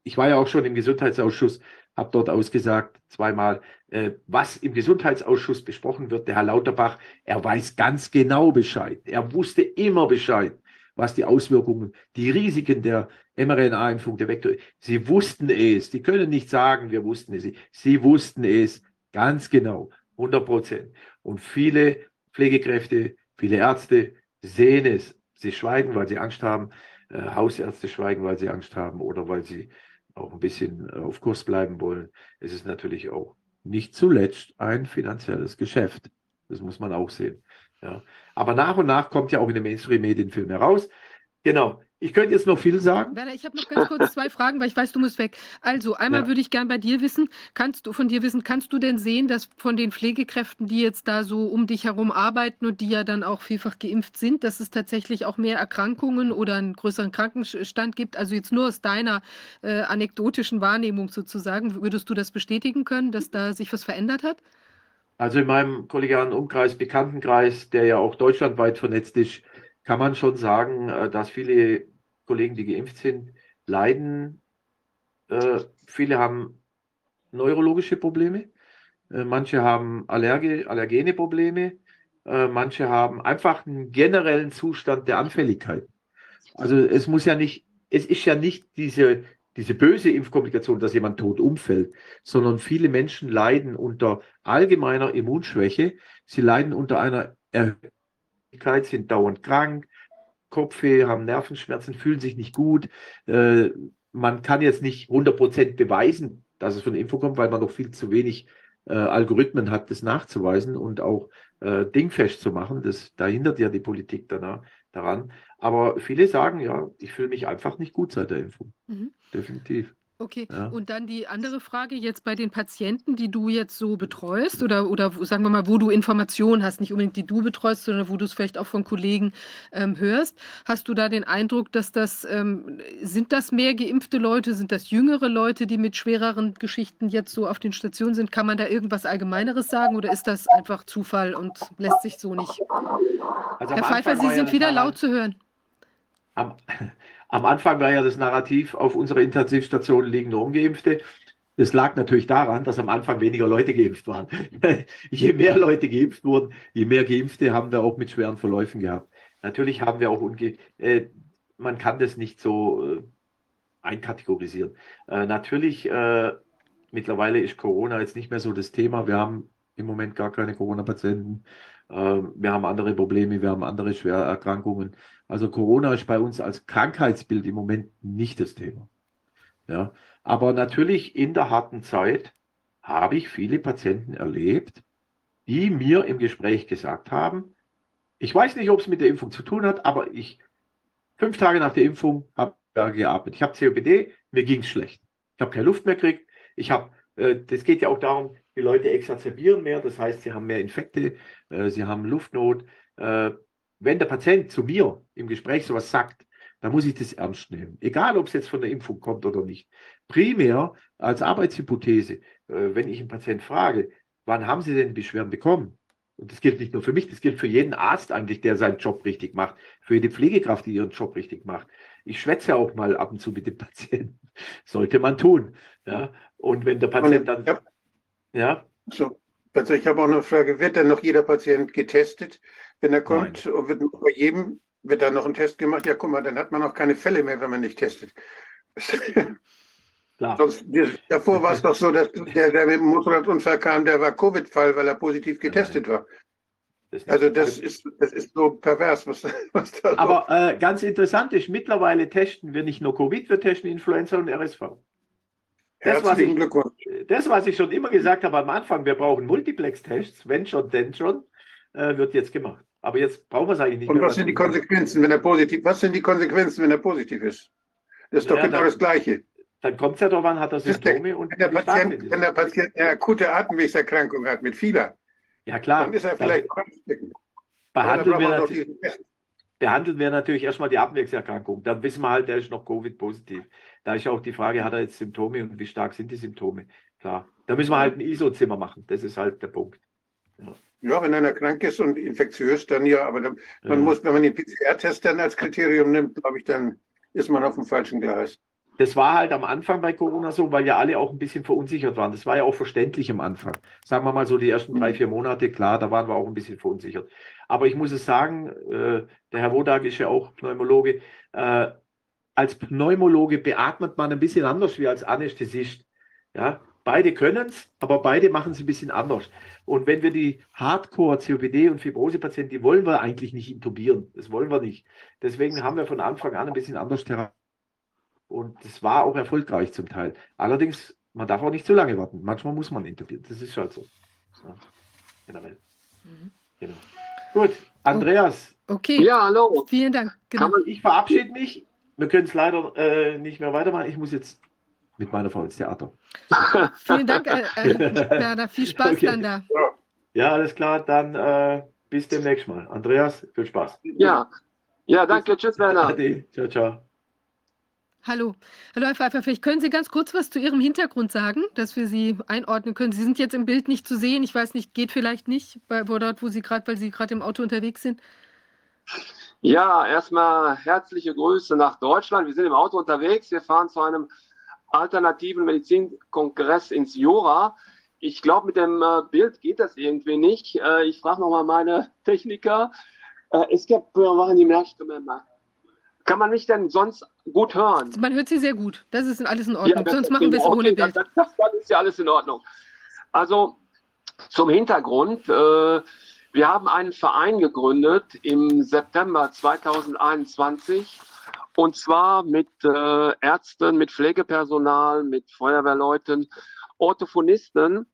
ich war ja auch schon im Gesundheitsausschuss, habe dort ausgesagt zweimal, äh, was im Gesundheitsausschuss besprochen wird. Der Herr Lauterbach, er weiß ganz genau Bescheid. Er wusste immer Bescheid, was die Auswirkungen, die Risiken der mRNA-Impfung, der Vektor, sie wussten es. Die können nicht sagen, wir wussten es. Sie wussten es ganz genau, 100 Prozent. Und viele Pflegekräfte, viele Ärzte sehen es. Sie schweigen, weil sie Angst haben. Äh, Hausärzte schweigen, weil sie Angst haben oder weil sie auch ein bisschen äh, auf Kurs bleiben wollen. Es ist natürlich auch nicht zuletzt ein finanzielles Geschäft. Das muss man auch sehen. Ja. Aber nach und nach kommt ja auch in den Mainstream-Medien viel mehr raus. Genau. Ich könnte jetzt noch viel sagen. Werner, ich habe noch ganz kurz zwei Fragen, weil ich weiß, du musst weg. Also, einmal Ja. würde ich gern bei dir wissen, kannst du von dir wissen, kannst du denn sehen, dass von den Pflegekräften, die jetzt da so um dich herum arbeiten und die ja dann auch vielfach geimpft sind, dass es tatsächlich auch mehr Erkrankungen oder einen größeren Krankenstand gibt? Also jetzt nur aus deiner äh, anekdotischen Wahrnehmung sozusagen, würdest du das bestätigen können, dass da sich was verändert hat? Also in meinem kollegialen Umkreis, Bekanntenkreis, der ja auch deutschlandweit vernetzt ist, kann man schon sagen, äh, dass viele Kollegen, die geimpft sind, leiden. Äh, viele haben neurologische Probleme, äh, manche haben Allerge, allergene Probleme, manche haben einfach einen generellen Zustand der Anfälligkeit. Also es muss ja nicht, es ist ja nicht diese, diese böse Impfkomplikation, dass jemand tot umfällt, sondern viele Menschen leiden unter allgemeiner Immunschwäche. Sie leiden unter einer Erhöhung, sind dauernd krank, Kopfweh, haben Nervenschmerzen, fühlen sich nicht gut. Äh, man kann jetzt nicht 100% beweisen, dass es von Info kommt, weil man noch viel zu wenig äh, Algorithmen hat, das nachzuweisen und auch äh, dingfest zu machen. Das, da hindert ja die Politik danach, daran. Aber viele sagen, ja, ich fühle mich einfach nicht gut seit der Impfung. Mhm. Definitiv. Okay, Ja. und dann die andere Frage jetzt bei den Patienten, die du jetzt so betreust oder, oder sagen wir mal, wo du Informationen hast, nicht unbedingt die du betreust, sondern wo du es vielleicht auch von Kollegen ähm, hörst. Hast du da den Eindruck, dass das, ähm, sind das mehr geimpfte Leute, sind das jüngere Leute, die mit schwereren Geschichten jetzt so auf den Stationen sind? Kann man da irgendwas Allgemeineres sagen oder ist das einfach Zufall und lässt sich so nicht? Also Herr Pfeiffer, Sie sind wieder laut zu hören. Am, am Anfang war ja das Narrativ, auf unserer Intensivstation liegen nur Ungeimpfte. Das lag natürlich daran, dass am Anfang weniger Leute geimpft waren. <laughs> je mehr Leute geimpft wurden, je mehr Geimpfte haben wir auch mit schweren Verläufen gehabt. Natürlich haben wir auch unge äh, man kann das nicht so äh, einkategorisieren. Äh, natürlich, äh, mittlerweile ist Corona jetzt nicht mehr so das Thema. Wir haben im Moment gar keine Corona-Patienten. Äh, wir haben andere Probleme, wir haben andere Schwererkrankungen. Also Corona ist bei uns als Krankheitsbild im Moment nicht das Thema. Ja, aber natürlich in der harten Zeit habe ich viele Patienten erlebt, die mir im Gespräch gesagt haben, ich weiß nicht, ob es mit der Impfung zu tun hat, aber ich fünf Tage nach der Impfung habe ich geatmet. Ich habe COPD, mir ging es schlecht. Ich habe keine Luft mehr gekriegt. Ich habe, äh, das geht ja auch darum, die Leute exacerbieren mehr, das heißt, sie haben mehr Infekte, äh, sie haben Luftnot. Äh, wenn der Patient zu mir im Gespräch sowas sagt, dann muss ich das ernst nehmen. Egal, ob es jetzt von der Impfung kommt oder nicht. Primär als Arbeitshypothese, äh, wenn ich einen Patient frage, wann haben Sie denn Beschwerden bekommen? Und das gilt nicht nur für mich, das gilt für jeden Arzt eigentlich, der seinen Job richtig macht, für jede Pflegekraft, die ihren Job richtig macht. Ich schwätze auch mal ab und zu mit dem <laughs> Patienten. Sollte man tun. Ja? Und wenn der Patient dann, Ja, ja, so. Also ich habe auch noch eine Frage, wird dann noch jeder Patient getestet, wenn er kommt? Und wird bei jedem, wird dann noch ein Test gemacht? Ja, guck mal, dann hat man auch keine Fälle mehr, wenn man nicht testet. klar. <laughs> Sonst, davor war es doch so, dass der, der mit dem Motorradunfall kam, der war Covid-Fall, weil er positiv getestet war. Also das ist, das ist so pervers, was, was da Aber äh, ganz interessant ist, mittlerweile testen wir nicht nur Covid, wir testen Influenza und RSV. Das, was Herzlichen ich- Glückwunsch. Das, was ich schon immer gesagt habe am Anfang, wir brauchen Multiplex-Tests, wenn schon, denn schon, äh, wird jetzt gemacht. Aber jetzt brauchen wir es eigentlich nicht Und mehr. was sind die Konsequenzen, wenn er positiv, was sind die Konsequenzen, wenn er positiv ist? Das ist doch Ja, genau da- das Gleiche. Dann kommt es ja darauf an, hat er Das der- Symptome und Wenn der Patient, wenn der Patient eine akute Atemwegserkrankung hat mit Fieber, Ja klar, dann ist er vielleicht behandeln, wir natürlich? Behandeln wir natürlich erstmal die Atemwegserkrankung. Dann wissen wir halt, der ist noch Covid-positiv. Da ist ja auch die Frage, hat er jetzt Symptome und wie stark sind die Symptome? Klar, da müssen wir halt ein ISO-Zimmer machen. Das ist halt der Punkt. Ja, wenn einer krank ist und infektiös, dann ja, aber dann, man Ja. muss, wenn man den PCR-Test dann als Kriterium nimmt, glaube ich, dann ist man auf dem falschen Gleis. Das war halt am Anfang bei Corona so, weil ja alle auch ein bisschen verunsichert waren. Das war ja auch verständlich am Anfang. Sagen wir mal so die ersten drei, vier Monate, klar, da waren wir auch ein bisschen verunsichert. Aber ich muss es sagen, äh, der Herr Wodak ist ja auch Pneumologe. Äh, als Pneumologe beatmet man ein bisschen anders wie als Anästhesist. Ja, beide können es, aber beide machen es ein bisschen anders. Und wenn wir die Hardcore-COPD- und Fibrose-Patienten, die wollen wir eigentlich nicht intubieren. Das wollen wir nicht. Deswegen haben wir von Anfang an ein bisschen anders therapiert. Und das war auch erfolgreich zum Teil. Allerdings, man darf auch nicht zu lange warten. Manchmal muss man intubieren. Das ist halt so. Ja, generell. Mhm. Genau. Gut, Andreas, Okay, Ja, hallo. vielen Dank. Genau. Kann man, ich verabschiede mich. Wir können es leider äh, nicht mehr weitermachen. Ich muss jetzt mit meiner Frau ins Theater. <laughs> Vielen Dank, äh, äh, Werner. Viel Spaß Okay. dann da. Ja, alles klar. Dann äh, bis demnächst mal. Andreas, viel Spaß. ja. Ja, danke. Tschüss, Werner. Ade. Ciao, ciao. Hallo. Hallo, Herr Pfeiffer. Vielleicht können Sie ganz kurz was zu Ihrem Hintergrund sagen, dass wir Sie einordnen können. Sie sind jetzt im Bild nicht zu sehen. Ich weiß nicht, geht vielleicht nicht, bei, wo dort, wo Sie gerade, weil Sie gerade im Auto unterwegs sind. Ja, erstmal herzliche Grüße nach Deutschland. Wir sind im Auto unterwegs. Wir fahren zu einem alternativen Medizinkongress ins Jura. Ich glaube, mit dem äh, Bild geht das irgendwie nicht. Äh, ich frage nochmal meine Techniker. Äh, es gibt, machen die immer. Kann man mich denn sonst gut hören? Man hört Sie sehr gut. Das ist alles in Ordnung. Ja, Sonst machen wir es okay, ohne Bild. dann, dann ist ja alles in Ordnung. Also zum Hintergrund. Äh, wir haben einen Verein gegründet im September 2021 und zwar mit äh, Ärzten, mit Pflegepersonal, mit Feuerwehrleuten, Orthophonisten.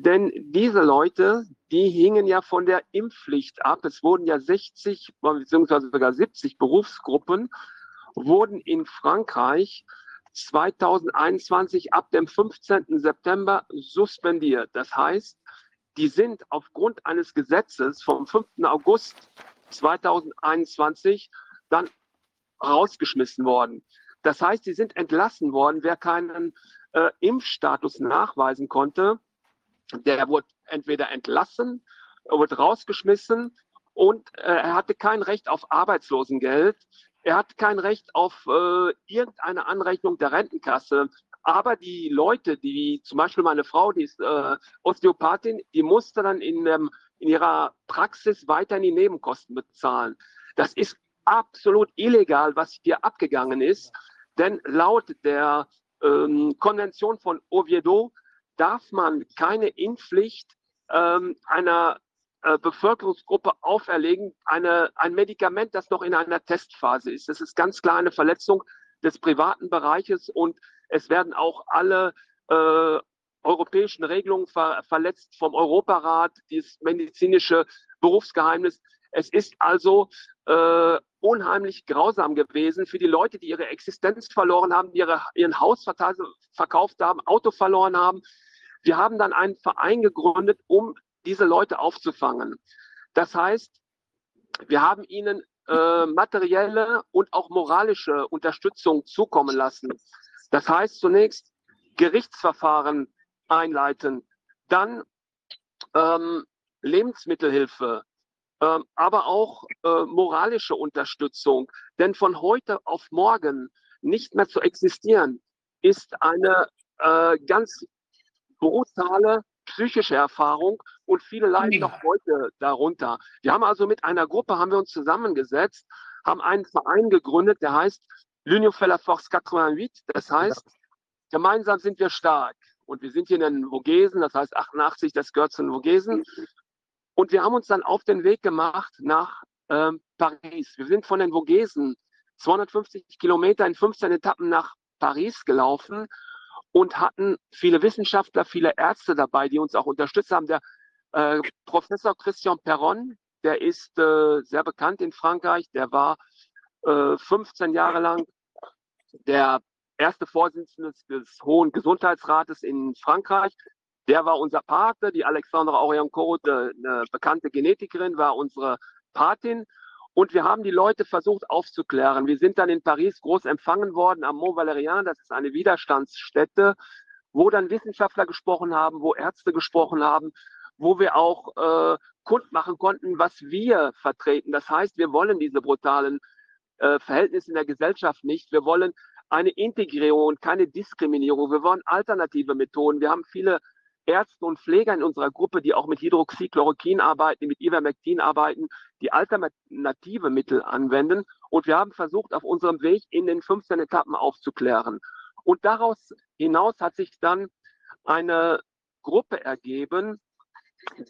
Denn diese Leute, die hingen ja von der Impfpflicht ab. Es wurden ja 60 beziehungsweise sogar 70 Berufsgruppen wurden in Frankreich 2021 ab dem 15. September suspendiert. Das heißt, die sind aufgrund eines Gesetzes vom 5. August 2021 dann rausgeschmissen worden. Das heißt, sie sind entlassen worden. Wer keinen äh, Impfstatus nachweisen konnte, der wurde entweder entlassen, wurde rausgeschmissen und äh, er hatte kein Recht auf Arbeitslosengeld. Er hat kein Recht auf äh, irgendeine Anrechnung der Rentenkasse. Aber die Leute, die zum Beispiel meine Frau, die ist äh, Osteopathin, die musste dann in, ähm, in ihrer Praxis weiterhin die Nebenkosten bezahlen. Das ist absolut illegal, was hier abgegangen ist. Denn laut der ähm, Konvention von Oviedo darf man keine Impfpflicht ähm, einer äh, Bevölkerungsgruppe auferlegen, eine, ein Medikament, das noch in einer Testphase ist. Das ist ganz klar eine Verletzung des privaten Bereiches und es werden auch alle äh, europäischen Regelungen ver verletzt vom Europarat, dieses medizinische Berufsgeheimnis. Es ist also äh, unheimlich grausam gewesen für die Leute, die ihre Existenz verloren haben, ihre, ihren Haus verkauft haben, Auto verloren haben. Wir haben dann einen Verein gegründet, um diese Leute aufzufangen. Das heißt, wir haben ihnen äh, materielle und auch moralische Unterstützung zukommen lassen. Das heißt zunächst Gerichtsverfahren einleiten, dann ähm, Lebensmittelhilfe, ähm, aber auch äh, moralische Unterstützung. Denn von heute auf morgen nicht mehr zu existieren, ist eine äh, ganz brutale psychische Erfahrung und viele leiden noch heute darunter. Wir haben also mit einer Gruppe, haben wir uns zusammengesetzt, haben einen Verein gegründet, der heißt L'Union fait la Force 88. Das heißt, gemeinsam sind wir stark. Und wir sind hier in den Vogesen, das heißt 88, das gehört zu den Vogesen. Und wir haben uns dann auf den Weg gemacht nach ähm, Paris. Wir sind von den Vogesen 250 Kilometer in 15 Etappen nach Paris gelaufen und hatten viele Wissenschaftler, viele Ärzte dabei, die uns auch unterstützt haben. Der äh, Professor Christian Perron, der ist äh, sehr bekannt in Frankreich, der war äh, 15 Jahre lang der erste Vorsitzende des Hohen Gesundheitsrates in Frankreich. Der war unser Pate. Die Alexandra Oriencourt, eine bekannte Genetikerin, war unsere Patin. Und wir haben die Leute versucht aufzuklären. Wir sind dann in Paris groß empfangen worden am Mont Valérien. Das ist eine Widerstandsstätte, wo dann Wissenschaftler gesprochen haben, wo Ärzte gesprochen haben, wo wir auch äh, kund machen konnten, was wir vertreten. Das heißt, wir wollen diese brutalen äh, Verhältnisse in der Gesellschaft nicht. Wir wollen eine Integrierung, keine Diskriminierung. Wir wollen alternative Methoden. Wir haben viele Ärzte und Pfleger in unserer Gruppe, die auch mit Hydroxychloroquin arbeiten, mit Ivermectin arbeiten, die alternative Mittel anwenden. Und wir haben versucht, auf unserem Weg in den 15 Etappen aufzuklären. Und daraus hinaus hat sich dann eine Gruppe ergeben,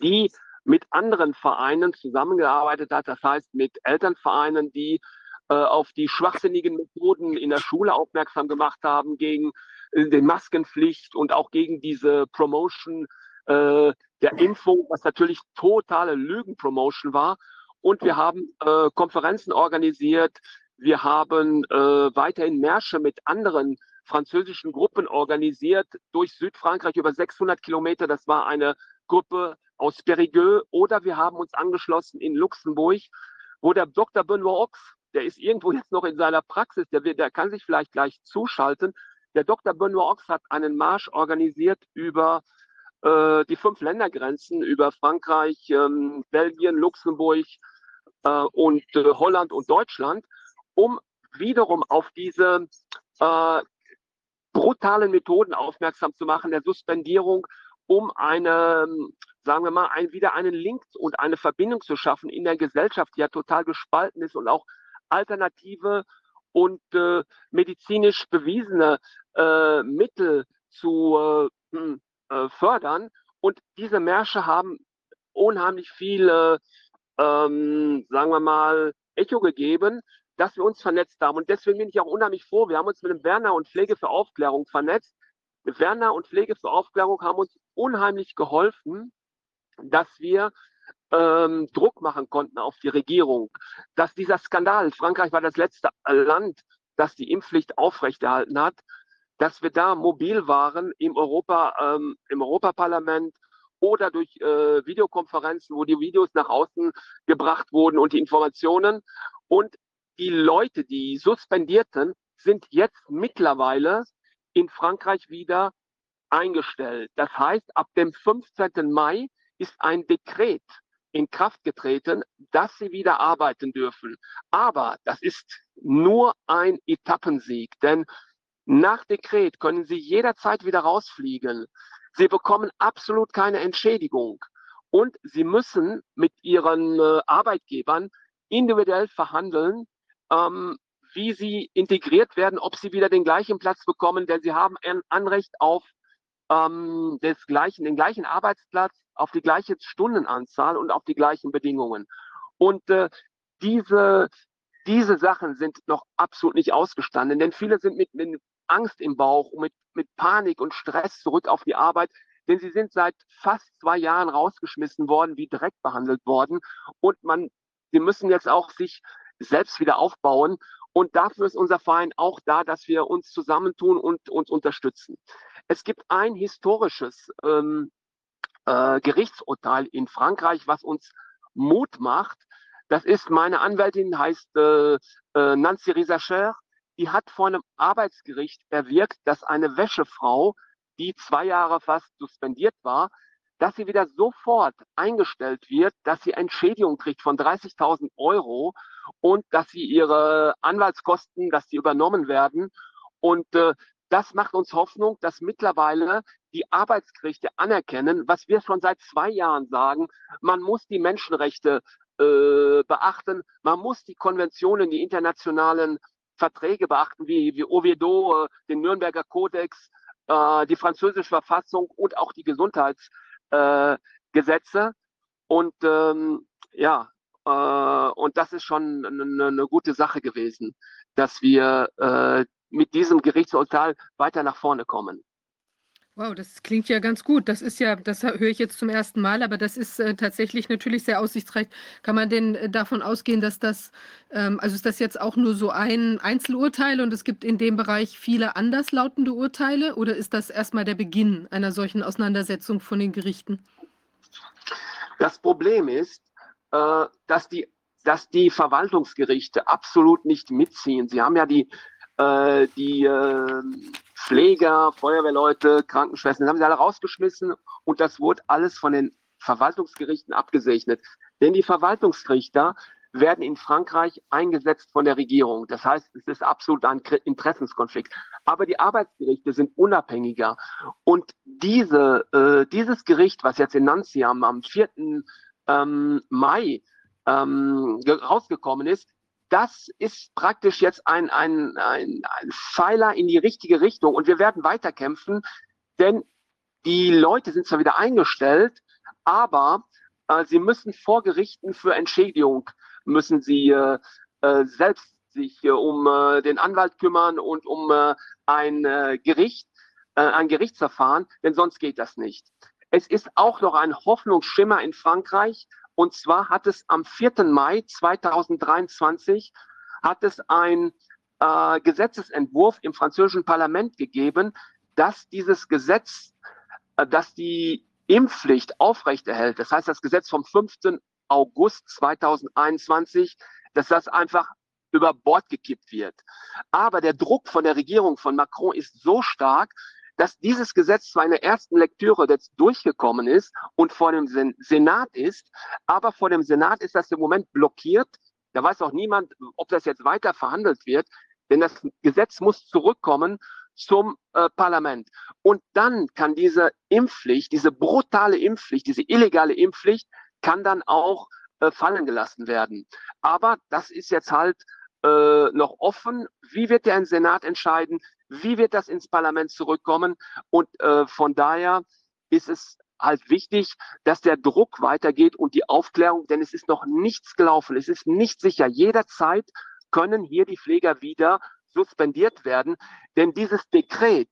die mit anderen Vereinen zusammengearbeitet hat. Das heißt, mit Elternvereinen, die äh, auf die schwachsinnigen Methoden in der Schule aufmerksam gemacht haben, gegen den Maskenpflicht und auch gegen diese Promotion äh, der Impfung, was natürlich totale Lügenpromotion war. Und wir haben äh, Konferenzen organisiert. Wir haben äh, weiterhin Märsche mit anderen französischen Gruppen organisiert durch Südfrankreich über 600 Kilometer. Das war eine Gruppe aus Périgueux. Oder wir haben uns angeschlossen in Luxemburg, wo der Dr. Benoit Ox der ist irgendwo jetzt noch in seiner Praxis, der, der kann sich vielleicht gleich zuschalten. Der Dr. Benoit Ox hat einen Marsch organisiert über äh, die fünf Ländergrenzen, über Frankreich, ähm, Belgien, Luxemburg äh, und äh, Holland und Deutschland, um wiederum auf diese äh, brutalen Methoden aufmerksam zu machen, der Suspendierung, um eine, sagen wir mal, ein, wieder einen Link und eine Verbindung zu schaffen in der Gesellschaft, die ja total gespalten ist und auch alternative und äh, medizinisch bewiesene äh, Mittel zu äh, hm, äh, fördern. Und diese Märsche haben unheimlich viele, ähm, sagen wir mal, Echo gegeben, dass wir uns vernetzt haben. Und deswegen bin ich auch unheimlich froh. Wir haben uns mit dem Werner und Pflege für Aufklärung vernetzt. Werner und Pflege für Aufklärung haben uns unheimlich geholfen, dass wir ähm, Druck machen konnten auf die Regierung, dass dieser Skandal, Frankreich war das letzte Land, das die Impfpflicht aufrechterhalten hat, dass wir da mobil waren im Europa, ähm, im Europaparlament oder durch äh, Videokonferenzen, wo die Videos nach außen gebracht wurden und die Informationen. Und die Leute, die Suspendierten, sind jetzt mittlerweile in Frankreich wieder eingestellt. Das heißt, ab dem 15. Mai ist ein Dekret in Kraft getreten, dass sie wieder arbeiten dürfen. Aber das ist nur ein Etappensieg, denn nach Dekret können sie jederzeit wieder rausfliegen. Sie bekommen absolut keine Entschädigung und sie müssen mit ihren äh, Arbeitgebern individuell verhandeln, ähm, wie sie integriert werden, ob sie wieder den gleichen Platz bekommen, denn sie haben ein Anrecht auf ähm, des gleichen, den gleichen Arbeitsplatz, auf die gleiche Stundenanzahl und auf die gleichen Bedingungen. Und äh, diese, diese Sachen sind noch absolut nicht ausgestanden, denn viele sind mit, mit Angst im Bauch, mit, mit Panik und Stress zurück auf die Arbeit, denn sie sind seit fast zwei Jahren rausgeschmissen worden, wie direkt behandelt worden und man, sie müssen jetzt auch sich selbst wieder aufbauen. Und dafür ist unser Verein auch da, dass wir uns zusammentun und uns unterstützen. Es gibt ein historisches ähm, äh, Gerichtsurteil in Frankreich, was uns Mut macht. Das ist meine Anwältin, heißt äh, äh, Nancy Risacher. Die hat vor einem Arbeitsgericht erwirkt, dass eine Wäschefrau, die zwei Jahre fast suspendiert war, dass sie wieder sofort eingestellt wird, dass sie Entschädigung kriegt von 30.000 Euro und dass sie ihre Anwaltskosten, dass die übernommen werden. Und äh, das macht uns Hoffnung, dass mittlerweile die Arbeitsgerichte anerkennen, was wir schon seit zwei Jahren sagen. Man muss die Menschenrechte äh, beachten, man muss die Konventionen, die internationalen Verträge beachten, wie, wie Oviedo, äh, den Nürnberger Kodex, äh, die französische Verfassung und auch die Gesundheitsgesetze. Äh, und ähm, ja, äh, und das ist schon eine, eine, gute Sache gewesen, dass wir äh, mit diesem Gerichtsurteil weiter nach vorne kommen. Wow, das klingt ja ganz gut. Das ist ja, das höre ich jetzt zum ersten Mal, aber das ist äh, tatsächlich natürlich sehr aussichtsreich. Kann man denn äh, davon ausgehen, dass das, ähm, also ist das jetzt auch nur so ein Einzelurteil und es gibt in dem Bereich viele anderslautende Urteile oder ist das erstmal der Beginn einer solchen Auseinandersetzung von den Gerichten? Das Problem ist, äh, dass, die, dass die Verwaltungsgerichte absolut nicht mitziehen. Sie haben ja die, äh, die äh, Pfleger, Feuerwehrleute, Krankenschwestern, haben sie alle rausgeschmissen und das wurde alles von den Verwaltungsgerichten abgesegnet. Denn die Verwaltungsrichter werden in Frankreich eingesetzt von der Regierung. Das heißt, es ist absolut ein Interessenskonflikt. Aber die Arbeitsgerichte sind unabhängiger. Und diese, äh, dieses Gericht, was jetzt in Nancy am, am 4 ähm, Mai ähm, rausgekommen ist, das ist praktisch jetzt ein, ein, ein, ein Pfeiler in die richtige Richtung und wir werden weiterkämpfen, denn die Leute sind zwar wieder eingestellt, aber äh, sie müssen vor Gerichten für Entschädigung, müssen sie äh, äh, selbst sich äh, um äh, den Anwalt kümmern und um ein Gericht, ein Gerichtsverfahren, denn sonst geht das nicht. Es ist auch noch ein Hoffnungsschimmer in Frankreich. Und zwar hat es am 4. Mai 2023 hat es ein äh, Gesetzesentwurf im französischen Parlament gegeben, dass dieses Gesetz, äh, dass die Impfpflicht aufrechterhält. Das heißt, das Gesetz vom 5. August 2021, dass das einfach über Bord gekippt wird. Aber der Druck von der Regierung von Macron ist so stark, dass dieses Gesetz zwar in der ersten Lektüre jetzt durchgekommen ist und vor dem Senat ist, aber vor dem Senat ist das im Moment blockiert. Da weiß auch niemand, ob das jetzt weiter verhandelt wird, denn das Gesetz muss zurückkommen zum äh, Parlament. Und dann kann diese Impfpflicht, diese brutale Impfpflicht, diese illegale Impfpflicht, kann dann auch äh, fallen gelassen werden. Aber das ist jetzt halt äh, noch offen. Wie wird der Senat entscheiden? Wie wird das ins Parlament zurückkommen? Und äh, von daher ist es halt wichtig, dass der Druck weitergeht und die Aufklärung, denn es ist noch nichts gelaufen. Es ist nicht sicher. Jederzeit können hier die Pfleger wieder suspendiert werden, denn dieses Dekret,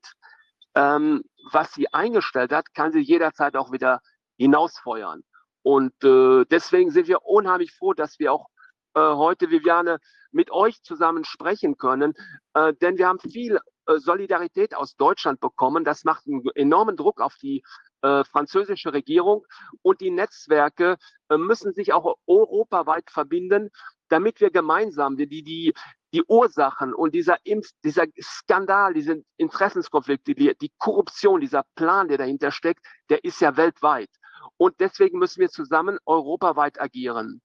ähm, was sie eingestellt hat, kann sie jederzeit auch wieder hinausfeuern. Und äh, deswegen sind wir unheimlich froh, dass wir auch äh, heute, Viviane, mit euch zusammen sprechen können, äh, denn wir haben viel äh, Solidarität aus Deutschland bekommen. Das macht einen enormen Druck auf die äh, französische Regierung und die Netzwerke äh, müssen sich auch europaweit verbinden, damit wir gemeinsam die, die, die Ursachen und dieser, Impf, dieser Skandal, diese Interessenskonflikte, die, die Korruption, dieser Plan, der dahinter steckt, der ist ja weltweit. Und deswegen müssen wir zusammen europaweit agieren.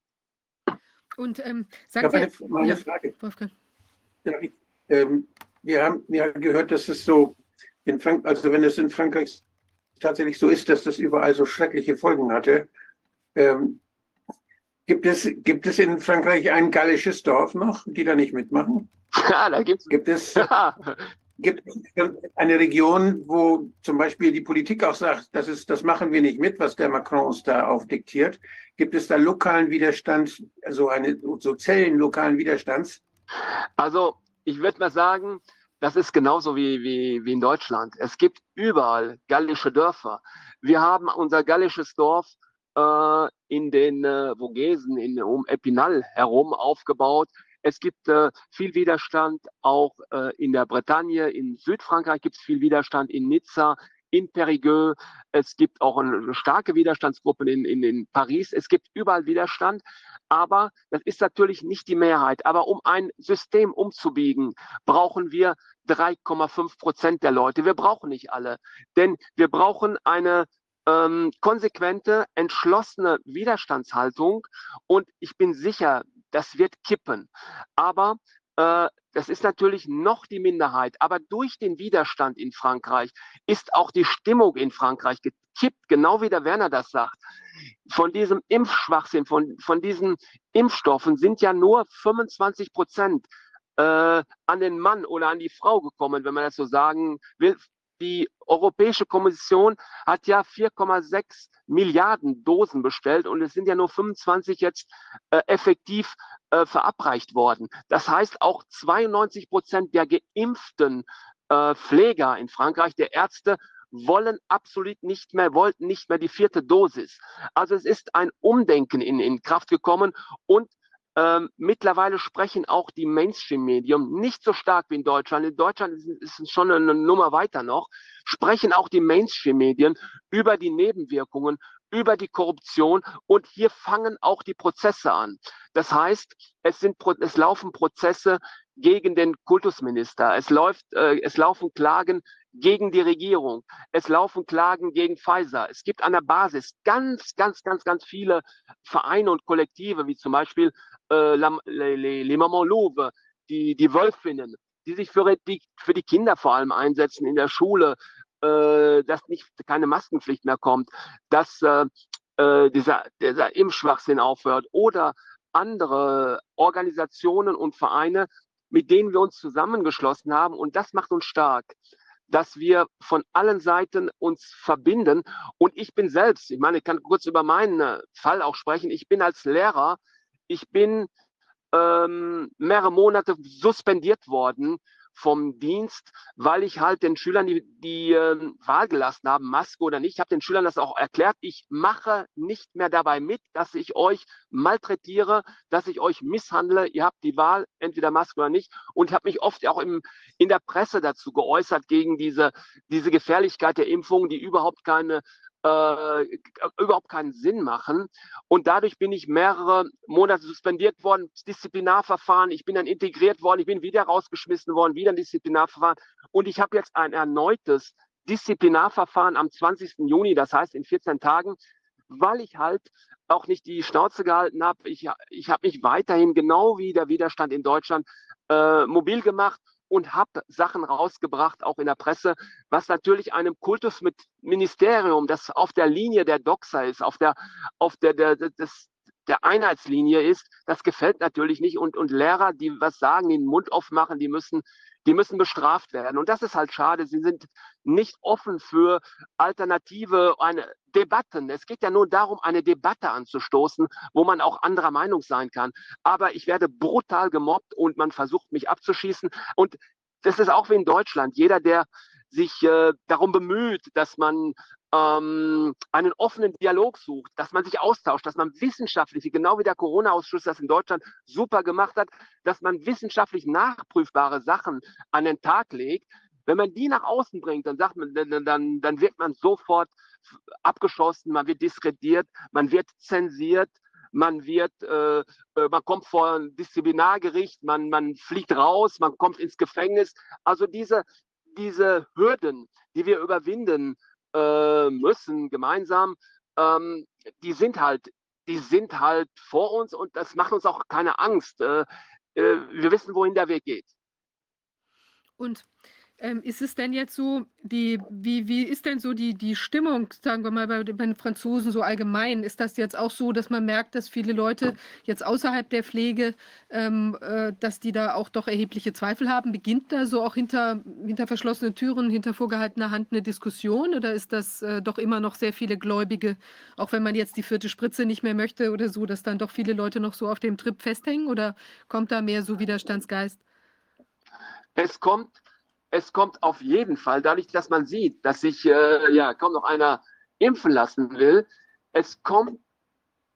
Und ähm, sagt ja, meine, meine ja, Frage. Ähm, wir haben ja gehört, dass es so in Frank also wenn es in Frankreich tatsächlich so ist, dass das überall so schreckliche Folgen hatte. Ähm, gibt, es, gibt es in Frankreich ein gallisches Dorf noch, die da nicht mitmachen? <laughs> Ja, da gibt's. Gibt es. <laughs> Gibt eine Region, wo zum Beispiel die Politik auch sagt, das, ist, das machen wir nicht mit, was der Macron uns da aufdiktiert? Gibt es da lokalen Widerstand, also eine, so Zellen lokalen Widerstands? Also ich würde mal sagen, das ist genauso wie, wie, wie in Deutschland. Es gibt überall gallische Dörfer. Wir haben unser gallisches Dorf äh, in den äh, Vogesen, in, um Epinal herum aufgebaut. Es gibt äh, viel Widerstand auch äh, in der Bretagne, in Südfrankreich gibt es viel Widerstand, in Nizza, in Périgueux. Es gibt auch eine starke Widerstandsgruppen in, in, in Paris. Es gibt überall Widerstand. Aber das ist natürlich nicht die Mehrheit. Aber um ein System umzubiegen, brauchen wir 3,5 Prozent der Leute. Wir brauchen nicht alle. Denn wir brauchen eine ähm, konsequente, entschlossene Widerstandshaltung. Und ich bin sicher, das wird kippen. Aber äh, das ist natürlich noch die Minderheit. Aber durch den Widerstand in Frankreich ist auch die Stimmung in Frankreich gekippt, genau wie der Werner das sagt von diesem Impfschwachsinn, von, von diesen Impfstoffen sind ja nur 25 Prozent äh, an den Mann oder an die Frau gekommen, wenn man das so sagen will. Die Europäische Kommission hat ja 4,6 Milliarden Dosen bestellt und es sind ja nur 25 jetzt äh, effektiv äh, verabreicht worden. Das heißt, auch 92 Prozent der geimpften äh, Pfleger in Frankreich, der Ärzte, wollen absolut nicht mehr, wollten nicht mehr die vierte Dosis. Also es ist ein Umdenken in, in Kraft gekommen und ähm, mittlerweile sprechen auch die Mainstream-Medien nicht so stark wie in Deutschland. In Deutschland ist, es schon eine Nummer weiter noch. Sprechen auch die Mainstream-Medien über die Nebenwirkungen, über die Korruption und hier fangen auch die Prozesse an. Das heißt, es, sind, es laufen Prozesse gegen den Kultusminister. Es, läuft, äh, es laufen Klagen gegen die Regierung. Es laufen Klagen gegen Pfizer. Es gibt an der Basis ganz, ganz, ganz, ganz viele Vereine und Kollektive, wie zum Beispiel äh, Les Mamans Louve, die, die Wölfinnen, die sich für die, für die Kinder vor allem einsetzen in der Schule, äh, dass nicht keine Maskenpflicht mehr kommt, dass äh, äh dieser, dieser Impfschwachsinn aufhört oder andere Organisationen und Vereine, mit denen wir uns zusammengeschlossen haben. Und das macht uns stark dass wir von allen Seiten uns verbinden. Und ich bin selbst, ich meine, ich kann kurz über meinen äh, Fall auch sprechen. Ich bin als Lehrer, ich bin ähm, mehrere Monate suspendiert worden vom Dienst, weil ich halt den Schülern die, die äh, Wahl gelassen habe, Maske oder nicht. Ich habe den Schülern das auch erklärt. Ich mache nicht mehr dabei mit, dass ich euch malträtiere, dass ich euch misshandle. Ihr habt die Wahl, entweder Maske oder nicht. Und ich habe mich oft auch im, in der Presse dazu geäußert gegen diese, diese Gefährlichkeit der Impfung, die überhaupt keine äh, überhaupt keinen Sinn machen. Und dadurch bin ich mehrere Monate suspendiert worden, Disziplinarverfahren. Ich bin dann integriert worden, ich bin wieder rausgeschmissen worden, wieder ein Disziplinarverfahren. Und ich habe jetzt ein erneutes Disziplinarverfahren am 20. Juni, das heißt in 14 Tagen, weil ich halt auch nicht die Schnauze gehalten habe. Ich, ich habe mich weiterhin genau wie der Widerstand in Deutschland äh, mobil gemacht und habe Sachen rausgebracht, auch in der Presse, was natürlich einem Kultus mit Ministerium, das auf der Linie der Doxa ist, auf der, auf der, der, des, der Einheitslinie ist, das gefällt natürlich nicht. Und, und Lehrer, die was sagen, den Mund aufmachen, die müssen die müssen bestraft werden. Und das ist halt schade. Sie sind nicht offen für alternative eine Debatten. Es geht ja nur darum, eine Debatte anzustoßen, wo man auch anderer Meinung sein kann. Aber ich werde brutal gemobbt und man versucht, mich abzuschießen. Und das ist auch wie in Deutschland. Jeder, der sich äh, darum bemüht, dass man ähm, einen offenen Dialog sucht, dass man sich austauscht, dass man wissenschaftlich, genau wie der Corona-Ausschuss das in Deutschland super gemacht hat, dass man wissenschaftlich nachprüfbare Sachen an den Tag legt. Wenn man die nach außen bringt, dann sagt man, dann, dann, dann wird man sofort abgeschossen, man wird diskreditiert, man wird zensiert, man wird, äh, äh, man kommt vor ein Disziplinargericht, man, man fliegt raus, man kommt ins Gefängnis. Also diese, diese Hürden, die wir überwinden äh, müssen gemeinsam, ähm, die sind halt, die sind halt vor uns und das macht uns auch keine Angst. Äh, äh, wir wissen, wohin der Weg geht. Und ähm, ist es denn jetzt so, die, wie, wie ist denn so die, die Stimmung, sagen wir mal, bei, bei den Franzosen so allgemein? Ist das jetzt auch so, dass man merkt, dass viele Leute jetzt außerhalb der Pflege, ähm, äh, dass die da auch doch erhebliche Zweifel haben? Beginnt da so auch hinter, hinter verschlossenen Türen, hinter vorgehaltener Hand eine Diskussion oder ist das äh, doch immer noch sehr viele Gläubige, auch wenn man jetzt die vierte Spritze nicht mehr möchte oder so, dass dann doch viele Leute noch so auf dem Trip festhängen oder kommt da mehr so Widerstandsgeist? Es kommt es kommt auf jeden Fall, dadurch, dass man sieht, dass sich äh, ja kaum noch einer impfen lassen will, es kommt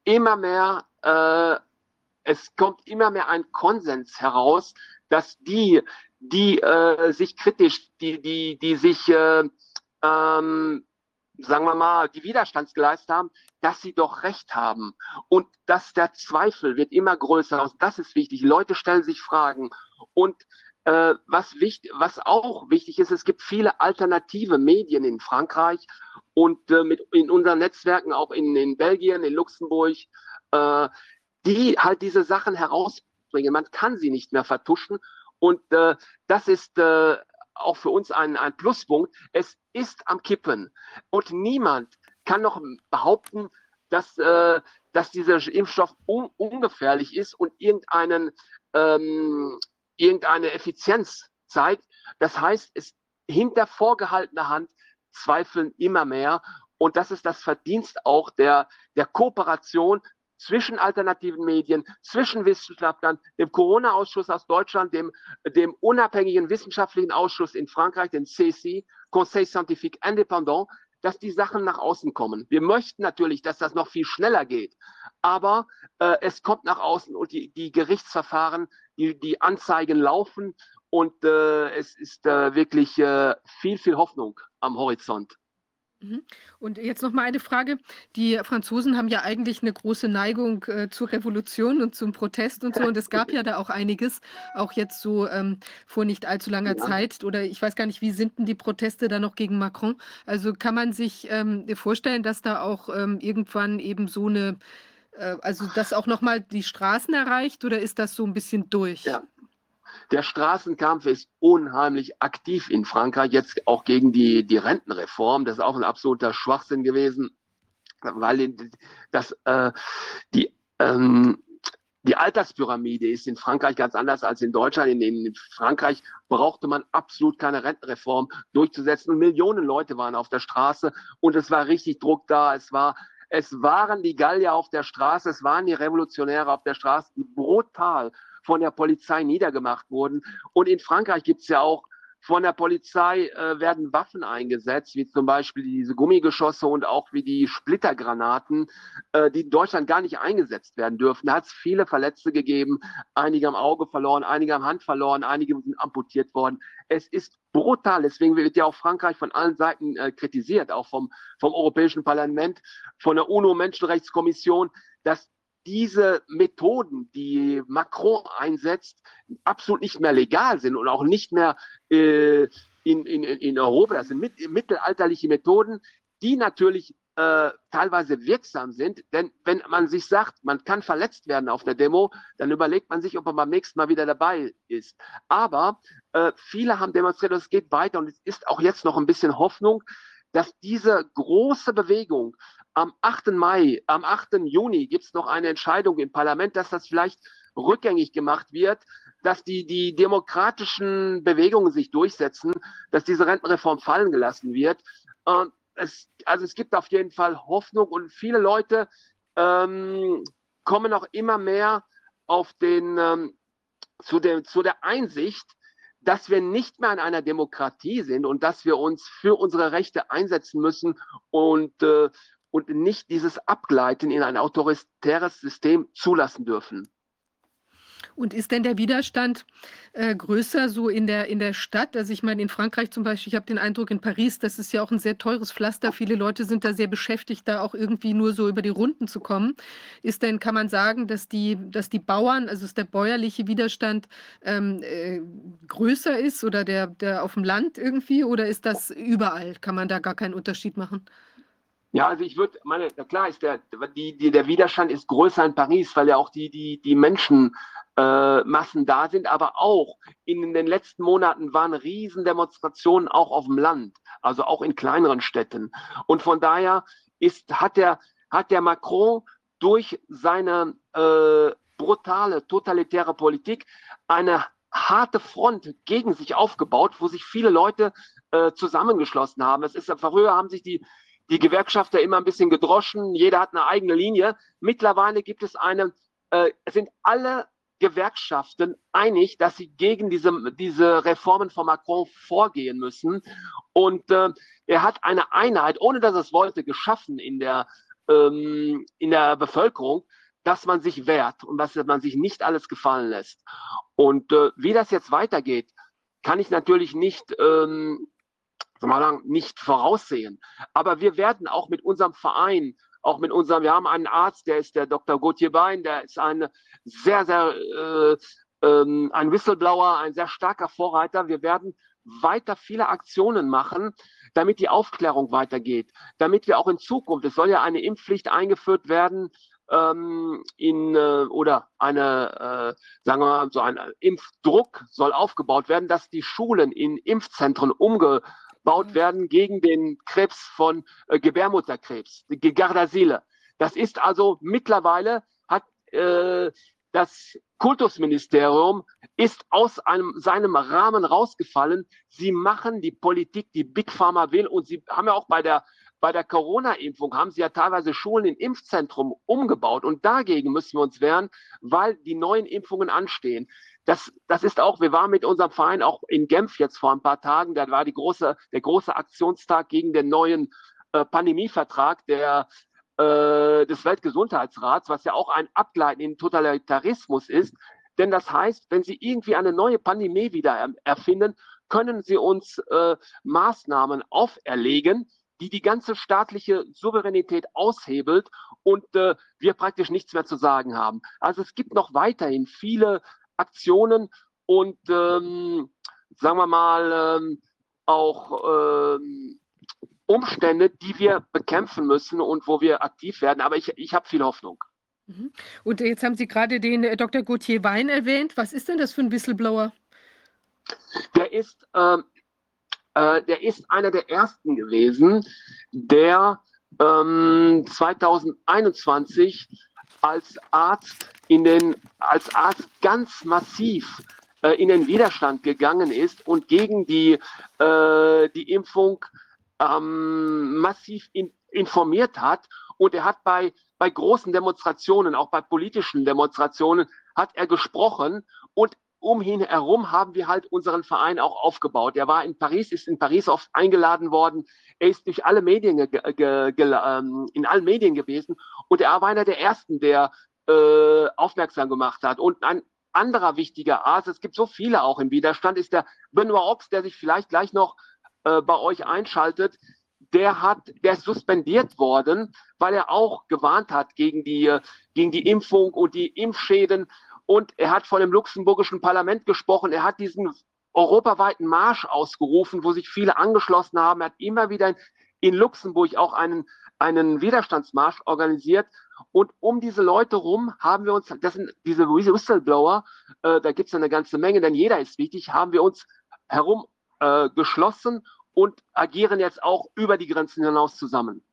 immer mehr, äh, es kommt immer mehr ein Konsens heraus, dass die, die äh, sich kritisch, die, die, die sich, äh, ähm, sagen wir mal, die Widerstands geleistet haben, dass sie doch recht haben. Und dass der Zweifel wird immer größer. Das ist wichtig. Leute stellen sich Fragen. Und äh, was, wichtig, was auch wichtig ist, es gibt viele alternative Medien in Frankreich und äh, mit, in unseren Netzwerken auch in, in Belgien, in Luxemburg, äh, die halt diese Sachen herausbringen. Man kann sie nicht mehr vertuschen und äh, das ist äh, auch für uns ein, ein Pluspunkt. Es ist am Kippen und niemand kann noch behaupten, dass, äh, dass dieser Impfstoff un ungefährlich ist und irgendeinen ähm, irgendeine Effizienz zeigt. Das heißt, es hinter vorgehaltener Hand zweifeln immer mehr. Und das ist das Verdienst auch der, der Kooperation zwischen alternativen Medien, zwischen Wissenschaftlern, dem Corona-Ausschuss aus Deutschland, dem, dem unabhängigen wissenschaftlichen Ausschuss in Frankreich, dem CC, Conseil Scientifique Indépendant, dass die Sachen nach außen kommen. Wir möchten natürlich, dass das noch viel schneller geht, aber äh, es kommt nach außen und die, die Gerichtsverfahren die, die Anzeigen laufen und äh, es ist äh, wirklich äh, viel, viel Hoffnung am Horizont. Mhm. Und jetzt noch mal eine Frage. Die Franzosen haben ja eigentlich eine große Neigung äh, zur Revolution und zum Protest und so. Und es gab ja da auch einiges, auch jetzt so ähm, vor nicht allzu langer ja. Zeit. Oder ich weiß gar nicht, wie sind denn die Proteste da noch gegen Macron? Also kann man sich ähm, vorstellen, dass da auch ähm, irgendwann eben so eine also das auch nochmal die Straßen erreicht oder ist das so ein bisschen durch? Ja. Der Straßenkampf ist unheimlich aktiv in Frankreich, jetzt auch gegen die, die Rentenreform. Das ist auch ein absoluter Schwachsinn gewesen, weil das, äh, die, ähm, die Alterspyramide ist in Frankreich ganz anders als in Deutschland. In, in, Frankreich brauchte man absolut keine Rentenreform durchzusetzen. Und Millionen Leute waren auf der Straße und es war richtig Druck da. Es war es waren die Gallier auf der Straße, es waren die Revolutionäre auf der Straße, die brutal von der Polizei niedergemacht wurden. Und in Frankreich gibt es ja auch von der Polizei äh, werden Waffen eingesetzt, wie zum Beispiel diese Gummigeschosse und auch wie die Splittergranaten, äh, die in Deutschland gar nicht eingesetzt werden dürfen. Da hat es viele Verletzte gegeben, einige am Auge verloren, einige am Hand verloren, einige sind amputiert worden. Es ist brutal. Deswegen wird ja auch Frankreich von allen Seiten äh, kritisiert, auch vom, vom Europäischen Parlament, von der UNO-Menschenrechtskommission, dass diese Methoden, die Macron einsetzt, absolut nicht mehr legal sind und auch nicht mehr äh, in, in, in Europa. Das sind mit, mittelalterliche Methoden, die natürlich äh, teilweise wirksam sind. Denn wenn man sich sagt, man kann verletzt werden auf der Demo, dann überlegt man sich, ob man beim nächsten Mal wieder dabei ist. Aber äh, viele haben demonstriert, es geht weiter und es ist auch jetzt noch ein bisschen Hoffnung, dass diese große Bewegung am 8. Mai, am 8. Juni gibt es noch eine Entscheidung im Parlament, dass das vielleicht rückgängig gemacht wird, dass die, die demokratischen Bewegungen sich durchsetzen, dass diese Rentenreform fallen gelassen wird. Und es, also es gibt auf jeden Fall Hoffnung und viele Leute ähm, kommen auch immer mehr auf den, ähm, zu, dem, zu der Einsicht, dass wir nicht mehr in einer Demokratie sind und dass wir uns für unsere Rechte einsetzen müssen und, äh, und nicht dieses Abgleiten in ein autoritäres System zulassen dürfen. Und ist denn der Widerstand äh, größer so in der, in der Stadt? Also ich meine, in Frankreich zum Beispiel, ich habe den Eindruck, in Paris, das ist ja auch ein sehr teures Pflaster. Viele Leute sind da sehr beschäftigt, da auch irgendwie nur so über die Runden zu kommen. Ist denn, kann man sagen, dass die, dass die Bauern, also ist der bäuerliche Widerstand ähm, äh, größer ist oder der, der auf dem Land irgendwie? Oder ist das überall? Kann man da gar keinen Unterschied machen? Ja, also ich würde, meine, klar ist der, die, die, der Widerstand ist größer in Paris, weil ja auch die, die, die Menschen äh, da sind, aber auch in den letzten Monaten waren Riesendemonstrationen auch auf dem Land, also auch in kleineren Städten. Und von daher ist, hat, der, hat der Macron durch seine äh, brutale, totalitäre Politik eine harte Front gegen sich aufgebaut, wo sich viele Leute äh, zusammengeschlossen haben. Es ist, früher haben sich die, die Gewerkschafter immer ein bisschen gedroschen, jeder hat eine eigene Linie. Mittlerweile gibt es eine, äh, sind alle Gewerkschaften einig, dass sie gegen diese, diese Reformen von Macron vorgehen müssen. Und äh, er hat eine Einheit, ohne dass er es wollte, geschaffen in der, ähm, in der Bevölkerung, dass man sich wehrt und dass man sich nicht alles gefallen lässt. Und äh, wie das jetzt weitergeht, kann ich natürlich nicht, ähm, sagen, nicht voraussehen. Aber wir werden auch mit unserem Verein auch mit unserem, wir haben einen Arzt, der ist der Dr. Gauthier Bein, der ist ein sehr, sehr, äh, ähm, ein Whistleblower, ein sehr starker Vorreiter. Wir werden weiter viele Aktionen machen, damit die Aufklärung weitergeht, damit wir auch in Zukunft, es soll ja eine Impfpflicht eingeführt werden, ähm, in, äh, oder eine, äh, sagen wir mal, so ein Impfdruck soll aufgebaut werden, dass die Schulen in Impfzentren umge gebaut mhm. werden gegen den Krebs von äh, Gebärmutterkrebs, die Gardasile. Das ist also mittlerweile hat äh, das Kultusministerium ist aus einem, seinem Rahmen rausgefallen. Sie machen die Politik, die Big Pharma will und sie haben ja auch bei der bei der Corona-Impfung haben sie ja teilweise Schulen in Impfzentrum umgebaut und dagegen müssen wir uns wehren, weil die neuen Impfungen anstehen das, das ist auch, wir waren mit unserem Verein auch in Genf jetzt vor ein paar Tagen, da war die große, der große Aktionstag gegen den neuen äh, Pandemievertrag der, äh, des Weltgesundheitsrats, was ja auch ein Abgleiten in Totalitarismus ist. Denn das heißt, wenn Sie irgendwie eine neue Pandemie wieder erfinden, können Sie uns äh, Maßnahmen auferlegen, die die ganze staatliche Souveränität aushebelt und äh, wir praktisch nichts mehr zu sagen haben. Also es gibt noch weiterhin viele Aktionen und ähm, sagen wir mal ähm, auch ähm, Umstände, die wir bekämpfen müssen und wo wir aktiv werden. Aber ich, ich habe viel Hoffnung. Mhm. Und jetzt haben Sie gerade den äh, Dr. Gauthier Wein erwähnt. Was ist denn das für ein Whistleblower? Der ist, ähm, äh, der ist einer der ersten gewesen, der ähm, 2021 als Arzt in den, als Arzt ganz massiv äh, in den Widerstand gegangen ist und gegen die, äh, die Impfung ähm, massiv in, informiert hat. Und er hat bei, bei großen Demonstrationen, auch bei politischen Demonstrationen, hat er gesprochen und um ihn herum haben wir halt unseren Verein auch aufgebaut. Er war in Paris, ist in Paris oft eingeladen worden. Er ist durch alle Medien ähm, in allen Medien gewesen und er war einer der ersten, der äh, aufmerksam gemacht hat. Und ein anderer wichtiger Arzt, es gibt so viele auch im Widerstand, ist der Benoit Ox, der sich vielleicht gleich noch äh, bei euch einschaltet. Der hat, der ist suspendiert worden, weil er auch gewarnt hat gegen die, gegen die Impfung und die Impfschäden. Und er hat vor dem luxemburgischen Parlament gesprochen. Er hat diesen europaweiten Marsch ausgerufen, wo sich viele angeschlossen haben. Er hat immer wieder in, in Luxemburg auch einen, einen Widerstandsmarsch organisiert. Und um diese Leute rum haben wir uns, das sind diese Whistleblower, äh, da gibt es eine ganze Menge, denn jeder ist wichtig, haben wir uns herum äh, geschlossen und agieren jetzt auch über die Grenzen hinaus zusammen.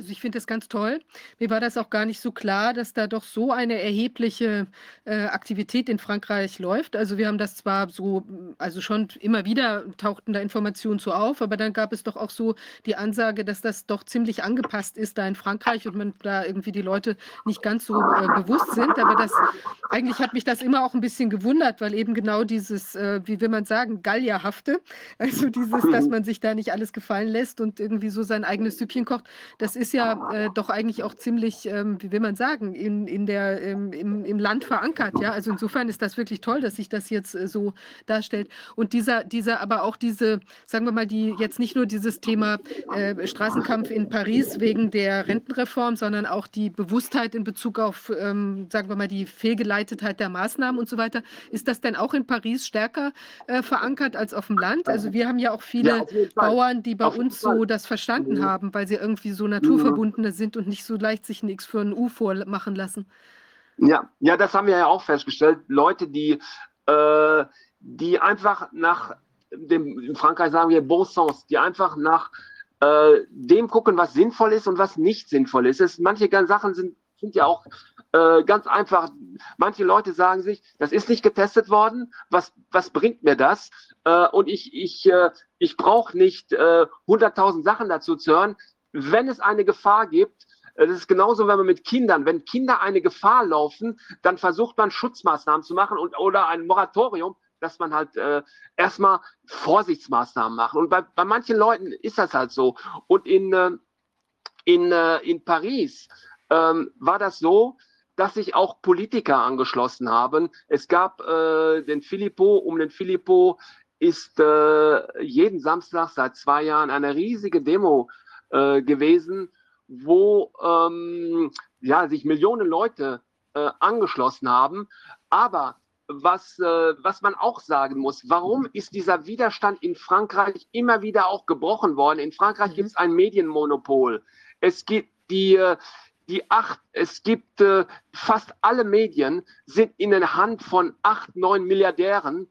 Also ich finde das ganz toll. Mir war das auch gar nicht so klar, dass da doch so eine erhebliche äh, Aktivität in Frankreich läuft. Also wir haben das zwar so, also schon immer wieder tauchten da Informationen so auf, aber dann gab es doch auch so die Ansage, dass das doch ziemlich angepasst ist da in Frankreich und man da irgendwie die Leute nicht ganz so äh, bewusst sind. Aber das eigentlich hat mich das immer auch ein bisschen gewundert, weil eben genau dieses, äh, wie will man sagen, Gallierhafte, also dieses, dass man sich da nicht alles gefallen lässt und irgendwie so sein eigenes Süppchen kocht, das ist ja äh, doch eigentlich auch ziemlich, ähm, wie will man sagen, in, in der, ähm, im, im Land verankert. Ja? Also insofern ist das wirklich toll, dass sich das jetzt äh, so darstellt. Und dieser, dieser, aber auch diese, sagen wir mal, die jetzt nicht nur dieses Thema äh, Straßenkampf in Paris wegen der Rentenreform, sondern auch die Bewusstheit in Bezug auf, ähm, sagen wir mal, die Fehlgeleitetheit der Maßnahmen und so weiter. Ist das denn auch in Paris stärker äh, verankert als auf dem Land? Also wir haben ja auch viele Ja, Bauern, die bei Auf uns so das verstanden Mhm. haben, weil sie irgendwie so naturverbundener sind und nicht so leicht sich ein X für ein U vormachen lassen. Ja, ja, das haben wir ja auch festgestellt. Leute, die, äh, die einfach nach dem, in Frankreich sagen wir Bon Sens, die einfach nach äh, dem gucken, was sinnvoll ist und was nicht sinnvoll ist. Es, manche Sachen sind, sind ja auch äh, ganz einfach. Manche Leute sagen sich, das ist nicht getestet worden, was, was bringt mir das? Äh, und ich, ich, äh, ich brauche nicht äh, 100.000 Sachen dazu zu hören. Wenn es eine Gefahr gibt, äh, das ist genauso, wenn man mit Kindern, wenn Kinder eine Gefahr laufen, dann versucht man Schutzmaßnahmen zu machen und, oder ein Moratorium, dass man halt äh, erstmal Vorsichtsmaßnahmen macht. Und bei, bei manchen Leuten ist das halt so. Und in, äh, in, äh, in Paris ähm, war das so, dass sich auch Politiker angeschlossen haben. Es gab äh, den Filippo, um den Filippo ist jeden Samstag seit zwei Jahren eine riesige Demo äh, gewesen, wo ähm, ja, sich Millionen Leute äh, angeschlossen haben. Aber was, äh, was man auch sagen muss, warum ist dieser Widerstand in Frankreich immer wieder auch gebrochen worden? In Frankreich Mhm. gibt es ein Medienmonopol. Es gibt die, äh, die acht, es gibt äh, fast alle Medien sind in der Hand von acht, neun Milliardären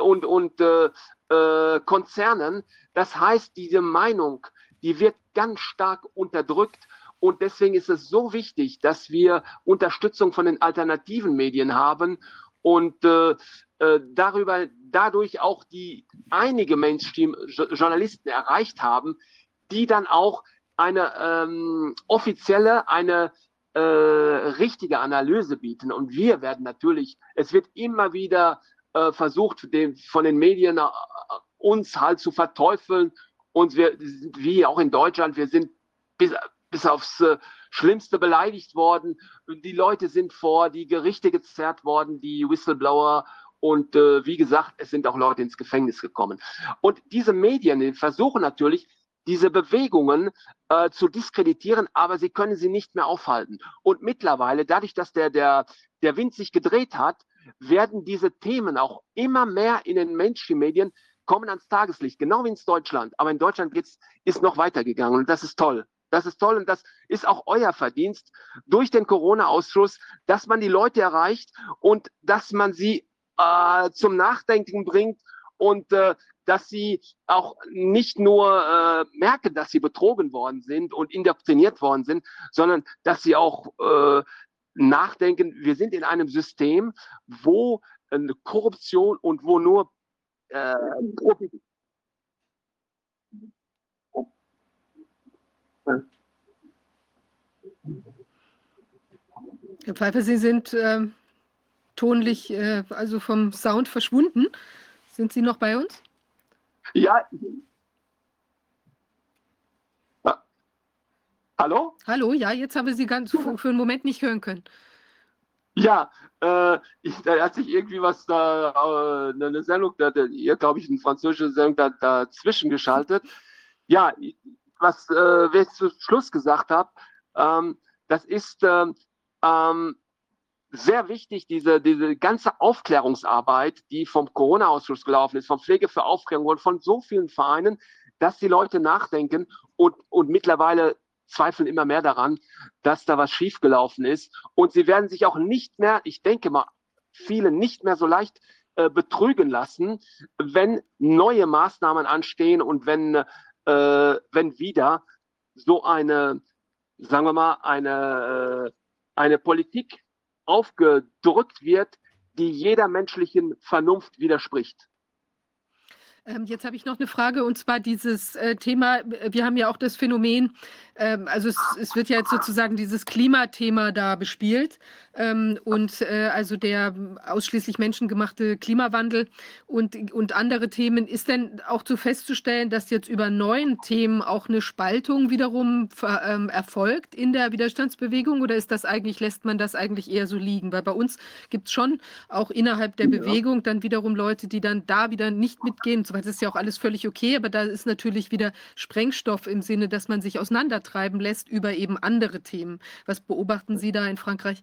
und, und äh, äh, Konzernen. Das heißt, diese Meinung, die wird ganz stark unterdrückt. Und deswegen ist es so wichtig, dass wir Unterstützung von den alternativen Medien haben und äh, äh, darüber, dadurch auch die einige Mainstream-Journalisten erreicht haben, die dann auch eine ähm, offizielle, eine äh, richtige Analyse bieten. Und wir werden natürlich, es wird immer wieder äh, versucht, dem, von den Medien äh, uns halt zu verteufeln. Und wir wie auch in Deutschland, wir sind bis, bis aufs äh, Schlimmste beleidigt worden. Die Leute sind vor die Gerichte gezerrt worden, die Whistleblower. Und äh, wie gesagt, es sind auch Leute ins Gefängnis gekommen. Und diese Medien die versuchen natürlich, diese Bewegungen äh, zu diskreditieren, aber sie können sie nicht mehr aufhalten. Und mittlerweile, dadurch, dass der, der, der Wind sich gedreht hat, werden diese Themen auch immer mehr in den Mainstream-Medien kommen ans Tageslicht, genau wie in Deutschland. Aber in Deutschland geht's, ist noch weitergegangen und das ist toll. Das ist toll und das ist auch euer Verdienst durch den Corona-Ausschuss, dass man die Leute erreicht und dass man sie äh, zum Nachdenken bringt und äh, dass sie auch nicht nur äh, merken, dass sie betrogen worden sind und indoktriniert worden sind, sondern dass sie auch äh, nachdenken, wir sind in einem System, wo äh, Korruption und wo nur äh, Herr Pfeiffer, Sie sind ähm, tonlich, äh, also vom Sound verschwunden. Sind Sie noch bei uns? Ja. Ah. Hallo? Hallo, ja, jetzt haben wir Sie ganz für einen Moment nicht hören können. Ja, äh, ich, da hat sich irgendwie was da, äh, eine Sendung, da, hier glaube ich, eine französische Sendung da, dazwischen geschaltet. Ja, was äh, ich zu Schluss gesagt habe, ähm, das ist ähm, ähm, sehr wichtig, diese, diese ganze Aufklärungsarbeit, die vom Corona-Ausschuss gelaufen ist, vom Pflege für Aufklärung und von so vielen Vereinen, dass die Leute nachdenken und, und mittlerweile zweifeln immer mehr daran, dass da was schiefgelaufen ist. Und sie werden sich auch nicht mehr, ich denke mal, viele nicht mehr so leicht äh, betrügen lassen, wenn neue Maßnahmen anstehen und wenn, äh, wenn wieder so eine, sagen wir mal, eine, äh, eine Politik aufgedrückt wird, die jeder menschlichen Vernunft widerspricht. Ähm, jetzt habe ich noch eine Frage und zwar dieses äh, Thema, wir haben ja auch das Phänomen, ähm, also es, es, wird ja jetzt sozusagen dieses Klimathema da bespielt ähm, und äh, also der ausschließlich menschengemachte Klimawandel und, und andere Themen. Ist denn auch zu festzustellen, dass jetzt über neuen Themen auch eine Spaltung wiederum erfolgt in der Widerstandsbewegung oder ist das eigentlich, lässt man das eigentlich eher so liegen? Weil bei uns gibt es schon auch innerhalb der. Bewegung dann wiederum Leute, die dann da wieder nicht mitgehen so weiter. Das ist ja auch alles völlig okay, aber da ist natürlich wieder Sprengstoff im Sinne, dass man sich auseinandertreiben lässt über eben andere Themen. Was beobachten Sie da in Frankreich?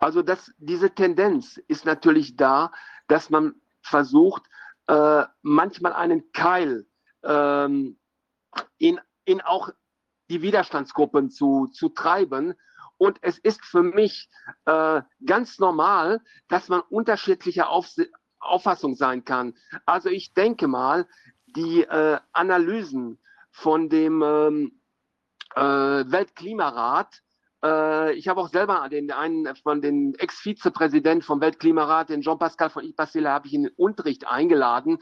Also das, diese Tendenz ist natürlich da, dass man versucht, äh, manchmal einen Keil ähm, in, in auch die Widerstandsgruppen zu, zu treiben. Und es ist für mich äh, ganz normal, dass man unterschiedlicher Aufs Auffassung sein kann. Also ich denke mal, die äh, Analysen von dem ähm, äh, Weltklimarat, äh, ich habe auch selber den einen von den Ex-Vizepräsidenten vom Weltklimarat, den Jean-Pascal von Ipassela, habe ich in den Unterricht eingeladen.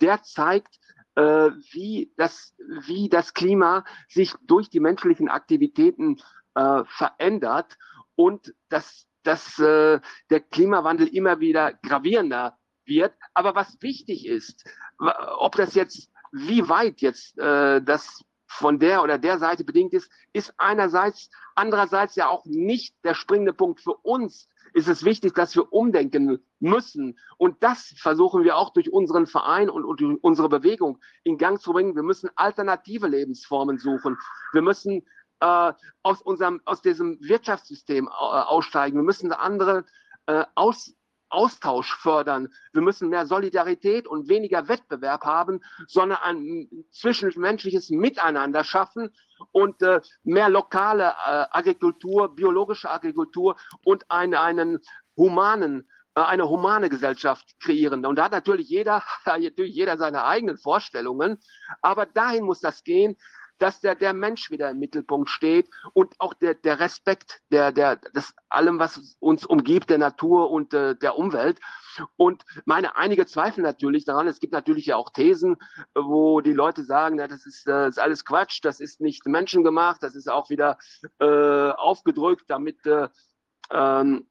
Der zeigt, äh, wie, das, wie das Klima sich durch die menschlichen Aktivitäten äh, verändert und dass, dass äh, der Klimawandel immer wieder gravierender wird. Aber was wichtig ist, ob das jetzt, wie weit jetzt äh, das von der oder der Seite bedingt ist, ist einerseits, andererseits ja auch nicht der springende Punkt für uns. Ist es wichtig, dass wir umdenken müssen. Und das versuchen wir auch durch unseren Verein und, und unsere Bewegung in Gang zu bringen. Wir müssen alternative Lebensformen suchen. Wir müssen äh, aus unserem, aus diesem Wirtschaftssystem äh, aussteigen. Wir müssen andere äh, aus, Austausch fördern. Wir müssen mehr Solidarität und weniger Wettbewerb haben, sondern ein zwischenmenschliches Miteinander schaffen und äh, mehr lokale äh, Agrikultur, biologische Agrikultur und eine, einen humanen äh, eine humane Gesellschaft kreieren. Und da hat natürlich jeder, <laughs> natürlich jeder seine eigenen Vorstellungen, aber dahin muss das gehen, dass der, der Mensch wieder im Mittelpunkt steht und auch der, der Respekt der, der, des allem, was uns umgibt, der Natur und äh, der Umwelt. Und meine einige zweifeln natürlich daran. Es gibt natürlich ja auch Thesen, wo die Leute sagen, ja, das ist, äh, ist alles Quatsch, das ist nicht menschengemacht, das ist auch wieder äh, aufgedrückt, damit äh, ähm,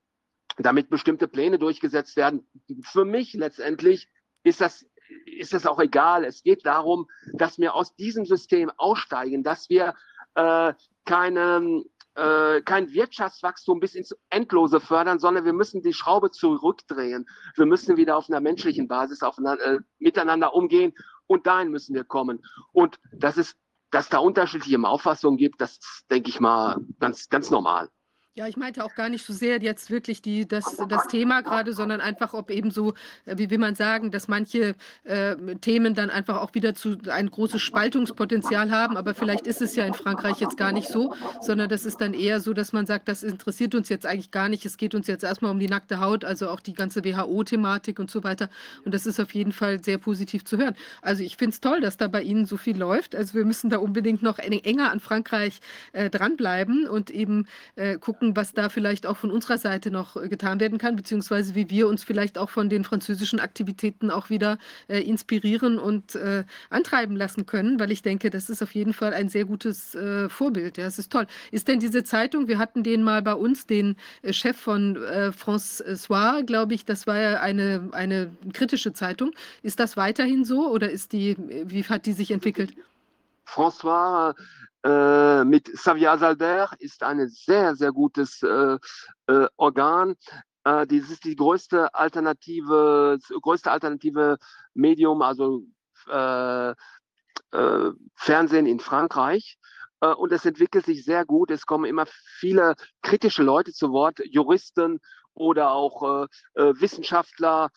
damit bestimmte Pläne durchgesetzt werden. Für mich letztendlich ist das ist es auch egal. Es geht darum, dass wir aus diesem System aussteigen, dass wir äh, keine, äh, kein Wirtschaftswachstum bis ins Endlose fördern, sondern wir müssen die Schraube zurückdrehen. Wir müssen wieder auf einer menschlichen Basis aufeinander, äh, miteinander umgehen und dahin müssen wir kommen. Und das ist, dass da unterschiedliche Auffassungen gibt, das denke ich mal ganz, ganz normal. Ja, ich meinte auch gar nicht so sehr jetzt wirklich die, das, das Thema gerade, sondern einfach, ob eben so, äh, wie will man sagen, dass manche äh, Themen dann einfach auch wieder zu ein großes Spaltungspotenzial haben. Aber vielleicht ist es ja in Frankreich jetzt gar nicht so, sondern das ist dann eher so, dass man sagt, das interessiert uns jetzt eigentlich gar nicht. Es geht uns jetzt erstmal um die nackte Haut, also auch die ganze WHO-Thematik und so weiter. Und das ist auf jeden Fall sehr positiv zu hören. Also ich finde es toll, dass da bei Ihnen so viel läuft. Also wir müssen da unbedingt noch enger an Frankreich äh, dranbleiben und eben äh, gucken, gucken, was da vielleicht auch von unserer Seite noch äh, getan werden kann, beziehungsweise wie wir uns vielleicht auch von den französischen Aktivitäten auch wieder äh, inspirieren und äh, antreiben lassen können, weil ich denke, das ist auf jeden Fall ein sehr gutes äh, Vorbild. Ja, es ist toll. Ist denn diese Zeitung, wir hatten den mal bei uns, den äh, Chef von äh, François, glaube ich, das war ja eine, eine kritische Zeitung. Ist das weiterhin so oder ist die, wie hat die sich entwickelt? François äh, mit Xavier Salbert ist ein sehr, sehr gutes äh, äh, Organ. Äh, das ist die größte alternative, größte alternative Medium, also äh, Fernsehen in Frankreich. Und es entwickelt sich sehr gut. Es kommen immer viele kritische Leute zu Wort, Juristen oder auch Wissenschaftler,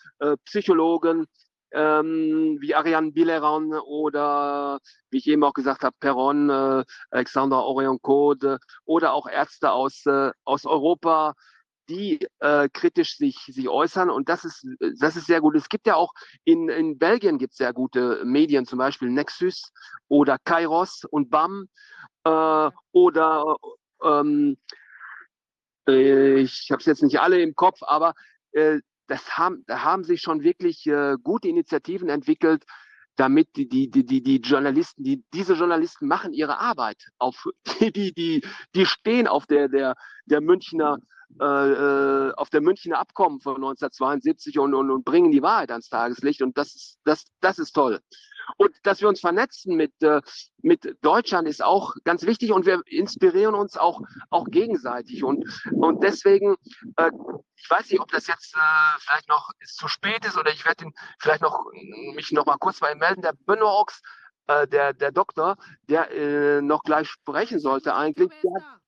Psychologen, ähm, wie Ariane Bileran oder wie ich eben auch gesagt habe, Perron, äh, Alexander Orion-Code oder auch Ärzte aus, äh, aus Europa, die äh, kritisch sich, sich äußern. Und das ist, das ist sehr gut. Es gibt ja auch in, in Belgien gibt es sehr gute Medien, zum Beispiel Nexus oder Kairos und BAM äh, oder ähm, äh, ich habe es jetzt nicht alle im Kopf, aber äh, das haben, da haben sich schon wirklich äh, gute Initiativen entwickelt, damit die, die, die, die, Journalisten, die, diese Journalisten machen ihre Arbeit. Auf, <laughs> die, die, die, die stehen auf der, der, der Münchner äh, äh auf der Münchner Abkommen von 1972 und, und, und bringen die Wahrheit ans Tageslicht. Und das ist, das, das ist toll. Und dass wir uns vernetzen mit, äh, mit Deutschland ist auch ganz wichtig und wir inspirieren uns auch, auch gegenseitig. Und, und deswegen, äh, ich weiß nicht, ob das jetzt äh, vielleicht noch zu spät ist oder ich werde vielleicht noch mich noch mal kurz bei ihm melden. Der Benox, äh, der, der Doktor, der äh, noch gleich sprechen sollte eigentlich, der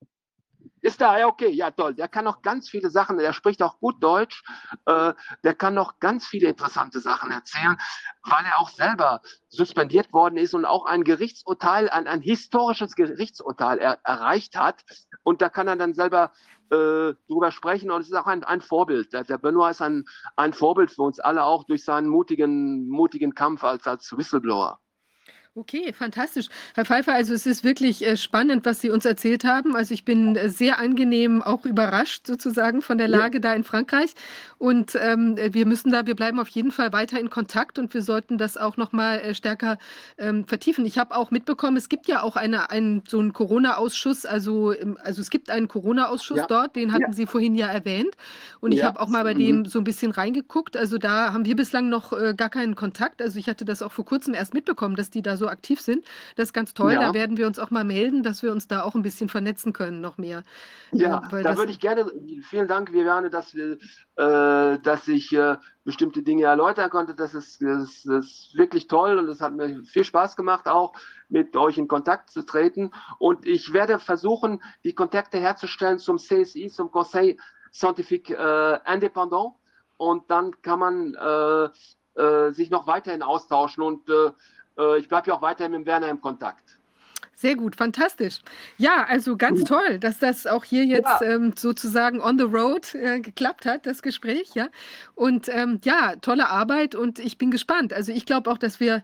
ist da, ja, okay, ja, toll. Der kann noch ganz viele Sachen, der spricht auch gut Deutsch, äh, der kann noch ganz viele interessante Sachen erzählen, weil er auch selber suspendiert worden ist und auch ein Gerichtsurteil, ein, ein historisches Gerichtsurteil er, erreicht hat. Und da kann er dann selber äh, drüber sprechen und es ist auch ein, ein Vorbild. Der, der Benoit ist ein, ein Vorbild für uns alle auch durch seinen mutigen, mutigen Kampf als, als Whistleblower. Okay, fantastisch. Herr Pfeiffer, also es ist wirklich äh, spannend, was Sie uns erzählt haben. Also ich bin äh, sehr angenehm auch überrascht sozusagen von der Lage ja. da in Frankreich. Und ähm, wir müssen da, wir bleiben auf jeden Fall weiter in Kontakt und wir sollten das auch nochmal äh, stärker ähm, vertiefen. Ich habe auch mitbekommen, es gibt ja auch eine, einen, so einen Corona-Ausschuss, also, ähm, also es gibt einen Corona-Ausschuss ja. dort, den hatten ja. Sie vorhin ja erwähnt. Und ich habe auch mal bei dem mhm. so ein bisschen reingeguckt. Also da haben wir bislang noch äh, gar keinen Kontakt. Also ich hatte das auch vor kurzem erst mitbekommen, dass die da so aktiv sind. Das ist ganz toll. Ja. Da werden wir uns auch mal melden, dass wir uns da auch ein bisschen vernetzen können, noch mehr. Ja, ja da würde ich gerne, vielen Dank, Viviane, dass, wir, äh, dass ich äh, bestimmte Dinge erläutern konnte. Das ist, das, das ist wirklich toll und es hat mir viel Spaß gemacht, auch mit euch in Kontakt zu treten. Und ich werde versuchen, die Kontakte herzustellen zum CSI, zum Conseil Scientifique äh, Indépendant. Und dann kann man äh, äh, sich noch weiterhin austauschen. Und äh, ich bleibe ja auch weiterhin mit Werner im Kontakt. Sehr gut, fantastisch. Ja, also ganz toll, dass das auch hier jetzt ja. ähm, sozusagen on the road äh, geklappt hat, das Gespräch, ja. Und ähm, ja, tolle Arbeit und ich bin gespannt. Also ich glaube auch, dass wir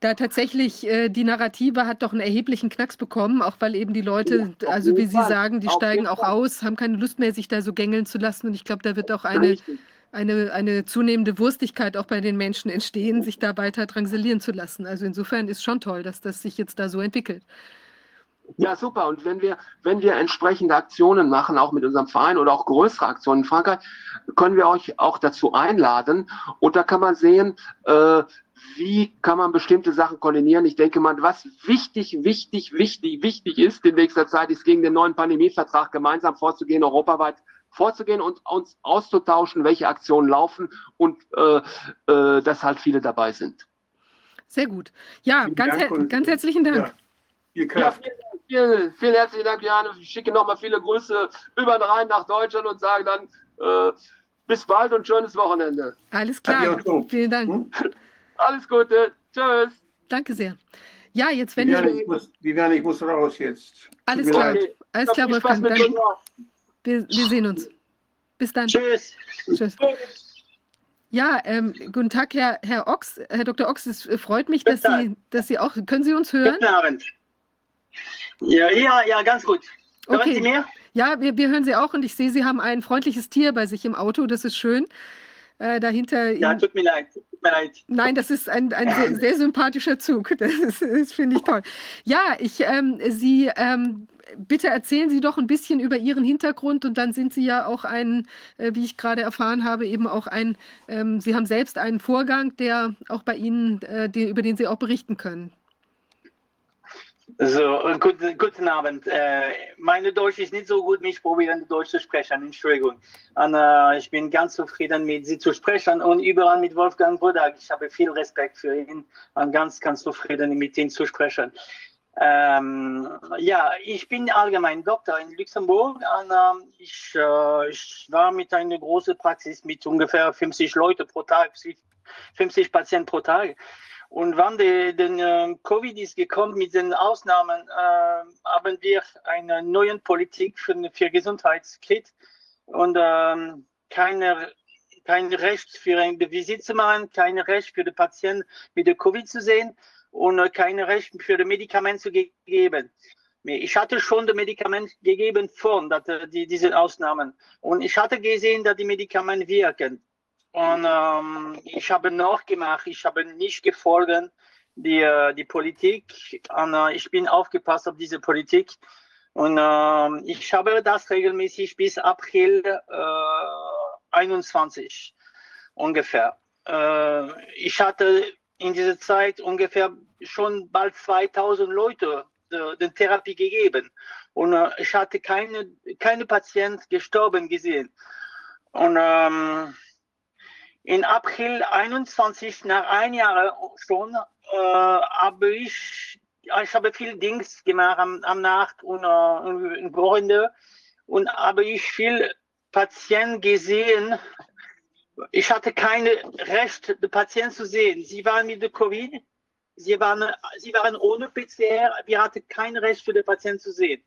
da tatsächlich äh, die Narrative hat doch einen erheblichen Knacks bekommen, auch weil eben die Leute, ja, also wie Sie Fall. sagen, die auf steigen auch Fall. aus, haben keine Lust mehr, sich da so gängeln zu lassen. Und ich glaube, da wird auch eine Richtig eine, eine zunehmende Wurstigkeit auch bei den Menschen entstehen, sich da weiter drangsalieren zu lassen. Also insofern ist schon toll, dass das sich jetzt da so entwickelt. Ja, super. Und wenn wir, wenn wir entsprechende Aktionen machen, auch mit unserem Verein oder auch größere Aktionen in Frankreich, können wir euch auch dazu einladen. Und da kann man sehen, äh, wie kann man bestimmte Sachen koordinieren. Ich denke mal, was wichtig, wichtig, wichtig, wichtig ist in nächster Zeit, ist gegen den neuen Pandemievertrag gemeinsam vorzugehen, europaweit vorzugehen und uns auszutauschen, welche Aktionen laufen und äh, äh, dass halt viele dabei sind. Sehr gut. Ja, ganz, her ganz herzlichen Dank. Ja, ja vielen, vielen, vielen, herzlichen Dank, Jan. Ich schicke nochmal viele Grüße über den Rhein nach Deutschland und sage dann äh, bis bald und schönes Wochenende. Alles klar. Vielen Dank. Hm? <laughs> Alles Gute. Tschüss. Danke sehr. Ja, jetzt wenn Viviane, ich, ich muss, Viviane, ich muss raus jetzt. Alles klar. Okay. Alles klar, Wolfgang. Danke. Wir, wir sehen uns. Bis dann. Tschüss. Tschüss. Ja, ähm, guten Tag, Herr, Herr Ochs. Herr Dr. Ochs, es freut mich, dass Sie, dass Sie auch. Können Sie uns hören? Guten Abend. Ja, ja, ja, ganz gut. Hören okay. Sie mir? Ja, wir, wir hören Sie auch und ich sehe, Sie haben ein freundliches Tier bei sich im Auto. Das ist schön. Äh, dahinter. Ja, tut mir leid. Tut mir leid. Nein, das ist ein, ein sehr, sehr sympathischer Zug. Das, das finde ich toll. Ja, ich, ähm, Sie, ähm, bitte erzählen Sie doch ein bisschen über Ihren Hintergrund und dann sind Sie ja auch ein, äh, wie ich gerade erfahren habe, eben auch ein, ähm, Sie haben selbst einen Vorgang, der auch bei Ihnen, äh, über den Sie auch berichten können. So, guten, guten Abend. Äh, meine Deutsch ist nicht so gut, mich probieren Deutsch zu sprechen. Entschuldigung. Und, äh, ich bin ganz zufrieden mit Sie zu sprechen und überall mit Wolfgang Bodak. Ich habe viel Respekt für ihn und ganz, ganz zufrieden mit ihm zu sprechen. Ähm, ja, ich bin allgemein Doktor in Luxemburg und ähm, ich, äh, ich war mit einer großen Praxis mit ungefähr 50 Leute pro Tag, 50 Patienten pro Tag. Und wann der äh, Covid ist gekommen mit den Ausnahmen, äh, haben wir eine neue Politik für, für Gesundheitskit und ähm, keine, kein Recht für ein Visit zu machen, kein Recht für den Patienten mit der Covid zu sehen und äh, kein Recht für das Medikament zu ge geben. Ich hatte schon das Medikament gegeben vor äh, die, diese Ausnahmen und ich hatte gesehen, dass die Medikamente wirken. Und ähm, ich habe noch gemacht, ich habe nicht gefolgt die, äh, die Politik. Und äh, ich bin aufgepasst auf diese Politik. Und äh, ich habe das regelmäßig bis April äh, 21 ungefähr. Äh, ich hatte in dieser Zeit ungefähr schon bald 2000 Leute äh, die Therapie gegeben. Und äh, ich hatte keine, keine Patient gestorben gesehen. Und ähm, in April 21, nach ein Jahr schon, äh, habe ich, ich habe viel Dings gemacht am, am Nacht und äh, Wochenende und habe ich viel Patienten gesehen. Ich hatte kein Recht, die Patienten zu sehen. Sie waren mit der Covid, sie waren, sie waren ohne PCR, wir hatten kein Recht für den Patienten zu sehen.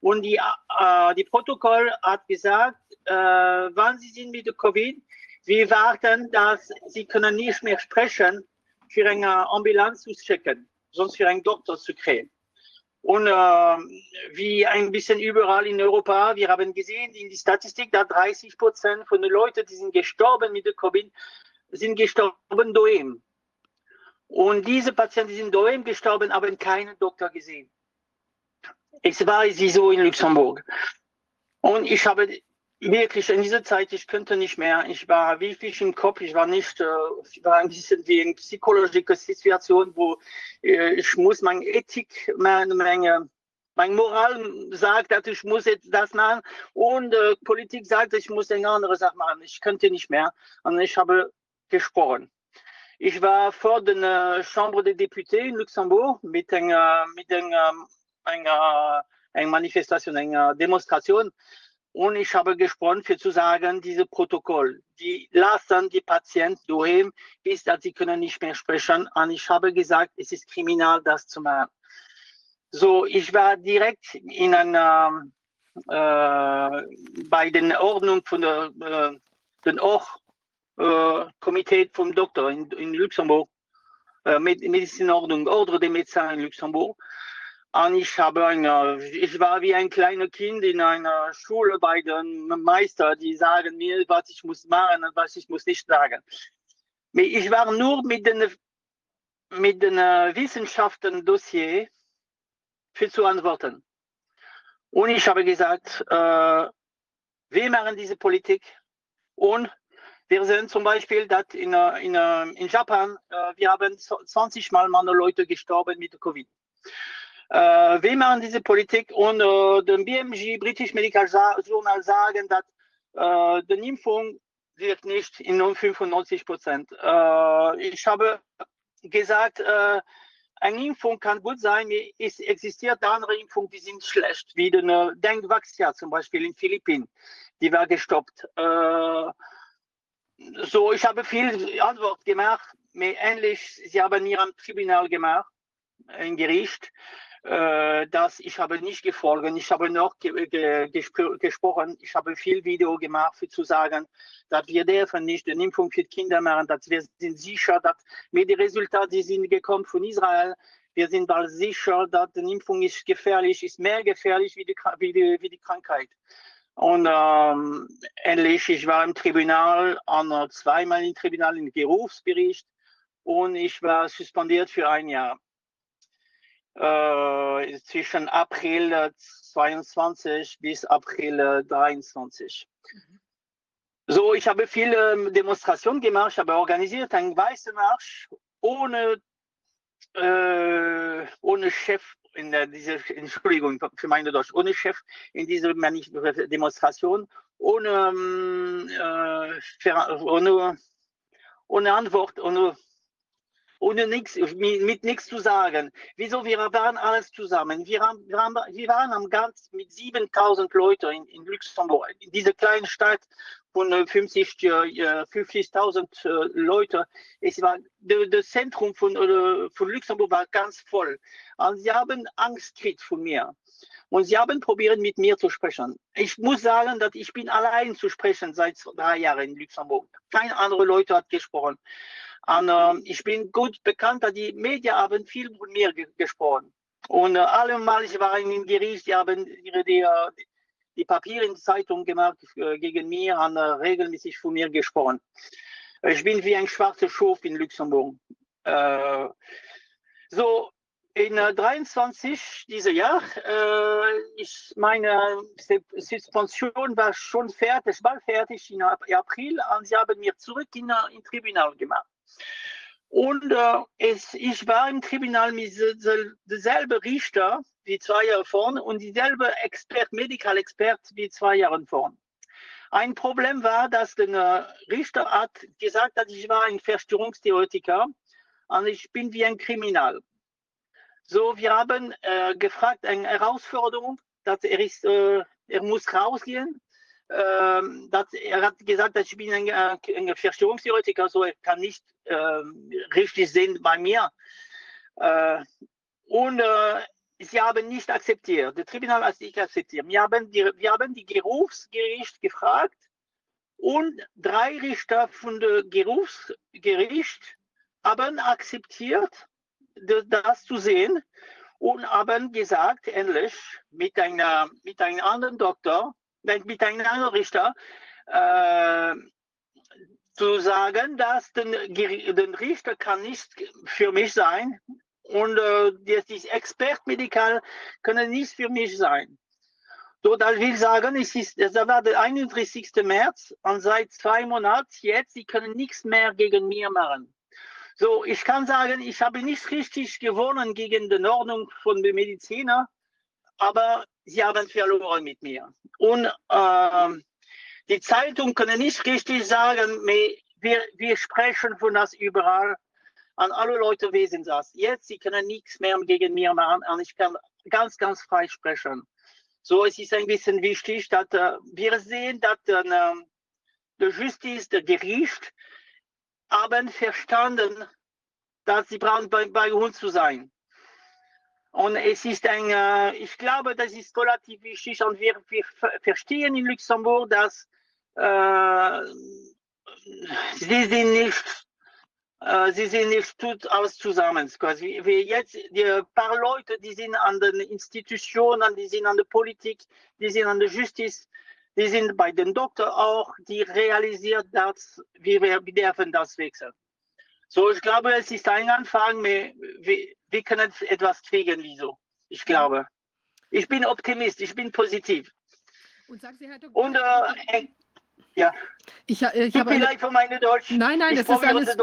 Und die, äh, die Protokoll hat gesagt, äh, wann sie sind mit der Covid, wir warten, dass sie können nicht mehr sprechen, für eine Ambulanz zu schicken, sonst für einen Doktor zu kriegen. Und äh, wie ein bisschen überall in Europa, wir haben gesehen in die Statistik, dass 30 Prozent von den Leuten, die sind gestorben mit der Covid, sind gestorben daheim. Und diese Patienten, die sind daheim gestorben, haben keinen Doktor gesehen. Es war sie so in Luxemburg. Und ich habe wirklich in dieser Zeit, ich könnte nicht mehr. Ich war wirklich im Kopf, ich war nicht, äh, ich war ein bisschen wie eine psychologische Situation, wo äh, ich muss meine Ethik, meine, meine, meine Moral sagt, dass ich muss jetzt das machen und äh, Politik sagt, ich muss eine andere Sache machen. Ich könnte nicht mehr und ich habe gesprochen. Ich war vor der Chambre des Députés in Luxemburg mit einer, mit einer, einer, einer Manifestation, einer Demonstration und ich habe gesprochen für zu sagen, diese Protokoll, die lassen die Patienten daheim, bis dass sie können nicht mehr sprechen. Und ich habe gesagt, es ist kriminal, das zu machen. So, ich war direkt in einer, äh, bei den Ordnung von der, äh, den auch äh, Komitee vom Doktor in, in Luxemburg, äh, Medizinordnung, Ordre des Médecins in Luxemburg. Und ich habe eine, ich war wie ein kleines Kind in einer Schule bei den Meister, die sagen mir, was ich muss machen und was ich muss nicht sagen. Ich war nur mit den, mit den äh, Wissenschaften-Dossier für zu antworten. Und ich habe gesagt, äh, wir machen diese Politik und wir sehen zum Beispiel, dass in, äh, in, äh, in Japan, äh, wir haben 20 Mal meine Leute gestorben mit Covid. Äh, wir machen diese Politik und äh, dem BMG, British Medical Journal, sagen, dass äh, die Impfung wird nicht in 95 Prozent. Äh, ich habe gesagt, äh, eine Impfung kann gut sein, es existiert andere Impfungen, die sind schlecht, wie die äh, Denkvaxia zum Beispiel in Philippinen, die war gestoppt. Äh, so, ich habe viel Antwort gemacht, ähnlich, sie haben in ihrem Tribunal gemacht, ein Gericht äh, dass ich habe nicht gefolgt. Ich habe noch ge ge gespr gesprochen. Ich habe viel Video gemacht, für zu sagen, dass wir dürfen nicht eine Impfung für Kinder machen, dass wir sind sicher, dass mit den Resultaten, die sind gekommen von Israel, wir sind bald sicher, dass die Impfung ist gefährlich, ist mehr gefährlich wie die, wie die, wie die Krankheit. Und ähm, ähnlich, ich war im Tribunal, an, zweimal im Tribunal im Berufsbericht und ich war suspendiert für ein Jahr. Äh, zwischen April 22 bis April 23. Mhm. So, ich habe viele Demonstrationen gemacht, ich habe organisiert einen weißen Marsch ohne, äh, ohne Chef in der, diese, Entschuldigung für meine Deutsch, ohne Chef in dieser Demonstration, ohne, ähm, äh, ohne, ohne Antwort, ohne ohne nichts, mit, nichts zu sagen. Wieso? Wir waren alles zusammen. Wir, haben, wir, waren am ganz mit 7000 Leuten in, in Luxemburg, in dieser kleinen Stadt von 50, äh, 50.000 äh, Leuten. Es war, das Zentrum von, äh, von Luxemburg war ganz voll. Und sie haben Angst gekriegt von mir. Und sie haben probiert, mit mir zu sprechen. Ich muss sagen, dass ich bin allein zu sprechen seit drei Jahren in Luxemburg. Kein anderer Leute hat gesprochen. Und äh, ich bin gut bekannt, die Medien haben viel von mir ge gesprochen. Und äh, allemal, ich war im Gericht, die haben ihre, die, äh, die Papiere in der Zeitung gemacht äh, gegen mich und äh, regelmäßig von mir gesprochen. Ich bin wie ein schwarzer Schaf in Luxemburg. Äh, so, in äh, 23 dieses Jahr, äh, ich, meine Suspension war schon fertig, bald fertig in April und sie haben mir zurück in, äh, in Tribunal gemacht. Und äh, es, ich war im Tribunal mit derselben Richter wie zwei Jahre vorne und dieselbe Expert, Medical Expert wie zwei Jahre vorne. Ein Problem war, dass der äh, Richter hat gesagt, dass ich war ein Verstörungstheoretiker und ich bin wie ein Kriminal. So, wir haben äh, gefragt, eine Herausforderung, dass er ist, äh, er muss rausgehen ähm, dass, er hat gesagt, dass ich bin ein, äh, ein Verschwörungstheoretiker, so er kann nicht ähm, richtig sehen bei mir. Äh, und äh, sie haben nicht akzeptiert. Das Tribunal hat nicht akzeptiert. Wir haben die, wir haben die Gerufsgericht gefragt und drei Richter von dem Gerufsgericht haben akzeptiert, das zu sehen und haben gesagt, ähnlich mit einer, mit einem anderen Doktor, mit einem anderen Richter äh, zu sagen, dass den, den Richter kann nicht für mich sein und äh, das Expertmedikal können nicht für mich sein. So, das will sagen, es ist, das war der 31. März und seit zwei Monaten jetzt, sie können nichts mehr gegen mich machen. So, ich kann sagen, ich habe nicht richtig gewonnen gegen die Ordnung von den Medizinern, aber sie haben verloren mit mir. Und äh, die Zeitung können nicht richtig sagen, wir, wir sprechen von das überall. An alle Leute wissen das. Jetzt, sie können nichts mehr gegen mir machen und ich kann ganz, ganz frei sprechen. So, es ist ein bisschen wichtig, dass äh, wir sehen, dass äh, der Justiz, der Gericht, haben verstanden, dass sie brauchen bei, bei uns zu sein. Und es ist ein, äh, ich glaube, das ist relativ wichtig und wir, wir verstehen in Luxemburg, dass äh, sie sind nicht, äh, sie sind nicht tut alles zusammen. Quasi. Wir jetzt, die paar Leute, die sind an den Institutionen, die sind an der Politik, die sind an der Justiz, die sind bei den Doktor auch, die realisiert, dass wir, wir dürfen das wechseln. So, ich glaube, es ist ein Anfang, wir, wir können etwas kriegen, wieso? Ich glaube. Ich bin Optimist, ich bin positiv. Und sagen Sie, Herr Dr. Und äh, ja. Ich, ich habe eine... für meine Deutsch. Nein, nein, ich das ist alles,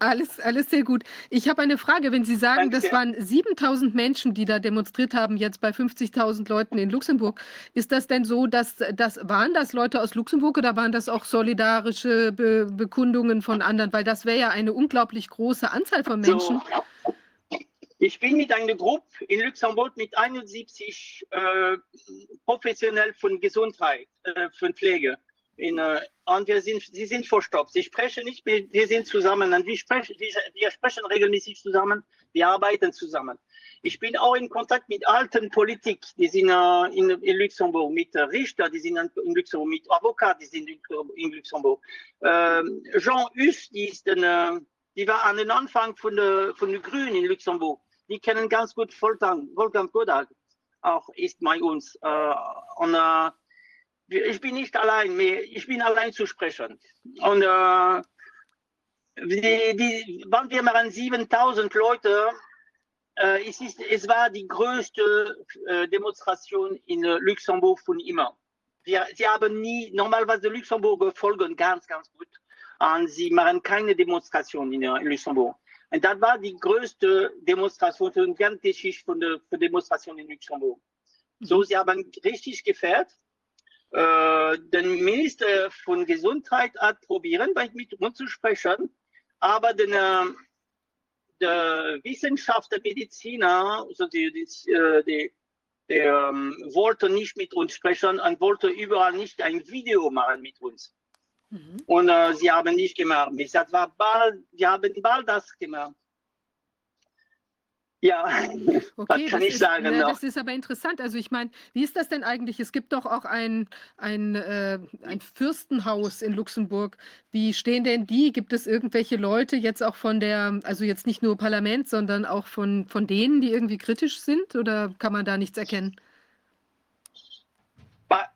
alles, alles sehr gut. Ich habe eine Frage. Wenn Sie sagen, Danke. das waren 7000 Menschen, die da demonstriert haben, jetzt bei 50.000 Leuten in Luxemburg, ist das denn so, dass das waren das Leute aus Luxemburg oder waren das auch solidarische Be Bekundungen von anderen? Weil das wäre ja eine unglaublich große Anzahl von Menschen. So. Ich bin mit einer Gruppe in Luxemburg mit 71 äh, professionell von Gesundheit, äh, von Pflege in, äh, und wir sind, sie sind verstopft. Sie sprechen nicht mehr, wir sind zusammen und wir sprechen, wir, sprechen regelmäßig zusammen, wir arbeiten zusammen. Ich bin auch in Kontakt mit alten Politik, die sind äh, in, in Luxemburg, mit äh, Richter, die sind in Luxemburg, mit Avocat, die sind in Luxemburg. Ähm, Jean Hus, die ist ein, die war an den Anfang von der, von der Grünen in Luxemburg. die kennen ganz gut Wolfgang, Wolfgang Kodak, auch ist bei uns. Äh, und äh, ich bin nicht allein, ich bin allein zu sprechen. Und äh, die, die, waren wir mal an 7000 Leute. Äh, es, ist, es war die größte äh, Demonstration in äh, Luxemburg von immer. Wir, sie haben nie, normalerweise Luxemburger folgen ganz, ganz gut. Und sie machen keine Demonstration in, in Luxemburg. Und das war die größte Demonstration die ganze Geschichte von der, für Demonstration in Luxemburg. So, sie haben richtig gefährt. Äh, der Minister von Gesundheit hat probieren, mit uns zu sprechen, aber den, äh, der Wissenschaftler, Mediziner, also die, die, äh, die, der ähm, wollte nicht mit uns sprechen und wollte überall nicht ein Video machen mit uns. Mhm. Und äh, sie haben nicht gemacht. Ich sagte, war bald, wir haben bald das gemacht. Ja, <laughs> okay, das kann ich ist, sagen. Ne, das ist aber interessant. Also ich meine, wie ist das denn eigentlich? Es gibt doch auch ein, ein, äh, ein Fürstenhaus in Luxemburg. Wie stehen denn die? Gibt es irgendwelche Leute jetzt auch von der, also jetzt nicht nur Parlament, sondern auch von, von denen, die irgendwie kritisch sind? Oder kann man da nichts erkennen?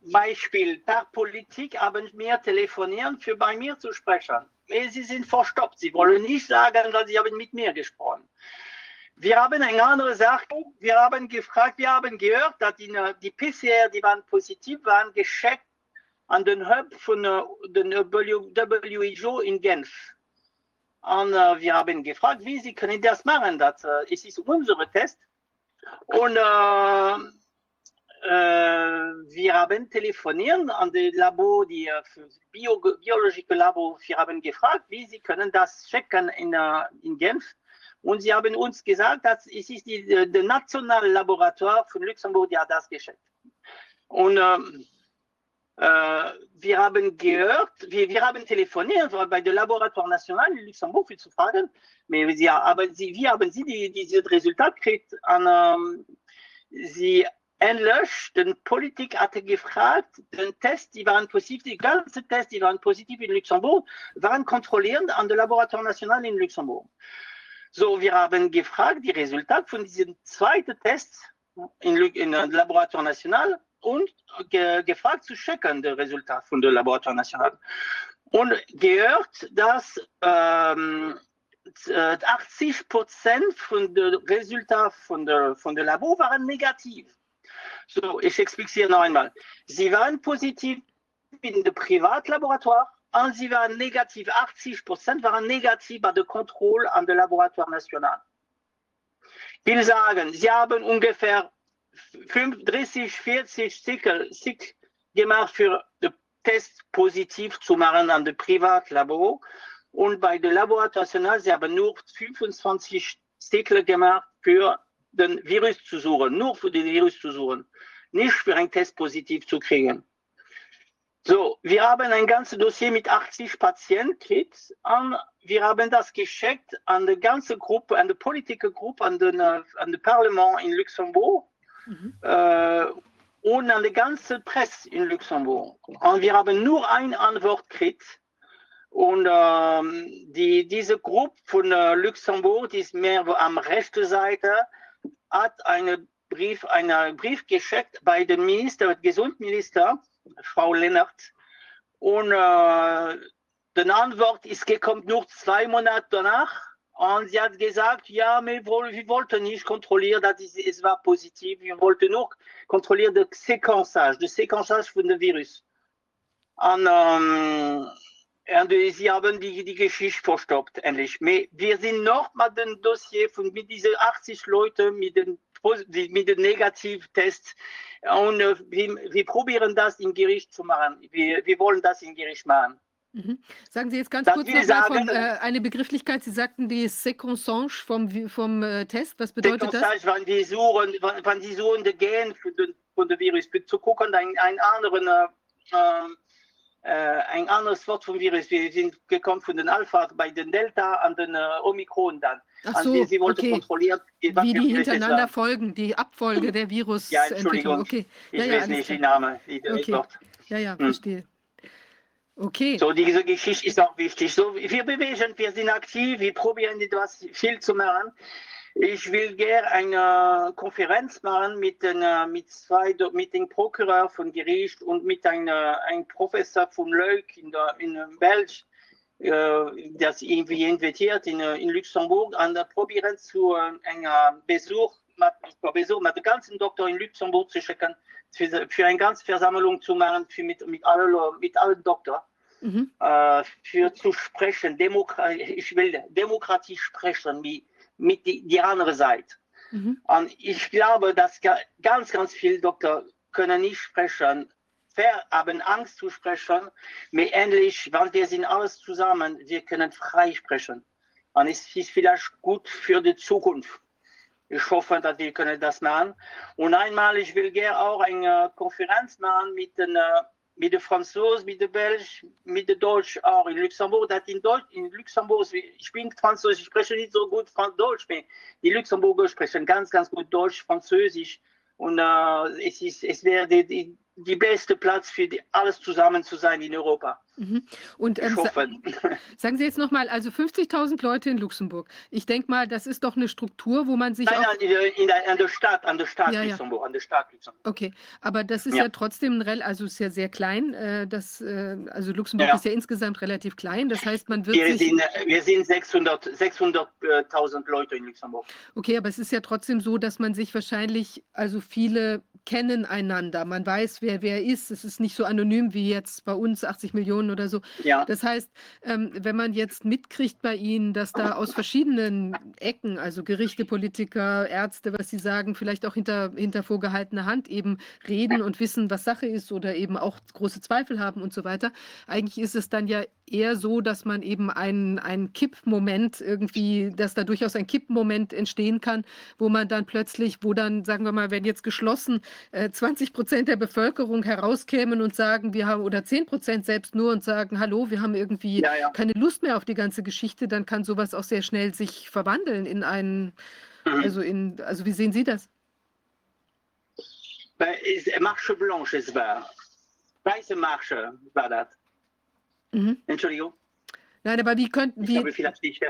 Beispiel, der Politik haben mir telefonieren, für bei mir zu sprechen. Sie sind verstoppt. Sie wollen nicht sagen, dass sie haben mit mir gesprochen. Wir haben eine andere Sache. Wir haben gefragt, wir haben gehört, dass die, die PCR, die waren positiv, waren geschickt an den Hub von äh, den WHO in Genf. Und uh, wir haben gefragt, wie sie können das machen. Das uh, es ist unser Test. Und uh, wir haben telefoniert an das Labor, die Bio, biologische Labor. Wir haben gefragt, wie sie können das checken in, in Genf. Und sie haben uns gesagt, dass es ist die, das nationale Laboratoire von Luxemburg, die hat das geschickt. Und ähm, äh, wir haben gehört, wir, wir haben telefoniert bei dem Laboratoire National in Luxemburg, viel zu fragen, aber, sie, aber sie, wie haben Sie die, dieses Resultat gekriegt? Und, ähm, sie Englisch, die Politik hatte gefragt, den Test, die waren positiv, die ganzen Tests, die waren positiv in Luxemburg, waren kontrolliert an dem Laboratoire National in Luxemburg. So, wir haben gefragt, die Resultate von diesem zweiten Test in, in Laboratoire National und ge, gefragt zu checken, die Resultate von dem Laboratoire National. Und gehört, dass ähm, 80 Prozent von den Resultaten von der, von der Labor waren negativ. So, ich expliziere noch einmal. Sie waren positiv in dem Privatlaboratoire und sie waren negativ, 80 Prozent waren negativ bei der Kontrolle an der Laboratoire National. Ich will sagen, sie haben ungefähr 30, 40 Stücke gemacht für den Test positiv zu machen an der Privatlabor. Und bei der Laboratoire National, sie haben nur 25 Stücke gemacht für den Virus zu suchen, nur für den Virus zu suchen, nicht für einen Test positiv zu kriegen. So, wir haben ein ganzes Dossier mit 80 Patienten und wir haben das geschickt an die ganze Gruppe, an die Politikergruppe, an den, an das Parlament in Luxemburg mhm. äh, und an die ganze Presse in Luxemburg. Und wir haben nur eine Antwort gekriegt. Und ähm, die, diese Gruppe von äh, Luxemburg, die ist mehr am rechten Seite, hat einen Brief, einen Brief geschickt bei dem Minister, Gesundminister, Frau Lennart. Und äh, die Antwort ist gekommen nur zwei Monate danach. Und sie hat gesagt, ja, wir, wir wollten nicht kontrollieren, dass es, war positiv. Wir wollten nur kontrollieren das Sequençage, das Sequençage von dem Virus. Und, ähm, und sie haben die, die Geschichte verstoppt, endlich. Aber wir sind noch mit dem Dossier von mit diesen 80 Leuten mit den, mit den Negativtests und äh, wir, wir, probieren das im Gericht zu machen. Wir, wir wollen das im Gericht machen. Mhm. Sagen Sie jetzt ganz das kurz noch sagen, von, äh, eine Begrifflichkeit. Sie sagten die Sequençage vom, vom äh, Test. Was bedeutet das? Wenn die suchen, wenn, wenn die suchen, die Gen von, dem Virus, zu gucken, ein, ein anderen äh, ähm, äh, ein anderes Wort vom Virus. Wir sind gekommen von den Alpha bei den Delta an den äh, Omikron dann. Ach so, sie wollte okay. kontrolliert, wie die hintereinander folgen, die Abfolge der Virus. Ja, Entschuldigung. Okay. Ich ja, weiß nicht die Name. Die okay. Ja, ja, hm. verstehe. Okay. So, diese Geschichte ist auch wichtig. So, wir bewegen, wir sind aktiv, wir probieren etwas viel zu machen. Ich will gerne eine Konferenz machen mit, den, äh, mit, zwei, mit dem Prokureur von Gericht und mit einem, einem Professor von Leuk in, der, in Belgien, äh, das irgendwie invitiert in, in Luxemburg, an der probieren zu äh, einem Besuch, mit, Besuch mit dem ganzen Doktor in Luxemburg zu schicken, für, für eine ganze Versammlung zu machen, für mit, mit, allen, mit allen Doktor. Mhm. Äh, für zu sprechen, Demokra ich will Demokratie sprechen, wie mit die, die andere Seite. Mhm. Und ich glaube, dass ganz, ganz viele Doktor können nicht sprechen, haben Angst zu sprechen, aber endlich, wenn wir sind alles zusammen, wir können frei sprechen. Und es ist vielleicht gut für die Zukunft. Ich hoffe, dass wir können das machen. Und einmal, ich will gerne auch eine Konferenz machen mit den äh, mit den Franzosen, mit den Belgen, mit den Deutschen auch in Luxemburg. Das in, Deutsch, in Luxemburg, ich bin Französisch, ich spreche nicht so gut Deutsch, aber die Luxemburger sprechen ganz, ganz gut Deutsch, Französisch. Und äh, es, ist, es wäre die, die, die beste Platz für die, alles zusammen zu sein in Europa. Mhm. Und ähm, sa <laughs> sagen Sie jetzt nochmal, also 50.000 Leute in Luxemburg. Ich denke mal, das ist doch eine Struktur, wo man sich. Nein, nein, in der, an der Stadt, an der Stadt ja, Luxemburg, ja. an der Stadt Luxemburg. Okay, aber das ist ja, ja trotzdem also ist ja sehr klein. Äh, das, äh, also Luxemburg ist ja insgesamt relativ klein. Das heißt, man wird. Wir sind, wir sind 600.000 600, äh, Leute in Luxemburg. Okay, aber es ist ja trotzdem so, dass man sich wahrscheinlich, also viele kennen einander. Man weiß, wer wer ist. Es ist nicht so anonym wie jetzt bei uns 80 Millionen oder so. Ja. Das heißt, ähm, wenn man jetzt mitkriegt bei Ihnen, dass da aus verschiedenen Ecken, also Gerichte, Politiker, Ärzte, was Sie sagen, vielleicht auch hinter, hinter vorgehaltener Hand eben reden und wissen, was Sache ist oder eben auch große Zweifel haben und so weiter. Eigentlich ist es dann ja eher so, dass man eben einen, einen Kippmoment irgendwie, dass da durchaus ein Kippmoment entstehen kann, wo man dann plötzlich, wo dann, sagen wir mal, wenn jetzt geschlossen äh, 20 Prozent der Bevölkerung herauskämen und sagen, wir haben, oder 10 Prozent selbst nur und sagen, hallo, wir haben irgendwie ja, ja. keine Lust mehr auf die ganze Geschichte, dann kann sowas auch sehr schnell sich verwandeln in einen, mhm. also in, also wie sehen Sie das? Marche Blanche, es war. Weiße Marche war das. Mhm. Entschuldigung. Nein, aber wie könnten wir.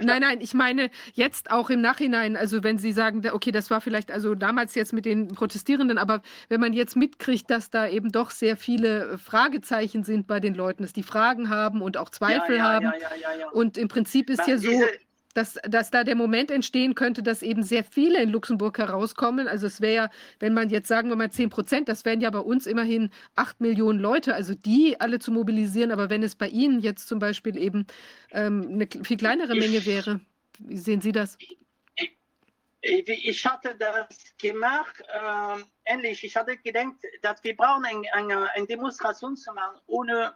Nein, nein, ich meine jetzt auch im Nachhinein, also wenn Sie sagen, okay, das war vielleicht also damals jetzt mit den Protestierenden, aber wenn man jetzt mitkriegt, dass da eben doch sehr viele Fragezeichen sind bei den Leuten, dass die Fragen haben und auch Zweifel ja, ja, haben. Ja, und im Prinzip ist ja so. Diese, dass, dass da der Moment entstehen könnte, dass eben sehr viele in Luxemburg herauskommen. Also es wäre ja, wenn man jetzt sagen wir mal 10 Prozent, das wären ja bei uns immerhin 8 Millionen Leute, also die alle zu mobilisieren. Aber wenn es bei Ihnen jetzt zum Beispiel eben ähm, eine viel kleinere Menge wäre, wie sehen Sie das? Ich hatte das gemacht, äh, ähnlich. Ich hatte gedacht, dass wir brauchen eine, eine, eine Demonstration zu machen, ohne,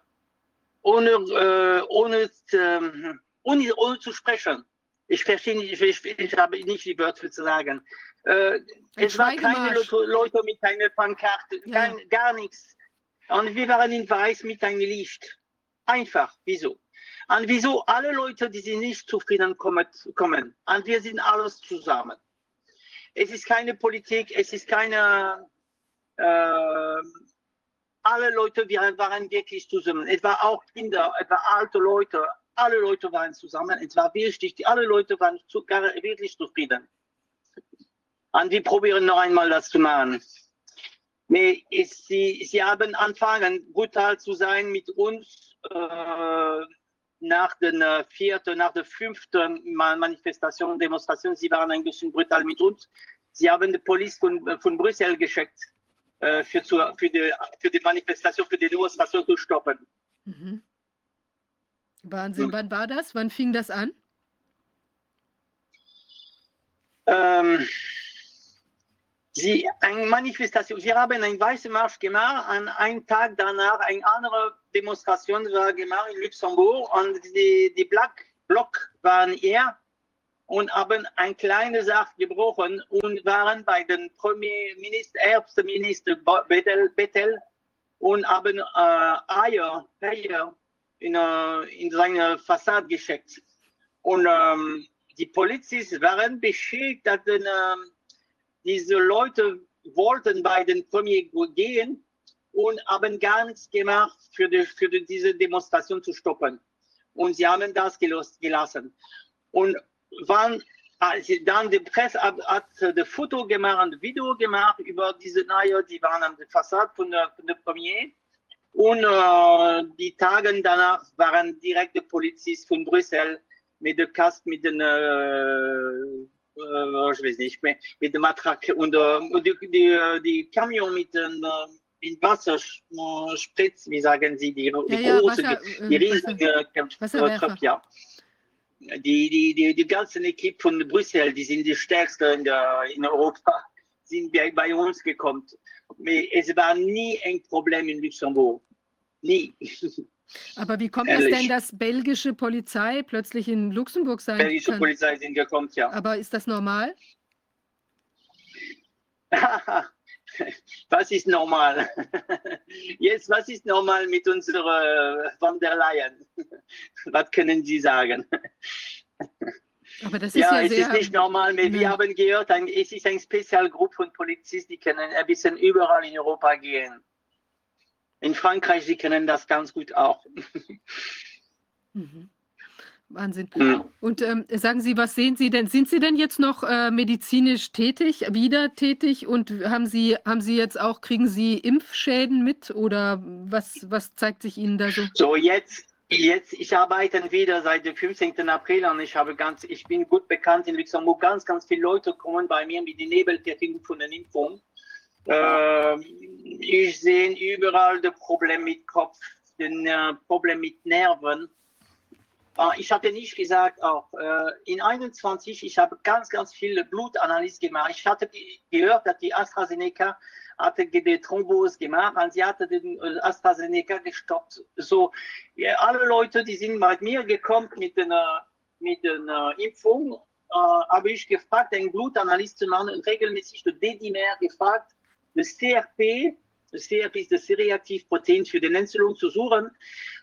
ohne, äh, ohne, äh, ohne, ohne zu sprechen. Ich verstehe nicht, ich, ich habe nicht die Wörter zu sagen. Äh, es waren keine Leute mit einer Pankarte, kein, ja. gar nichts. Und wir waren in Weiß mit einem Licht. Einfach, wieso? Und wieso alle Leute, die sind nicht zufrieden kommen, kommen. Und wir sind alles zusammen. Es ist keine Politik, es ist keine, äh, alle Leute wir waren wirklich zusammen. Es war auch Kinder, es war alte Leute, alle Leute waren zusammen. Es war wichtig, alle Leute waren zu, wirklich zufrieden. Und wir probieren noch einmal das zu machen. Ist, sie, sie haben angefangen, brutal zu sein mit uns äh, nach der äh, vierten, nach der fünften Manifestation, Demonstration. Sie waren ein bisschen brutal mit uns. Sie haben die Polizei von, von Brüssel geschickt, äh, für, zu, für, die, für die Manifestation, für die Demonstration zu stoppen. Mhm. Wahnsinn. Wann war das? Wann fing das an? Ähm, sie, eine Manifestation. Wir haben einen weißen Marsch gemacht. An einem Tag danach eine andere Demonstration war gemacht in Luxemburg und die, die Black Block waren hier und haben ein kleines Sache gebrochen und waren bei den Premierminister, Erbsminister Bettel, Bettel und haben äh, Eier, Eier in, in seine Fassade geschickt. Und ähm, die Polizisten waren beschädigt, dass äh, diese Leute wollten bei den Premier gehen und haben gar nichts gemacht, für, die, für die, diese Demonstration zu stoppen. Und sie haben das gelost, gelassen. Und wann Also dann die Presse hat, hat das Foto gemacht, ein Video gemacht über diese Naja, die waren an der Fassade von der, von der Premier. Und äh, die Tage danach waren direkte Polizisten von Brüssel mit der Kast, mit den, äh, äh, ich weiß nicht mehr, mit dem Matrake und, äh, und die, die, die Camion mit den äh, mit Wasser spritzt, wie sagen Sie, die, die Ja, ja, große, Wasser, die riesige. Tröpfe, ja. Die, die, die, die ganze Equipe von Brüssel, die sind die stärksten in, der, in Europa, sind bei, bei uns gekommen. Es war nie ein Problem in Luxemburg. Nie. <laughs> Aber wie kommt es Ehrlich. denn, dass belgische Polizei plötzlich in Luxemburg sein Belgische kann? Polizei sind gekommen, ja. Aber ist das normal? <laughs> was ist normal? <laughs> Jetzt, was ist normal mit unserer von der Leyen? Was können Sie sagen? Aber das ist Ja, ja, es sehr. ist nicht normal, aber wir Ja. haben gehört, ein, es ist eine Spezialgruppe von Polizisten, die können ein bisschen überall in Europa gehen. In Frankreich, sie können das ganz gut auch. <laughs> Mhm. Wahnsinn. Mhm. Und ähm, sagen Sie, was sehen Sie denn? Sind Sie denn jetzt noch äh, medizinisch tätig, wieder tätig? Und haben Sie, haben Sie jetzt auch, kriegen Sie Impfschäden mit oder was, was zeigt sich Ihnen da so? So, jetzt, jetzt, ich arbeite wieder seit dem 15. April und ich habe ganz, ich bin gut bekannt in Luxemburg. Ganz, ganz viele Leute kommen bei mir mit den Nebelwirkungen von der Impfung. Ähm, ich sehe überall das Problem mit Kopf, den äh, Problem mit Nerven. Äh, ich hatte nicht gesagt, auch äh, in 21, ich habe ganz, ganz viele Blutanalysen gemacht. Ich hatte ge- gehört, dass die AstraZeneca hatte die Thrombose gemacht und sie hatte den äh, AstraZeneca gestoppt. So, ja, alle Leute, die sind bei mir gekommen mit den, äh, mit den äh, Impfungen, äh, habe ich gefragt, eine Blutanalyse zu machen und regelmäßig den D-Dimer gefragt, das CRP, das CRP ist das Reaktivprotein für die Entzündung zu suchen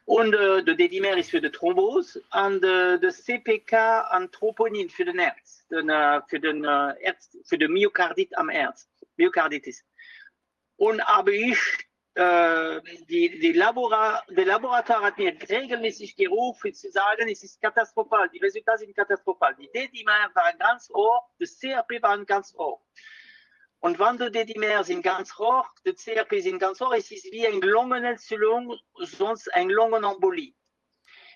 und äh, der D-Dimer ist für die Thrombose und äh, das CPK an Troponin für den Herz, den, äh, für den äh, Herz, für den Myokardit am Herz, Myokarditis. Und habe ich, äh, die, die, Labora, der Laborator hat mir regelmäßig gerufen, zu sagen, es ist katastrophal, die Resultate sind katastrophal. Die D-Dimer waren ganz hoch, das CRP waren ganz hoch. Und wenn die D-Dimer sind ganz hoch, die CRP sind ganz hoch, es ist wie eine Lungenentzündung, sonst eine Lungenembolie.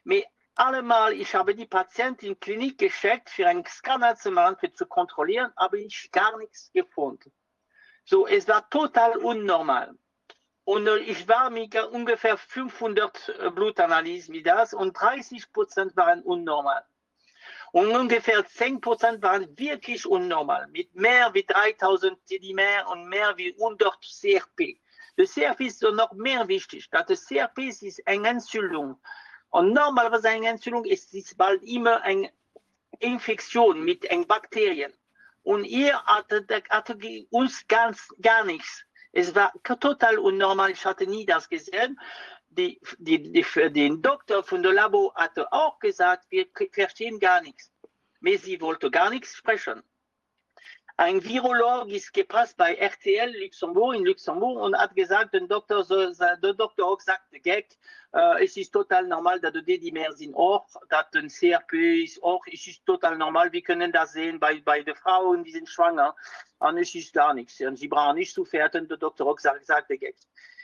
Aber allemal, ich habe die Patienten in die Klinik geschickt, für einen Scanner zu machen, für zu kontrollieren, habe ich gar nichts gefunden. So, es war total unnormal. Und äh, ich war mit ungefähr 500 äh, Blutanalysen wie das und 30 Prozent waren unnormal. Und ungefähr 10 Prozent waren wirklich unnormal, mit mehr wie 3000 Dimer und mehr wie 100 CRP. Das CRP ist noch mehr wichtig. Das CRP ist eine Entzündung. Und normalerweise eine Entzündung ist, ist bald immer eine Infektion mit einen Bakterien. Und ihr hatte, hatte uns ganz gar nichts. Es war total unnormal. Ich hatte nie das gesehen. Die, die, die, den Doktor von der Labo hatte auch gesagt, wir verstehen gar nichts. Aber sie wollte gar nichts sprechen. Ein Virolog ist gepasst bei RTL Luxemburg in Luxemburg und hat gesagt, der Doktor, der Doktor auch sagte, Gag, äh, es ist total normal, dass die Dimer sind auch, dass ein CRP ist auch, es ist total normal, wir können das sehen bei, bei den Frauen, die sind schwanger, und es ist gar nichts. Und sie brauchen nicht zu fährten, der Doktor auch sagt, sagte, Gag.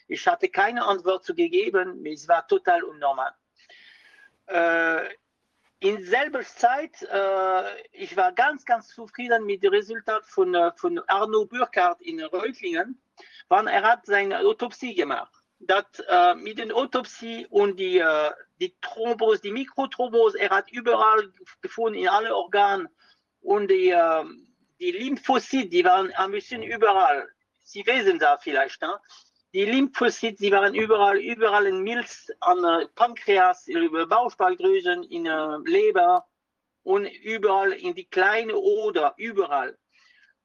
Ich hatte keine Antwort zu gegeben, es war total unnormal. Äh, in selber Zeit, äh, ich war ganz, ganz zufrieden mit dem Resultat von, äh, von Arno Burkhardt in Reutlingen, wann er hat seine Autopsie gemacht. Das, äh, mit der Autopsie und die, äh, die Thrombose, die Mikrothrombose, er hat überall gefunden, in alle Organen. Und die, äh, die Lymphozyten, die waren ein bisschen überall. Sie wissen da vielleicht, ne? Die Lymphozyten, die waren überall, überall in Milz, an äh, Pankreas, über Bauchspeicheldrüsen, in äh, Leber und überall in die kleine Oder, überall.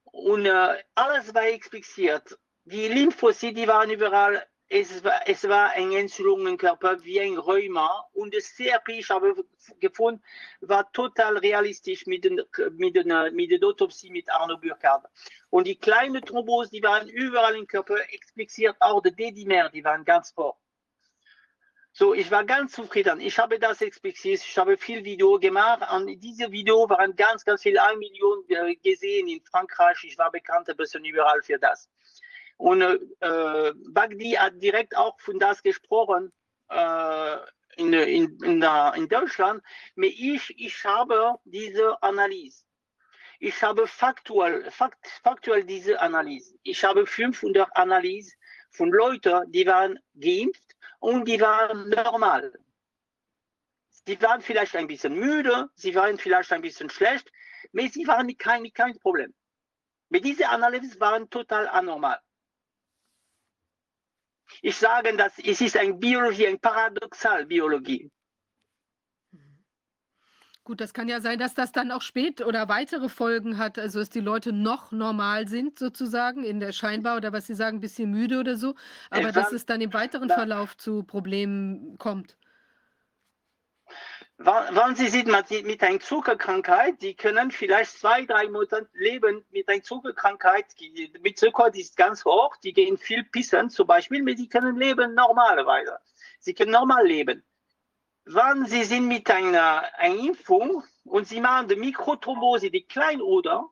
Und äh, alles war expliziert. Die Lymphozyten, die waren überall. Es war, es war eine Entzündung im Körper wie ein Rheuma. Und das CRP, ich habe gefunden, war total realistisch mit, den, mit, den, mit der Autopsie mit Arno Burkhardt. Und die kleinen Thrombose, die waren überall im Körper expliziert, auch die D-Dimer, die waren ganz hoch. So, ich war ganz zufrieden. Ich habe das expliziert. Ich habe viel Video gemacht. Und diese Video waren ganz, ganz viel, eine Million äh, gesehen in Frankreich. Ich war bekannt ein bisschen überall für das. Und äh, Bagdi hat direkt auch von das gesprochen äh, in, in, in, in Deutschland. Aber ich, ich habe diese Analyse. Ich habe faktuell, fakt, faktuell diese Analyse. Ich habe 500 Analysen von Leuten, die waren geimpft und die waren normal. Sie waren vielleicht ein bisschen müde, sie waren vielleicht ein bisschen schlecht, aber sie waren kein, kein Problem. Mit dieser Analyse waren total anormal. Ich sage, dass es ist eine Biologie, eine Paradoxalbiologie. Gut, das kann ja sein, dass das dann auch spät oder weitere Folgen hat, also dass die Leute noch normal sind sozusagen in der scheinbar oder was Sie sagen, ein bisschen müde oder so, aber dass es dann im weiteren Verlauf zu Problemen kommt. Wenn Sie sind mit einer Zuckerkrankheit, die können vielleicht zwei, drei Monate leben mit einer Zuckerkrankheit. Mit Zucker, die ist ganz hoch, die gehen viel pissen zum Beispiel, aber die können leben normalerweise. Sie können normal leben wenn Sie sind mit einer, einer Impfung und Sie machen die Mikrothrombose, die Kleinoder,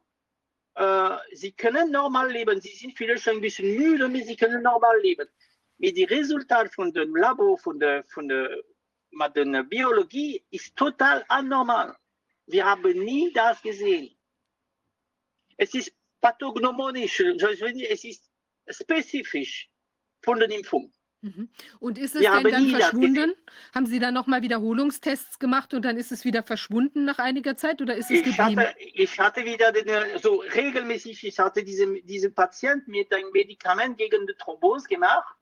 äh, Sie können normal leben. Sie sind vielleicht ein bisschen müde, aber Sie können normal leben. Mit die Resultate von dem Labor, von der, von der, der Biologie ist total anormal. Wir haben nie das gesehen. Es ist pathognomonisch, es ist spezifisch von der Impfung. Mhm. Und ist es Wir denn dann verschwunden? Haben Sie dann nochmal Wiederholungstests gemacht und dann ist es wieder verschwunden nach einiger Zeit oder ist es ich geblieben? Hatte, ich hatte wieder den, so regelmäßig, ich hatte diese, diese Patient mit einem Medikament gegen die Thrombose gemacht.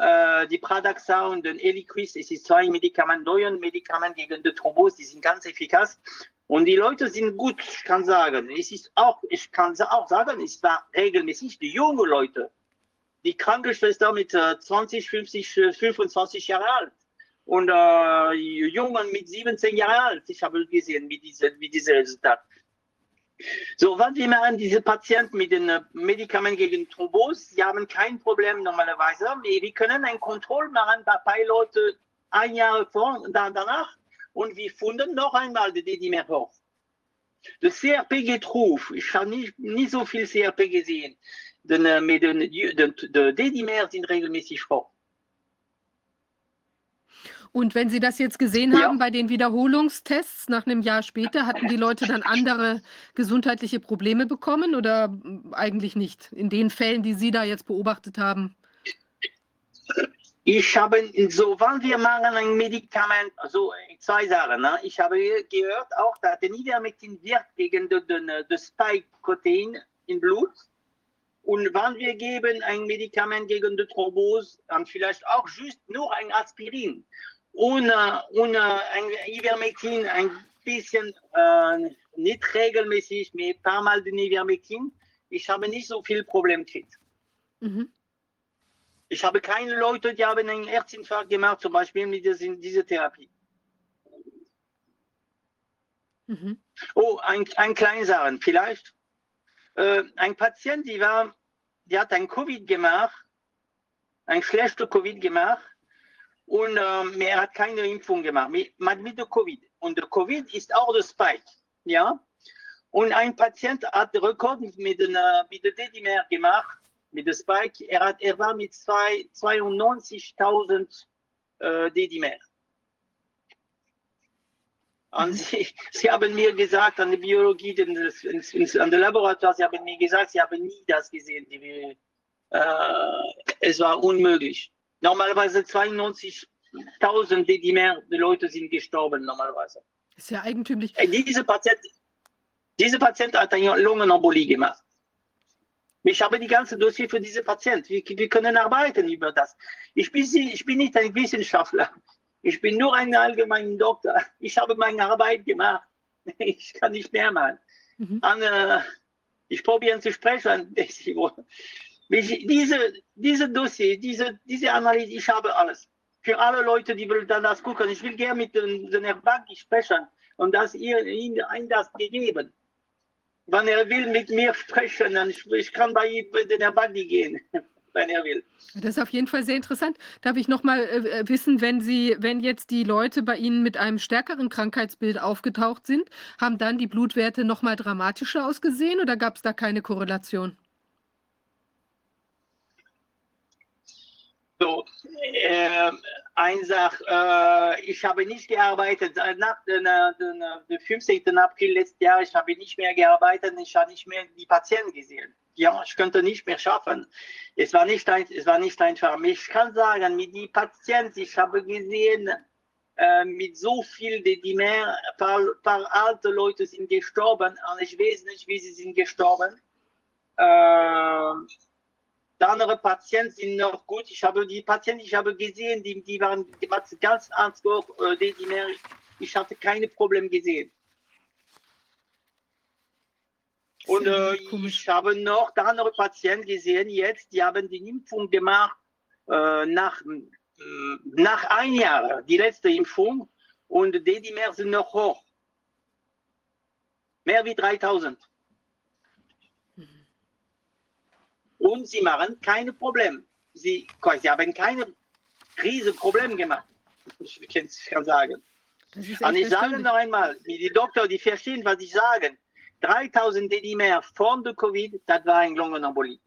Äh, die Pradaxa und den Eliquis, es ist zwei Medikamente, neue Medikamente gegen die Thrombose, die sind ganz effizient. Und die Leute sind gut, ich kann sagen. Es ist auch, ich kann auch sagen, es war regelmäßig die junge Leute die Krankenschwester mit äh, 20, 50, 25 Jahre alt und äh, Jungen mit 17 Jahre alt. Ich habe gesehen, wie diese, wie diese Resultate. So, was wir machen, diese Patienten mit den äh, Medikamenten gegen Thrombose, sie haben kein Problem normalerweise. Wir können ein Kontroll machen bei Leuten ein Jahr vor, danach und wir finden noch einmal die DDMR hoch. Das CRP geht hoch. Ich habe nicht, nicht so viel CRP gesehen den, mais de, de, de Dedimer sind regelmäßig vor. Und wenn Sie das jetzt gesehen ja. haben bei den Wiederholungstests nach einem Jahr später, hatten die Leute dann andere gesundheitliche Probleme bekommen oder eigentlich nicht? In den Fällen, die Sie da jetzt beobachtet haben? Ich habe, so, wenn wir machen ein Medikament, also zwei Sachen. Ne? Ich habe gehört auch, dass der Ivermectin wirkt gegen das Spike-Protein im Blut und wenn wir geben ein Medikament gegen die Thrombose, dann vielleicht auch just nur ein Aspirin ohne, ohne ein Ivermectin, ein bisschen äh, nicht regelmäßig, mehr ein paar Mal den Ivermectin, ich habe nicht so viel Problem. Mhm. Ich habe keine Leute, die haben einen Herzinfarkt gemacht, zum Beispiel mit dieser, dieser Therapie. Mhm. Oh, ein, ein kleine Sache, vielleicht. Äh, ein Patient, die war die hat ein Covid gemacht, ein schlechter Covid gemacht und ähm, er hat keine Impfung gemacht mit, mit der Covid. Und der Covid ist auch der Spike, ja. Und ein Patient hat Rekord mit, den, äh, mit der Dedimer gemacht, mit der Spike. Er, hat, er war mit 92.000 äh, Dedimer. Und sie, sie haben mir gesagt, an der Biologie, an der Laborator, sie haben mir gesagt, sie haben nie das gesehen. Die, äh, es war unmöglich. Normalerweise 92.000 Dedimer, Leute sind gestorben normalerweise. Das ist ja eigentümlich. Äh, diese Patient, diese Patient hat eine Lungenembolie gemacht. Ich habe die ganze Dossier für diese Patient. Wir, wir können arbeiten über das. Ich bin, ich bin nicht ein Wissenschaftler. Ich bin nur ein allgemeiner Doktor. Ich habe meine Arbeit gemacht. <laughs> Ich kann nicht mehr machen. Mhm. Und, äh, ich probiere zu sprechen. <laughs> Diese, diese Dossier, diese, diese Analyse, ich habe alles. Für alle Leute, die will dann das gucken. Ich will gerne mit den, den Herrn Baggi sprechen und das ihr, ihm das gegeben. Wenn er will mit mir sprechen, dann ich, ich kann bei, bei den Herrn Baggi gehen. <laughs> wenn er will. Das ist auf jeden Fall sehr interessant. Darf ich noch mal äh, wissen, wenn Sie, wenn jetzt die Leute bei Ihnen mit einem stärkeren Krankheitsbild aufgetaucht sind, haben dann die Blutwerte noch mal dramatischer ausgesehen oder gab es da keine Korrelation? So, äh, eine Sache, äh, ich habe nicht gearbeitet nach dem, dem 15. April letzten Jahr, ich habe nicht mehr gearbeitet, ich habe nicht mehr die Patienten gesehen. Ja, ich könnte nicht mehr schaffen. Es war nicht, ein, es war nicht einfach. Ich kann sagen, mit den Patienten, ich habe gesehen, äh, mit so viel, die, die mehr, paar, paar alte Leute sind gestorben und ich weiß nicht, wie sie sind gestorben. Äh, andere Patienten sind noch gut. Ich habe die Patienten, ich habe gesehen, die, die waren ganz ernst hoch, äh, die, die mehr, ich hatte keine Probleme gesehen. Und äh, ich habe noch andere Patienten gesehen jetzt, die haben die Impfung gemacht äh, nach, äh, nach ein Jahr, die letzte Impfung. Und die, die mehr sind noch hoch. Mehr wie 3000. und sie machen keine Probleme. Sie, sie haben keine riesige Probleme gemacht. <laughs> Ich kann sagen. Und ich sage noch einmal, die Doktor, die verstehen, was ich sage. 3000 Dedi mehr vor der Covid, das war ein Lungenembolie.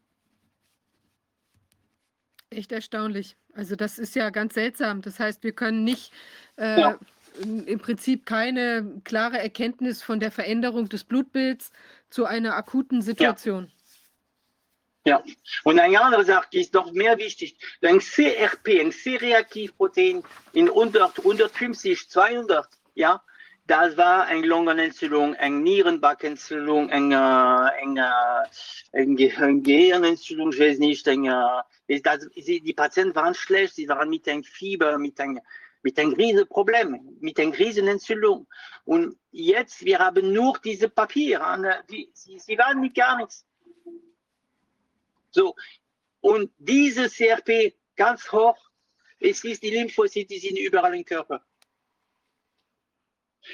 Echt erstaunlich. Also das ist ja ganz seltsam. Das heißt, wir können nicht äh, ja. im Prinzip keine klare Erkenntnis von der Veränderung des Blutbilds zu einer akuten Situation. Ja. Ja, und eine andere Sache, die ist noch mehr wichtig. Ein CRP, ein C-Reaktivprotein in 100, 150, 200, ja, das war eine Lungenentzündung, eine Nierenbackentzündung, eine, eine, eine Gehirnentzündung, ich weiß nicht. Eine, das, die Patienten waren schlecht, sie waren mit einem Fieber, mit einem, mit einem riesen Problem, mit einer riesen Entzündung. Und jetzt, wir haben nur diese Papiere, die, sie, sie waren mit gar nichts. So, und diese CRP ganz hoch, es ist die Lymphozyten, die sind überall im Körper.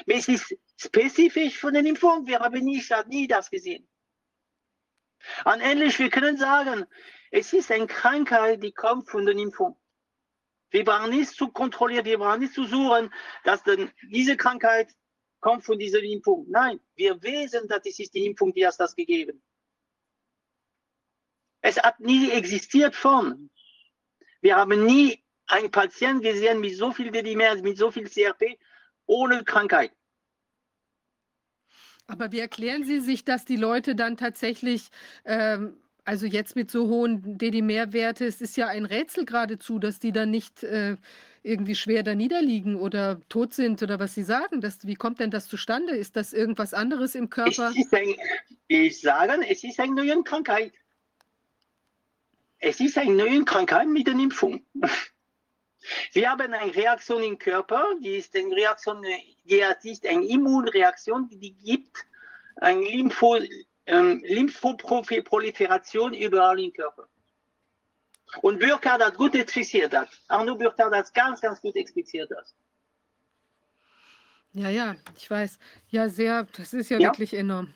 Es ist spezifisch von der Impfung, wir haben nie, nie das gesehen. Und ähnlich, wir können sagen, es ist eine Krankheit, die kommt von der Impfung. Wir brauchen nicht zu kontrollieren, wir brauchen nicht zu suchen, dass denn diese Krankheit kommt von dieser Impfung. Nein, wir wissen, dass es ist die Impfung, die hat das gegeben. Es hat nie existiert von. Wir haben nie einen Patienten gesehen mit so viel DDMR, mit so viel CRP, ohne Krankheit. Aber wie erklären Sie sich, dass die Leute dann tatsächlich, ähm, also jetzt mit so hohen DD-Mehrwerte, es ist ja ein Rätsel geradezu, dass die dann nicht äh, irgendwie schwer da niederliegen oder tot sind oder was Sie sagen. Das, wie kommt denn das zustande? Ist das irgendwas anderes im Körper? Ein, ich sage, es ist eine neue Krankheit. Es ist eine neue Krankheit mit der Impfung. Wir haben eine Reaktion im Körper, die ist eine Reaktion, die ist eine Immunreaktion, die gibt eine Lympho, ähm, Lymphoproliferation überall im Körper. Und Burkhardt hat gut expliziert das. Arno Burkhardt hat ganz, ganz gut expliziert das. Ja, ja, ich weiß. Ja, sehr, das ist ja, ja. wirklich enorm.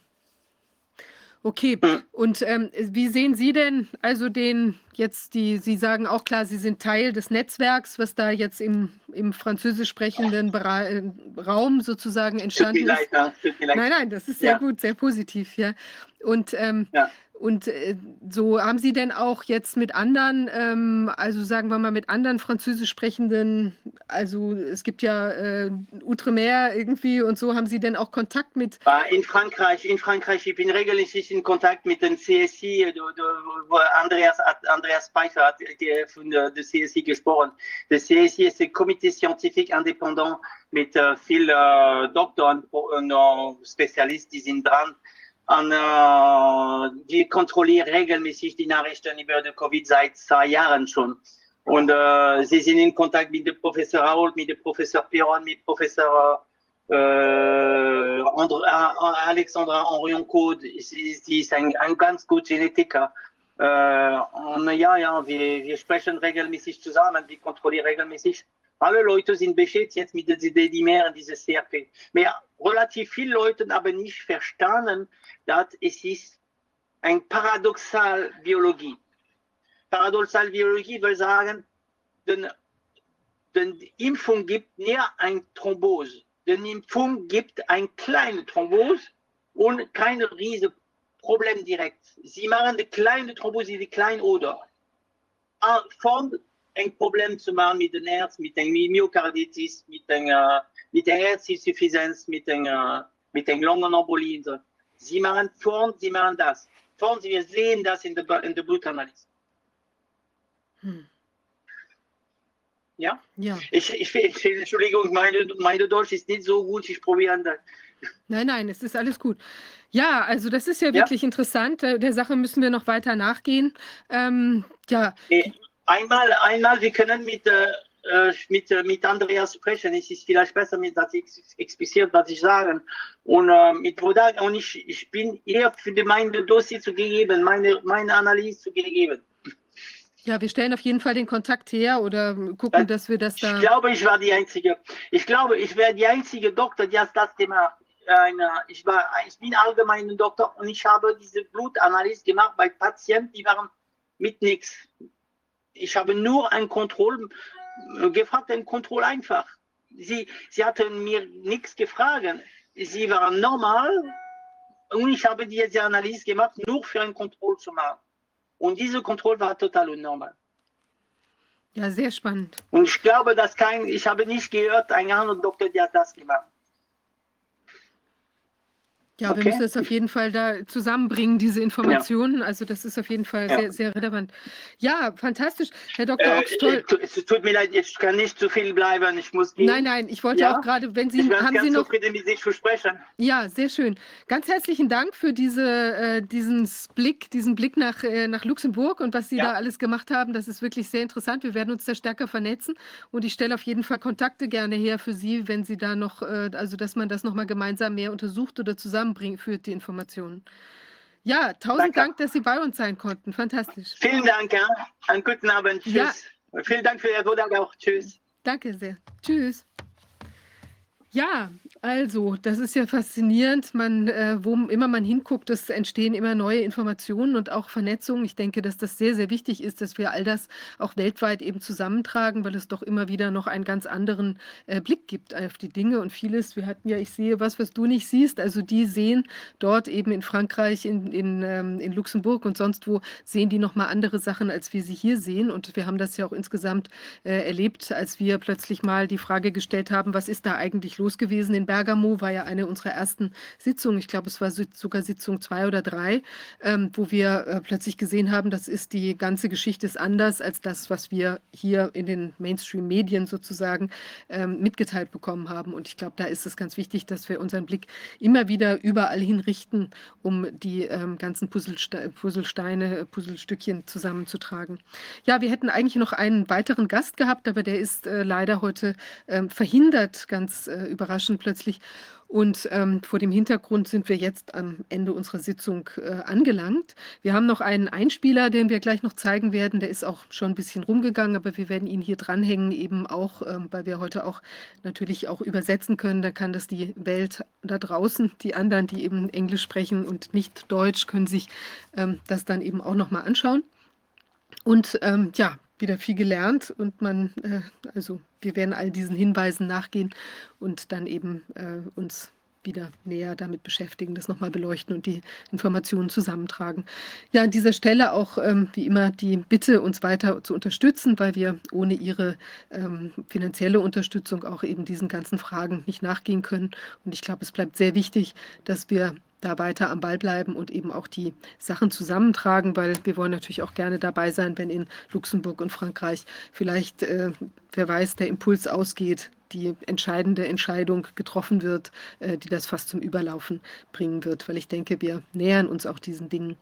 Okay, hm. und ähm, wie sehen Sie denn also den jetzt die, Sie sagen auch klar, Sie sind Teil des Netzwerks, was da jetzt im, im französisch sprechenden Bera äh, Raum sozusagen entstanden ist. Leid, nein, nein, das ist sehr ja. gut, sehr positiv, ja. Und ähm, ja. Und äh, so haben Sie denn auch jetzt mit anderen, ähm, also sagen wir mal mit anderen französisch sprechenden, also es gibt ja äh, Outremer irgendwie und so, haben Sie denn auch Kontakt mit? In Frankreich, in Frankreich, ich bin regelmäßig in Kontakt mit dem CSI, wo Andreas, Andreas Pfeiffer hat von der, CSI gesprochen. Das CSI ist ein Komitee scientifique indépendant mit äh, vielen äh, Doktoren und äh, Spezialisten, die sind dran und, äh, die kontrollieren regelmäßig die Nachrichten über die Covid seit zwei Jahren schon. Und äh, sie sind in Kontakt mit dem Professor Raoul, mit dem Professor Piron, mit Professor äh, äh, Alexandra Henrion-Code. Sie ist ein, ein ganz guter Genetiker. Äh, und ja, ja, wir, wir sprechen regelmäßig zusammen, wir kontrollieren regelmäßig alle Leute sind beschäftigt jetzt mit den Dimer und dieses CRP. Aber relativ viele Leute haben nicht verstanden, dass es ist eine paradoxale Biologie. Paradoxalvirologie will sagen, denn, die Impfung gibt näher ein Thrombose. Denn die Impfung gibt ein kleine Thrombose und keine riesige Problem direkt. Sie machen eine kleine Thrombose, die klein oder von ein Problem zu machen mit dem Herz, mit der Myokarditis, mit der, mit der Herzinsuffizienz, mit der, mit den Lungenembolie. So. Sie machen vorn, sie machen das. Vorn, wir sehen das in der, in der Blutanalyse. Hm. Ja? Ja. Ich, ich, ich, Entschuldigung, meine, meine Deutsch ist nicht so gut, ich probiere das. Nein, nein, es ist alles gut. Ja, also das ist ja wirklich ja. interessant. Der Sache müssen wir noch weiter nachgehen. Ähm, ja. Einmal, einmal, wir können mit, äh, mit, mit Andreas sprechen. Es ist vielleicht besser, mit, dass ich expliziert, was ich sage. Und äh, mit Wodak, und ich, ich bin eher für die, meine Dossier zu geben, meine, meine Analyse zu geben. Ja, wir stellen auf jeden Fall den Kontakt her oder gucken, dass wir das da. Ich glaube, ich war die Einzige. Ich glaube, ich wäre die einzige Doktor, die das Thema. Eine, ich, war, ich bin allgemeiner Doktor und ich habe diese Blutanalyse gemacht bei Patienten, die waren mit nichts. Ich habe nur ein Kontroll gefragt, ein Kontroll einfach. Sie, sie hatten mir nichts gefragt. Sie waren normal und ich habe diese Analyse gemacht, nur für ein Kontroll zu machen. Und diese Kontrolle war total unnormal. Ja, sehr spannend. Und ich glaube, dass kein, ich habe nicht gehört, ein anderer Doktor, der hat das gemacht. Ja, wir Okay. müssen es auf jeden Fall da zusammenbringen, diese Informationen. Also das ist auf jeden Fall Ja. sehr, sehr relevant. Ja, fantastisch. Herr Dr. Äh, Ochs, toll. es, tut mir leid, ich kann nicht zu viel bleiben. Ich muss gehen. Nein, nein, ich wollte Ja. auch gerade, wenn Sie, ich haben ganz Sie noch, zufrieden mit sich zu sprechen. ja, sehr schön. Ganz herzlichen Dank für diese, äh, diesen Blick, diesen Blick nach, äh, nach Luxemburg und was Sie Ja. da alles gemacht haben. Das ist wirklich sehr interessant. Wir werden uns da stärker vernetzen und ich stelle auf jeden Fall Kontakte gerne her für Sie, wenn Sie da noch, äh, also dass man das nochmal gemeinsam mehr untersucht oder zusammenbringt, führt die Informationen. Ja, tausend Danke. Dank, dass Sie bei uns sein konnten. Fantastisch. Vielen Dank. Ja. Einen guten Abend. Tschüss. Ja. Vielen Dank für Ihr Vortrag auch. Tschüss. Danke sehr. Tschüss. Ja, also, das ist ja faszinierend. Man, äh, wo immer man hinguckt, es entstehen immer neue Informationen und auch Vernetzungen. Ich denke, dass das sehr, sehr wichtig ist, dass wir all das auch weltweit eben zusammentragen, weil es doch immer wieder noch einen ganz anderen äh, Blick gibt auf die Dinge und vieles. Wir hatten ja, ich sehe was, was du nicht siehst. Also die sehen dort eben in Frankreich, in, in, ähm, in Luxemburg und sonst wo, sehen die nochmal andere Sachen, als wir sie hier sehen. Und wir haben das ja auch insgesamt äh, erlebt, als wir plötzlich mal die Frage gestellt haben, was ist da eigentlich los gewesen in Bergamo, war ja eine unserer ersten Sitzungen, ich glaube, es war sogar Sitzung zwei oder drei, ähm, wo wir äh, plötzlich gesehen haben, das ist die ganze Geschichte ist anders als das, was wir hier in den Mainstream-Medien sozusagen ähm, mitgeteilt bekommen haben. Und ich glaube, da ist es ganz wichtig, dass wir unseren Blick immer wieder überall hinrichten, um die ähm, ganzen Puzzleste Puzzlesteine, äh, Puzzlestückchen zusammenzutragen. Ja, wir hätten eigentlich noch einen weiteren Gast gehabt, aber der ist äh, leider heute ähm, verhindert, ganz äh, überraschend plötzlich. Und ähm, vor dem Hintergrund sind wir jetzt am Ende unserer Sitzung äh, angelangt. Wir haben noch einen Einspieler, den wir gleich noch zeigen werden. Der ist auch schon ein bisschen rumgegangen, aber wir werden ihn hier dranhängen, eben auch, ähm, weil wir heute auch natürlich auch übersetzen können. Da kann das die Welt da draußen, die anderen, die eben Englisch sprechen und nicht Deutsch, können sich ähm, das dann eben auch nochmal anschauen. Und ähm, ja, wieder viel gelernt und man, äh, also wir werden all diesen Hinweisen nachgehen und dann eben äh, uns wieder näher damit beschäftigen, das nochmal beleuchten und die Informationen zusammentragen. Ja, an dieser Stelle auch ähm, wie immer die Bitte, uns weiter zu unterstützen, weil wir ohne Ihre ähm, finanzielle Unterstützung auch eben diesen ganzen Fragen nicht nachgehen können. Und ich glaube, es bleibt sehr wichtig, dass wir da weiter am Ball bleiben und eben auch die Sachen zusammentragen, weil wir wollen natürlich auch gerne dabei sein, wenn in Luxemburg und Frankreich vielleicht, äh, wer weiß, der Impuls ausgeht, die entscheidende Entscheidung getroffen wird, äh, die das fast zum Überlaufen bringen wird, weil ich denke, wir nähern uns auch diesen Dingen.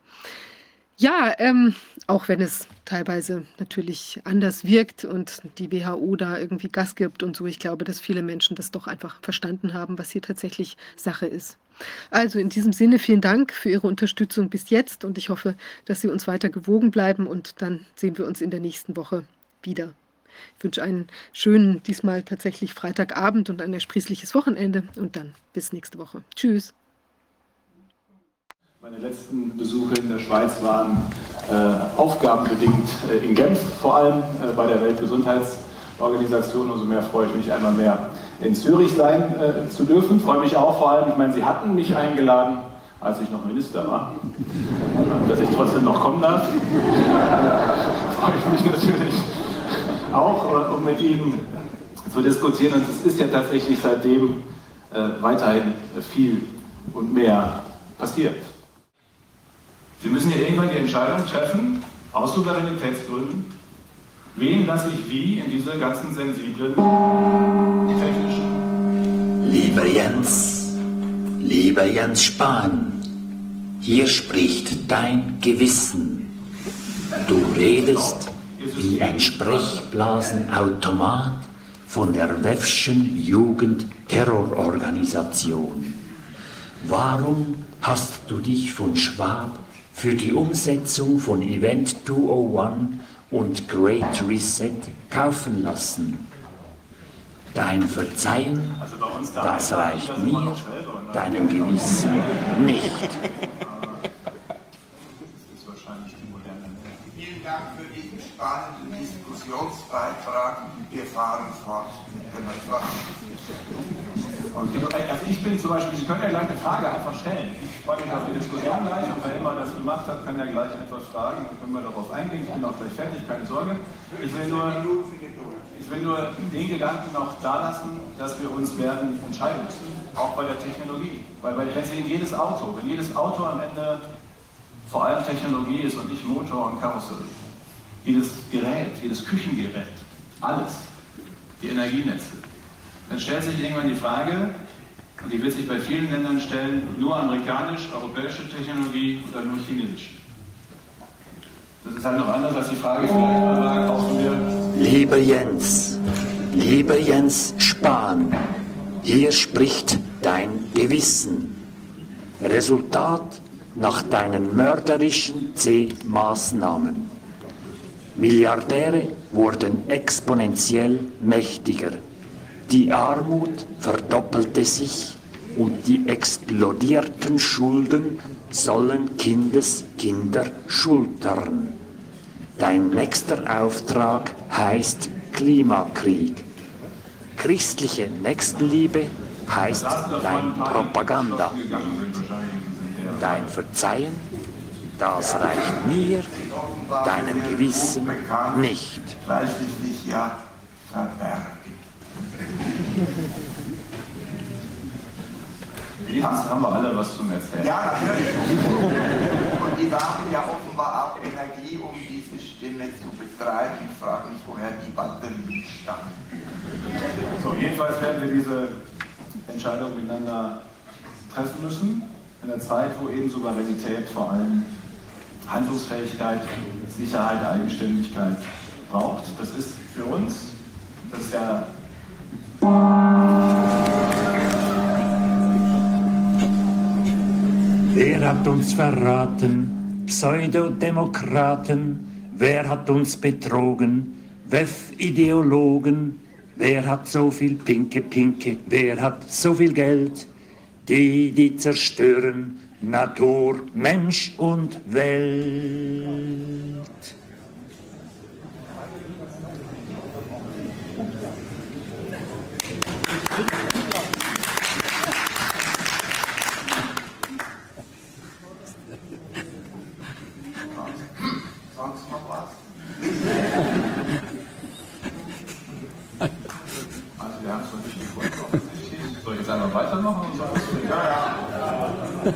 Ja, ähm, auch wenn es teilweise natürlich anders wirkt und die WHO da irgendwie Gas gibt und so, ich glaube, dass viele Menschen das doch einfach verstanden haben, was hier tatsächlich Sache ist. Also in diesem Sinne vielen Dank für Ihre Unterstützung bis jetzt und ich hoffe, dass Sie uns weiter gewogen bleiben und dann sehen wir uns in der nächsten Woche wieder. Ich wünsche einen schönen, diesmal tatsächlich Freitagabend und ein ersprießliches Wochenende und dann bis nächste Woche. Tschüss. Meine letzten Besuche in der Schweiz waren äh, aufgabenbedingt äh, in Genf, vor allem äh, bei der Weltgesundheitsorganisation. Umso mehr freue ich mich einmal mehr in Zürich sein äh, zu dürfen. Freue mich auch vor allem, ich meine, Sie hatten mich eingeladen, als ich noch Minister war, <laughs> dass ich trotzdem noch kommen darf. <laughs> freue ich mich natürlich auch, äh, um mit Ihnen zu diskutieren. Und es ist ja tatsächlich seitdem äh, weiterhin viel und mehr passiert. Sie müssen ja irgendwann die Entscheidung treffen, aus Souveränitätsgründen, wen lasse ich wie in diese ganzen sensiblen technischen. Lieber Jens, lieber Jens Spahn, hier spricht dein Gewissen. Du redest wie ein Sprechblasenautomat von der Wefschen Jugendterrororganisation. Warum hast du dich von Schwab für die Umsetzung von Event 201 und Great Reset kaufen lassen? Dein Verzeihen, das reicht mir, deinem Gewissen nicht. <laughs> Vielen Dank für diesen spannenden Diskussionsbeitrag. Wir fahren fort mit dem etwas. Also ich bin zum Beispiel, Sie können ja gleich eine Frage einfach stellen. Ich freue mich auf die Diskussion gleich und wer immer das gemacht hat, kann ja gleich etwas fragen, dann können wir darauf eingehen. Ich bin auch gleich fertig, keine Sorge. Ich will nur, ich will nur den Gedanken noch da lassen, dass wir uns werden entscheiden müssen, auch bei der Technologie. Weil, weil in jedes Auto, wenn jedes Auto am Ende vor allem Technologie ist und nicht Motor und Karosserie, jedes Gerät, jedes Küchengerät, alles, die Energienetze, dann stellt sich irgendwann die Frage, und die wird sich bei vielen Ländern stellen, nur amerikanisch, europäische Technologie oder nur chinesisch. Das ist halt noch anders als die Frage, vielleicht mal kaufen wir. Lieber Jens, lieber Jens Spahn, hier spricht dein Gewissen. Resultat nach deinen mörderischen C-Maßnahmen. Milliardäre wurden exponentiell mächtiger. Die Armut verdoppelte sich und die explodierten Schulden sollen Kindeskinder schultern. Dein nächster Auftrag heißt Klimakrieg. Christliche Nächstenliebe heißt dein Propaganda. Dein Verzeihen, das reicht mir, deinem Gewissen nicht. Weil sie sich ja verbergen. Jetzt haben wir alle was zum Erzählen. Ja, natürlich. Und die haben ja offenbar auch Energie, um diese Stimme zu betreiben. Ich frage mich, woher die Batterien stammen. So, jedenfalls werden wir diese Entscheidung miteinander treffen müssen, in einer Zeit, wo eben Souveränität vor allem Handlungsfähigkeit, Sicherheit, Eigenständigkeit braucht. Das ist für uns, das ist ja Wer hat uns verraten? Pseudodemokraten. Wer hat uns betrogen? WEF-Ideologen. Wer hat so viel Pinke Pinke? Wer hat so viel Geld? Die, die zerstören Natur, Mensch und Welt. Sonst noch was? Also wir haben es noch nicht gefunden. Soll ich jetzt einmal weitermachen und sagen, Ja, ja.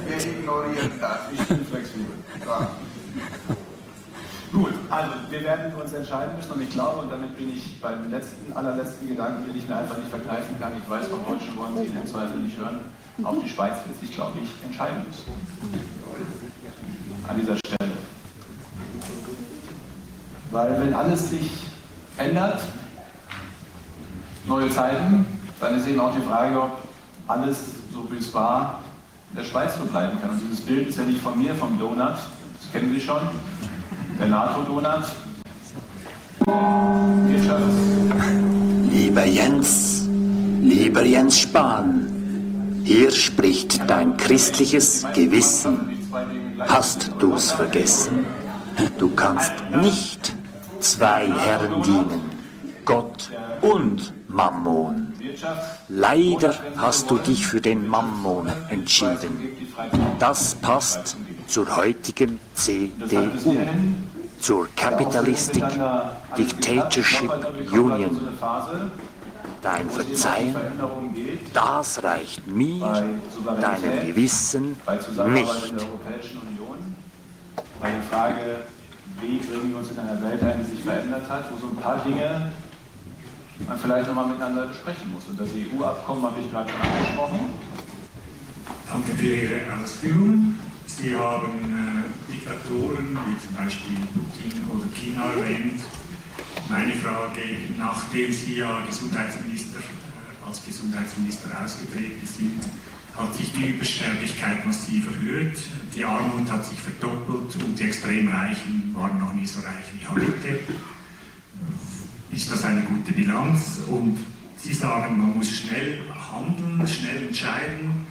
Wir ignorieren das. ich bin flexibel. Ja. Gut, also wir werden uns entscheiden müssen und ich glaube, und damit bin ich beim letzten, allerletzten Gedanken, den ich mir einfach nicht vergreifen kann, ich weiß, vom Deutschen wollen Sie den Zweifel nicht hören, auch die Schweiz wird sich, glaube ich, entscheiden müssen. An dieser Stelle. Weil wenn alles sich ändert, neue Zeiten, dann ist eben auch die Frage, ob alles, so wie es war, in der Schweiz so bleiben kann. Und dieses Bild ist ja nicht von mir, vom Donut, das kennen Sie schon, der NATO-Donut. Lieber Jens, lieber Jens Spahn, hier spricht dein christliches Gewissen. Hast du's vergessen? Du kannst nicht zwei Herren dienen, Gott und Mammon. Leider hast du dich für den Mammon entschieden. Das passt zur heutigen CDU, zur Capitalistic Dictatorship Union. Dein Verzeihen, das reicht mir, deinem Gewissen nicht. Bei der Frage, wie bringen wir uns in einer Welt ein, die sich verändert hat, wo so ein paar Dinge man vielleicht nochmal miteinander besprechen muss. Und das EU-Abkommen habe ich gerade schon angesprochen. Danke für Ihre Ausführungen. Sie haben äh, Diktatoren wie zum Beispiel Putin oder China erwähnt. Meine Frage, nachdem Sie ja Gesundheitsminister, äh, als Gesundheitsminister ausgetreten sind, hat sich die Übersterblichkeit massiv erhöht, die Armut hat sich verdoppelt und die extrem Reichen waren noch nie so reich wie heute. Ist das eine gute Bilanz? Und Sie sagen, man muss schnell handeln, schnell entscheiden.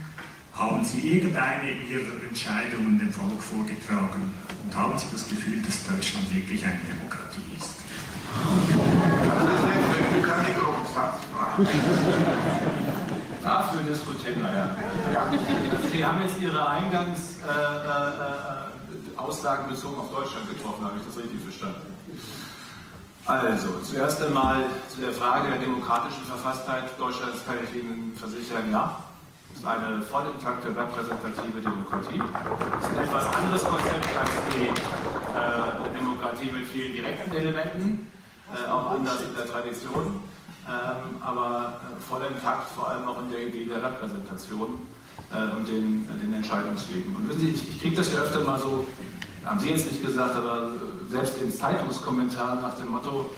Haben Sie irgendeine Ihrer Entscheidungen dem Volk vorgetragen? Und haben Sie das Gefühl, dass Deutschland wirklich eine Demokratie ist? Dafür diskutieren wir ja. Sie haben jetzt Ihre Eingangsaussagen bezogen auf Deutschland getroffen, habe ich das richtig verstanden? Also, zuerst einmal zu der Frage der demokratischen Verfasstheit Deutschlands kann ich Ihnen versichern, ja. Ist eine voll intakte repräsentative Demokratie. Es ist ein etwas anderes Konzept als die äh, Demokratie mit vielen direkten Elementen, äh, auch anders in der Tradition, ähm, aber äh, voll intakt, vor allem auch in der Idee der Repräsentation äh, und den, den Entscheidungswegen. Und wissen Sie, ich, ich kriege das ja öfter mal so, haben Sie jetzt nicht gesagt, aber selbst in Zeitungskommentaren nach dem Motto,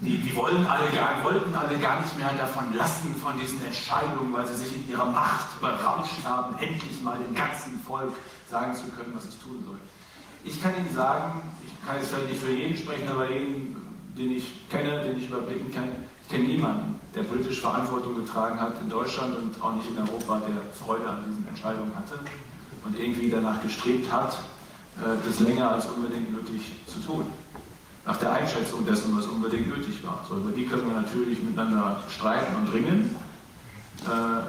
die, die wollen alle gar, wollten alle gar nicht mehr davon lassen, von diesen Entscheidungen, weil sie sich in ihrer Macht berauscht haben, endlich mal dem ganzen Volk sagen zu können, was es tun soll. Ich kann Ihnen sagen, ich kann jetzt vielleicht nicht für jeden sprechen, aber jeden, den ich kenne, den ich überblicken kann, ich kenne niemanden, der politisch Verantwortung getragen hat in Deutschland und auch nicht in Europa, der Freude an diesen Entscheidungen hatte und irgendwie danach gestrebt hat, das länger als unbedingt nötig zu tun. Nach der Einschätzung dessen, was unbedingt nötig war. So, über die können wir natürlich miteinander streiten und ringen.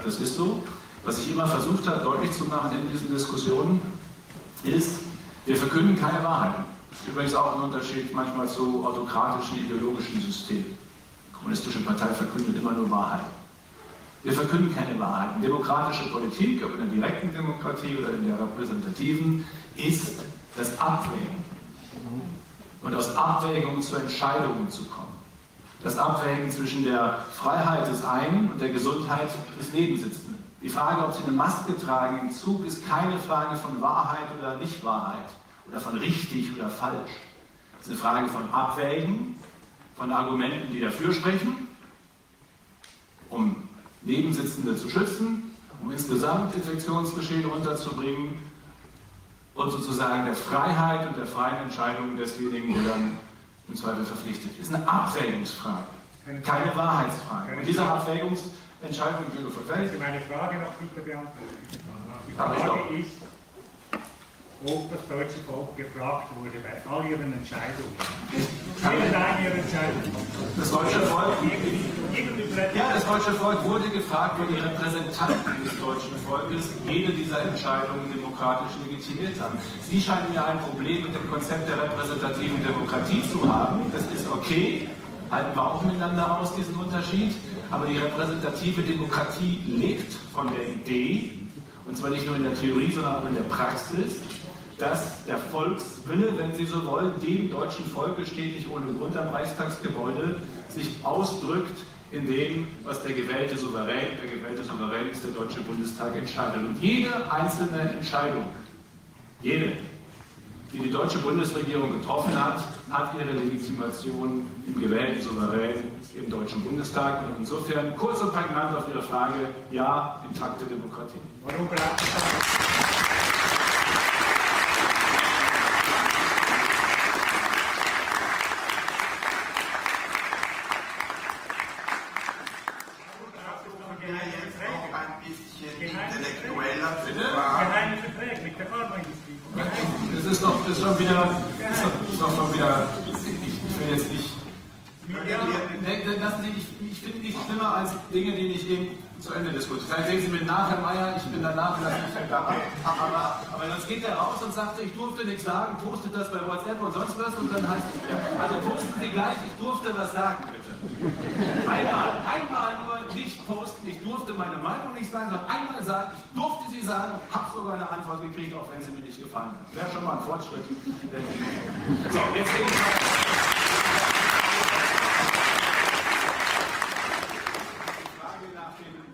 Das ist so. Was ich immer versucht habe, deutlich zu machen in diesen Diskussionen, ist, wir verkünden keine Wahrheiten. Das ist übrigens auch ein Unterschied manchmal zu autokratischen ideologischen Systemen. Die Kommunistische Partei verkündet immer nur Wahrheiten. Wir verkünden keine Wahrheiten. Demokratische Politik, ob in der direkten Demokratie oder in der repräsentativen, ist das Abwägen. Und aus Abwägungen zu Entscheidungen zu kommen. Das Abwägen zwischen der Freiheit des einen und der Gesundheit des Nebensitzenden. Die Frage, ob Sie eine Maske tragen im Zug, ist keine Frage von Wahrheit oder Nichtwahrheit oder von richtig oder falsch. Es ist eine Frage von Abwägen, von Argumenten, die dafür sprechen, um Nebensitzende zu schützen, um insgesamt Infektionsgeschehen runterzubringen und sozusagen der Freiheit und der freien Entscheidung desjenigen, der dann im Zweifel verpflichtet ist. Eine Abwägungsfrage, keine Wahrheitsfrage. Und diese Abwägungsentscheidung verfällt. meine Frage noch bitte beantworten? Die Frage ist, ob das deutsche Volk gefragt wurde bei all ihren Entscheidungen. Irgendeine ihrer Entscheidungen. Das deutsche Volk, ja, das deutsche Volk wurde gefragt, weil die Repräsentanten des deutschen Volkes jede dieser Entscheidungen demokratisch legitimiert haben. Sie scheinen ja ein Problem mit dem Konzept der repräsentativen Demokratie zu haben. Das ist okay, halten wir auch miteinander aus, diesen Unterschied. Aber die repräsentative Demokratie lebt von der Idee, und zwar nicht nur in der Theorie, sondern auch in der Praxis, dass der Volkswille, wenn Sie so wollen, dem deutschen Volke steht nicht ohne Grund am Reichstagsgebäude, sich ausdrückt in dem, was der gewählte Souverän, der gewählte Souverän ist der Deutsche Bundestag entscheidet. Und jede einzelne Entscheidung, jede, die die deutsche Bundesregierung getroffen hat, hat ihre Legitimation im gewählten Souverän im Deutschen Bundestag. Und insofern kurz und prägnant auf Ihre Frage, ja, intakte Demokratie. Warum braucht es dann Ein bisschen intellektueller zu Geheime fragen. Verträge mit der Pharmaindustrie? ist doch, das ist doch wieder, das ist doch, das ist doch schon wieder, ich will jetzt nicht, lassen Sie, ich, ich finde nichts schlimmer als Dinge, die nicht eben diskutiert. Vielleicht sehen Sie mit nach, Herr Meier, ich bin danach vielleicht nicht da. Aber, aber sonst geht er raus und sagt, ich durfte nichts sagen, postet das bei WhatsApp und sonst was und dann heißt es. Also posten Sie gleich, ich durfte was sagen, bitte. Einmal, einmal nur nicht posten, ich durfte meine Meinung nicht sagen, sondern einmal sagen, ich durfte sie sagen, habe sogar eine Antwort gekriegt, auch wenn sie mir nicht gefallen hat. Wäre schon mal ein Fortschritt. So, jetzt gehe ich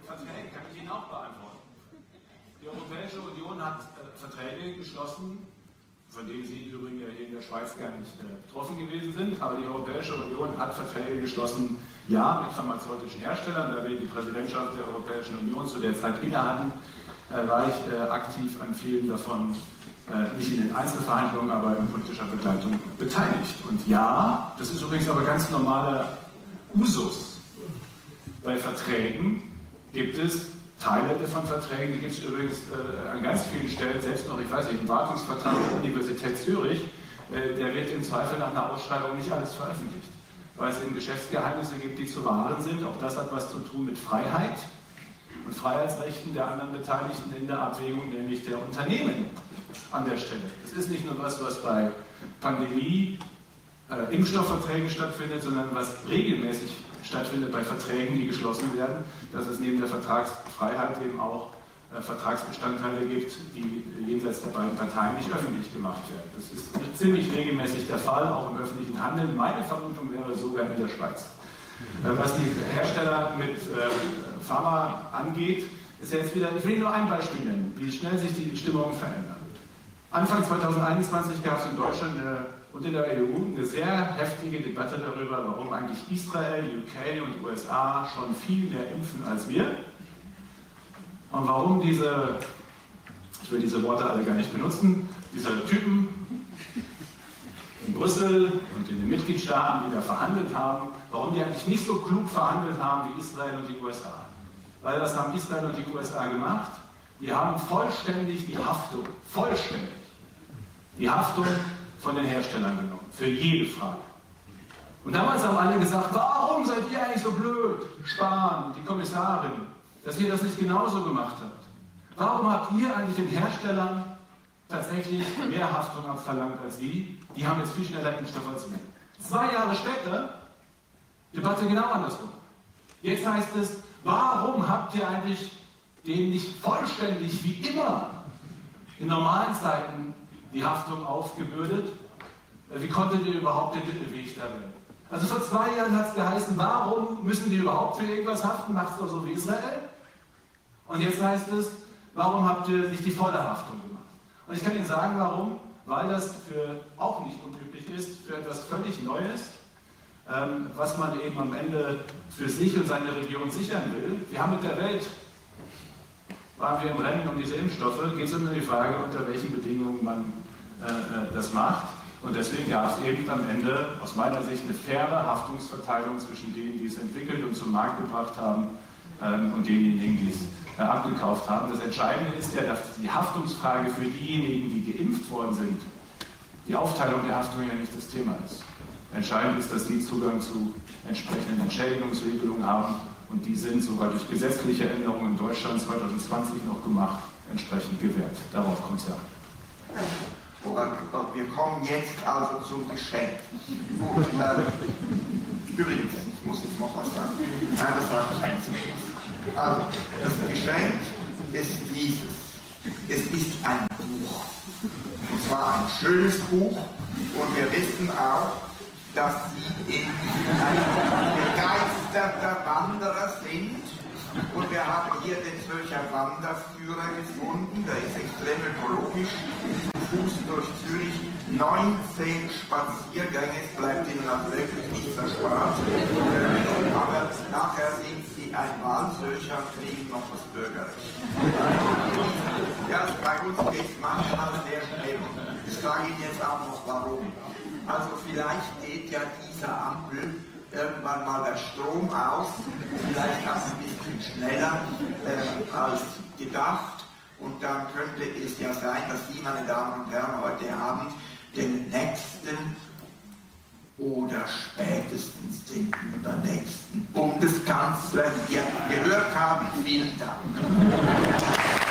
Verträgen kann ich Ihnen auch beantworten. Die Europäische Union hat äh, Verträge geschlossen, von denen Sie übrigens hier in der Schweiz gar nicht äh, betroffen gewesen sind, aber die Europäische Union hat Verträge geschlossen, ja, mit pharmazeutischen Herstellern, da wir die Präsidentschaft der Europäischen Union zu der Zeit inne hatten, äh, war ich äh, aktiv an vielen davon, äh, nicht in den Einzelverhandlungen, aber in politischer Begleitung beteiligt. Und ja, das ist übrigens aber ganz normaler Usus bei Verträgen, gibt es Teile von Verträgen, die gibt es übrigens äh, an ganz vielen Stellen, selbst noch, ich weiß nicht, ein Wartungsvertrag der Universität Zürich, äh, der wird im Zweifel nach einer Ausschreibung nicht alles veröffentlicht, weil es eben Geschäftsgeheimnisse gibt, die zu wahren sind. Auch das hat was zu tun mit Freiheit und Freiheitsrechten der anderen Beteiligten in der Abwägung, nämlich der Unternehmen an der Stelle. Es ist nicht nur was, was bei Pandemie, äh, Impfstoffverträgen stattfindet, sondern was regelmäßig stattfindet bei Verträgen, die geschlossen werden, dass es neben der Vertragsfreiheit eben auch äh, Vertragsbestandteile gibt, die jenseits der beiden Parteien nicht öffentlich gemacht werden. Das ist ziemlich regelmäßig der Fall, auch im öffentlichen Handel. Meine Vermutung wäre sogar in der Schweiz. Äh, was die Hersteller mit äh, Pharma angeht, ist jetzt wieder, ich will nur ein Beispiel nennen, wie schnell sich die Stimmungen verändern. Anfang 2021 gab es in Deutschland eine und in der EU eine sehr heftige Debatte darüber, warum eigentlich Israel, UK und USA schon viel mehr impfen als wir und warum diese, ich will diese Worte alle gar nicht benutzen, diese Typen in Brüssel und in den Mitgliedstaaten, die da verhandelt haben, warum die eigentlich nicht so klug verhandelt haben wie Israel und die USA. Weil das haben Israel und die USA gemacht. Die haben vollständig die Haftung, vollständig die Haftung von den Herstellern genommen, für jede Frage. Und damals haben alle gesagt, warum seid ihr eigentlich so blöd, Spahn, die Kommissarin, dass ihr das nicht genauso gemacht habt? Warum habt ihr eigentlich den Herstellern tatsächlich mehr Haftung abverlangt als die? Die haben jetzt viel schneller Impfstoff als wir. Zwei Jahre später, Debatte genau andersrum. Jetzt heißt es, warum habt ihr eigentlich den nicht vollständig wie immer in normalen Zeiten die Haftung aufgebürdet. Äh, wie konntet ihr überhaupt den Mittelweg da wählen? Also vor zwei Jahren hat es geheißen, warum müssen die überhaupt für irgendwas haften? Macht es doch so wie Israel. Und jetzt heißt es, warum habt ihr nicht die volle Haftung gemacht? Und ich kann Ihnen sagen, warum. Weil das für auch nicht unüblich ist, für etwas völlig Neues, ähm, was man eben am Ende für sich und seine Region sichern will. Wir haben mit der Welt waren wir im Rennen um diese Impfstoffe, geht es um die Frage, unter welchen Bedingungen man äh, äh, das macht. Und deswegen gab es eben am Ende aus meiner Sicht eine faire Haftungsverteilung zwischen denen, die es entwickelt und zum Markt gebracht haben ähm, und denjenigen, die es äh, abgekauft haben. Das Entscheidende ist ja, dass die Haftungsfrage für diejenigen, die geimpft worden sind, die Aufteilung der Haftung ja nicht das Thema ist. Entscheidend ist, dass die Zugang zu entsprechenden Entschädigungsregelungen haben und die sind sogar durch gesetzliche Änderungen in Deutschland 2020 noch gemacht, entsprechend gewährt. Darauf kommt es ja wir kommen jetzt also zum Geschenk. <laughs> Äh, übrigens, ich muss jetzt noch was sagen. Nein, das sage ich eins Also, das Geschenk ist dieses. Es ist ein Buch. Und zwar ein schönes Buch. Und wir wissen auch, dass Sie ein begeisterter Wanderer sind. Und wir haben hier den Zürcher Wanderführer gefunden, der ist extrem ökologisch, Fuß durch Zürich, 19 Spaziergänge, es bleibt Ihnen auch wirklich nichts erspart. Aber nachher sind Sie ein Wahlzürcher und kriegen noch das Bürgerrecht. Ja, bei uns geht es manchmal sehr schnell. Ich sage Ihnen jetzt auch noch warum. Also vielleicht ja dieser Ampel irgendwann mal der Strom aus, vielleicht auch ein bisschen schneller äh, als gedacht. Und dann könnte es ja sein, dass Sie, meine Damen und Herren, heute Abend den nächsten oder spätestens den übernächsten Bundeskanzler hier gehört haben. Vielen Dank.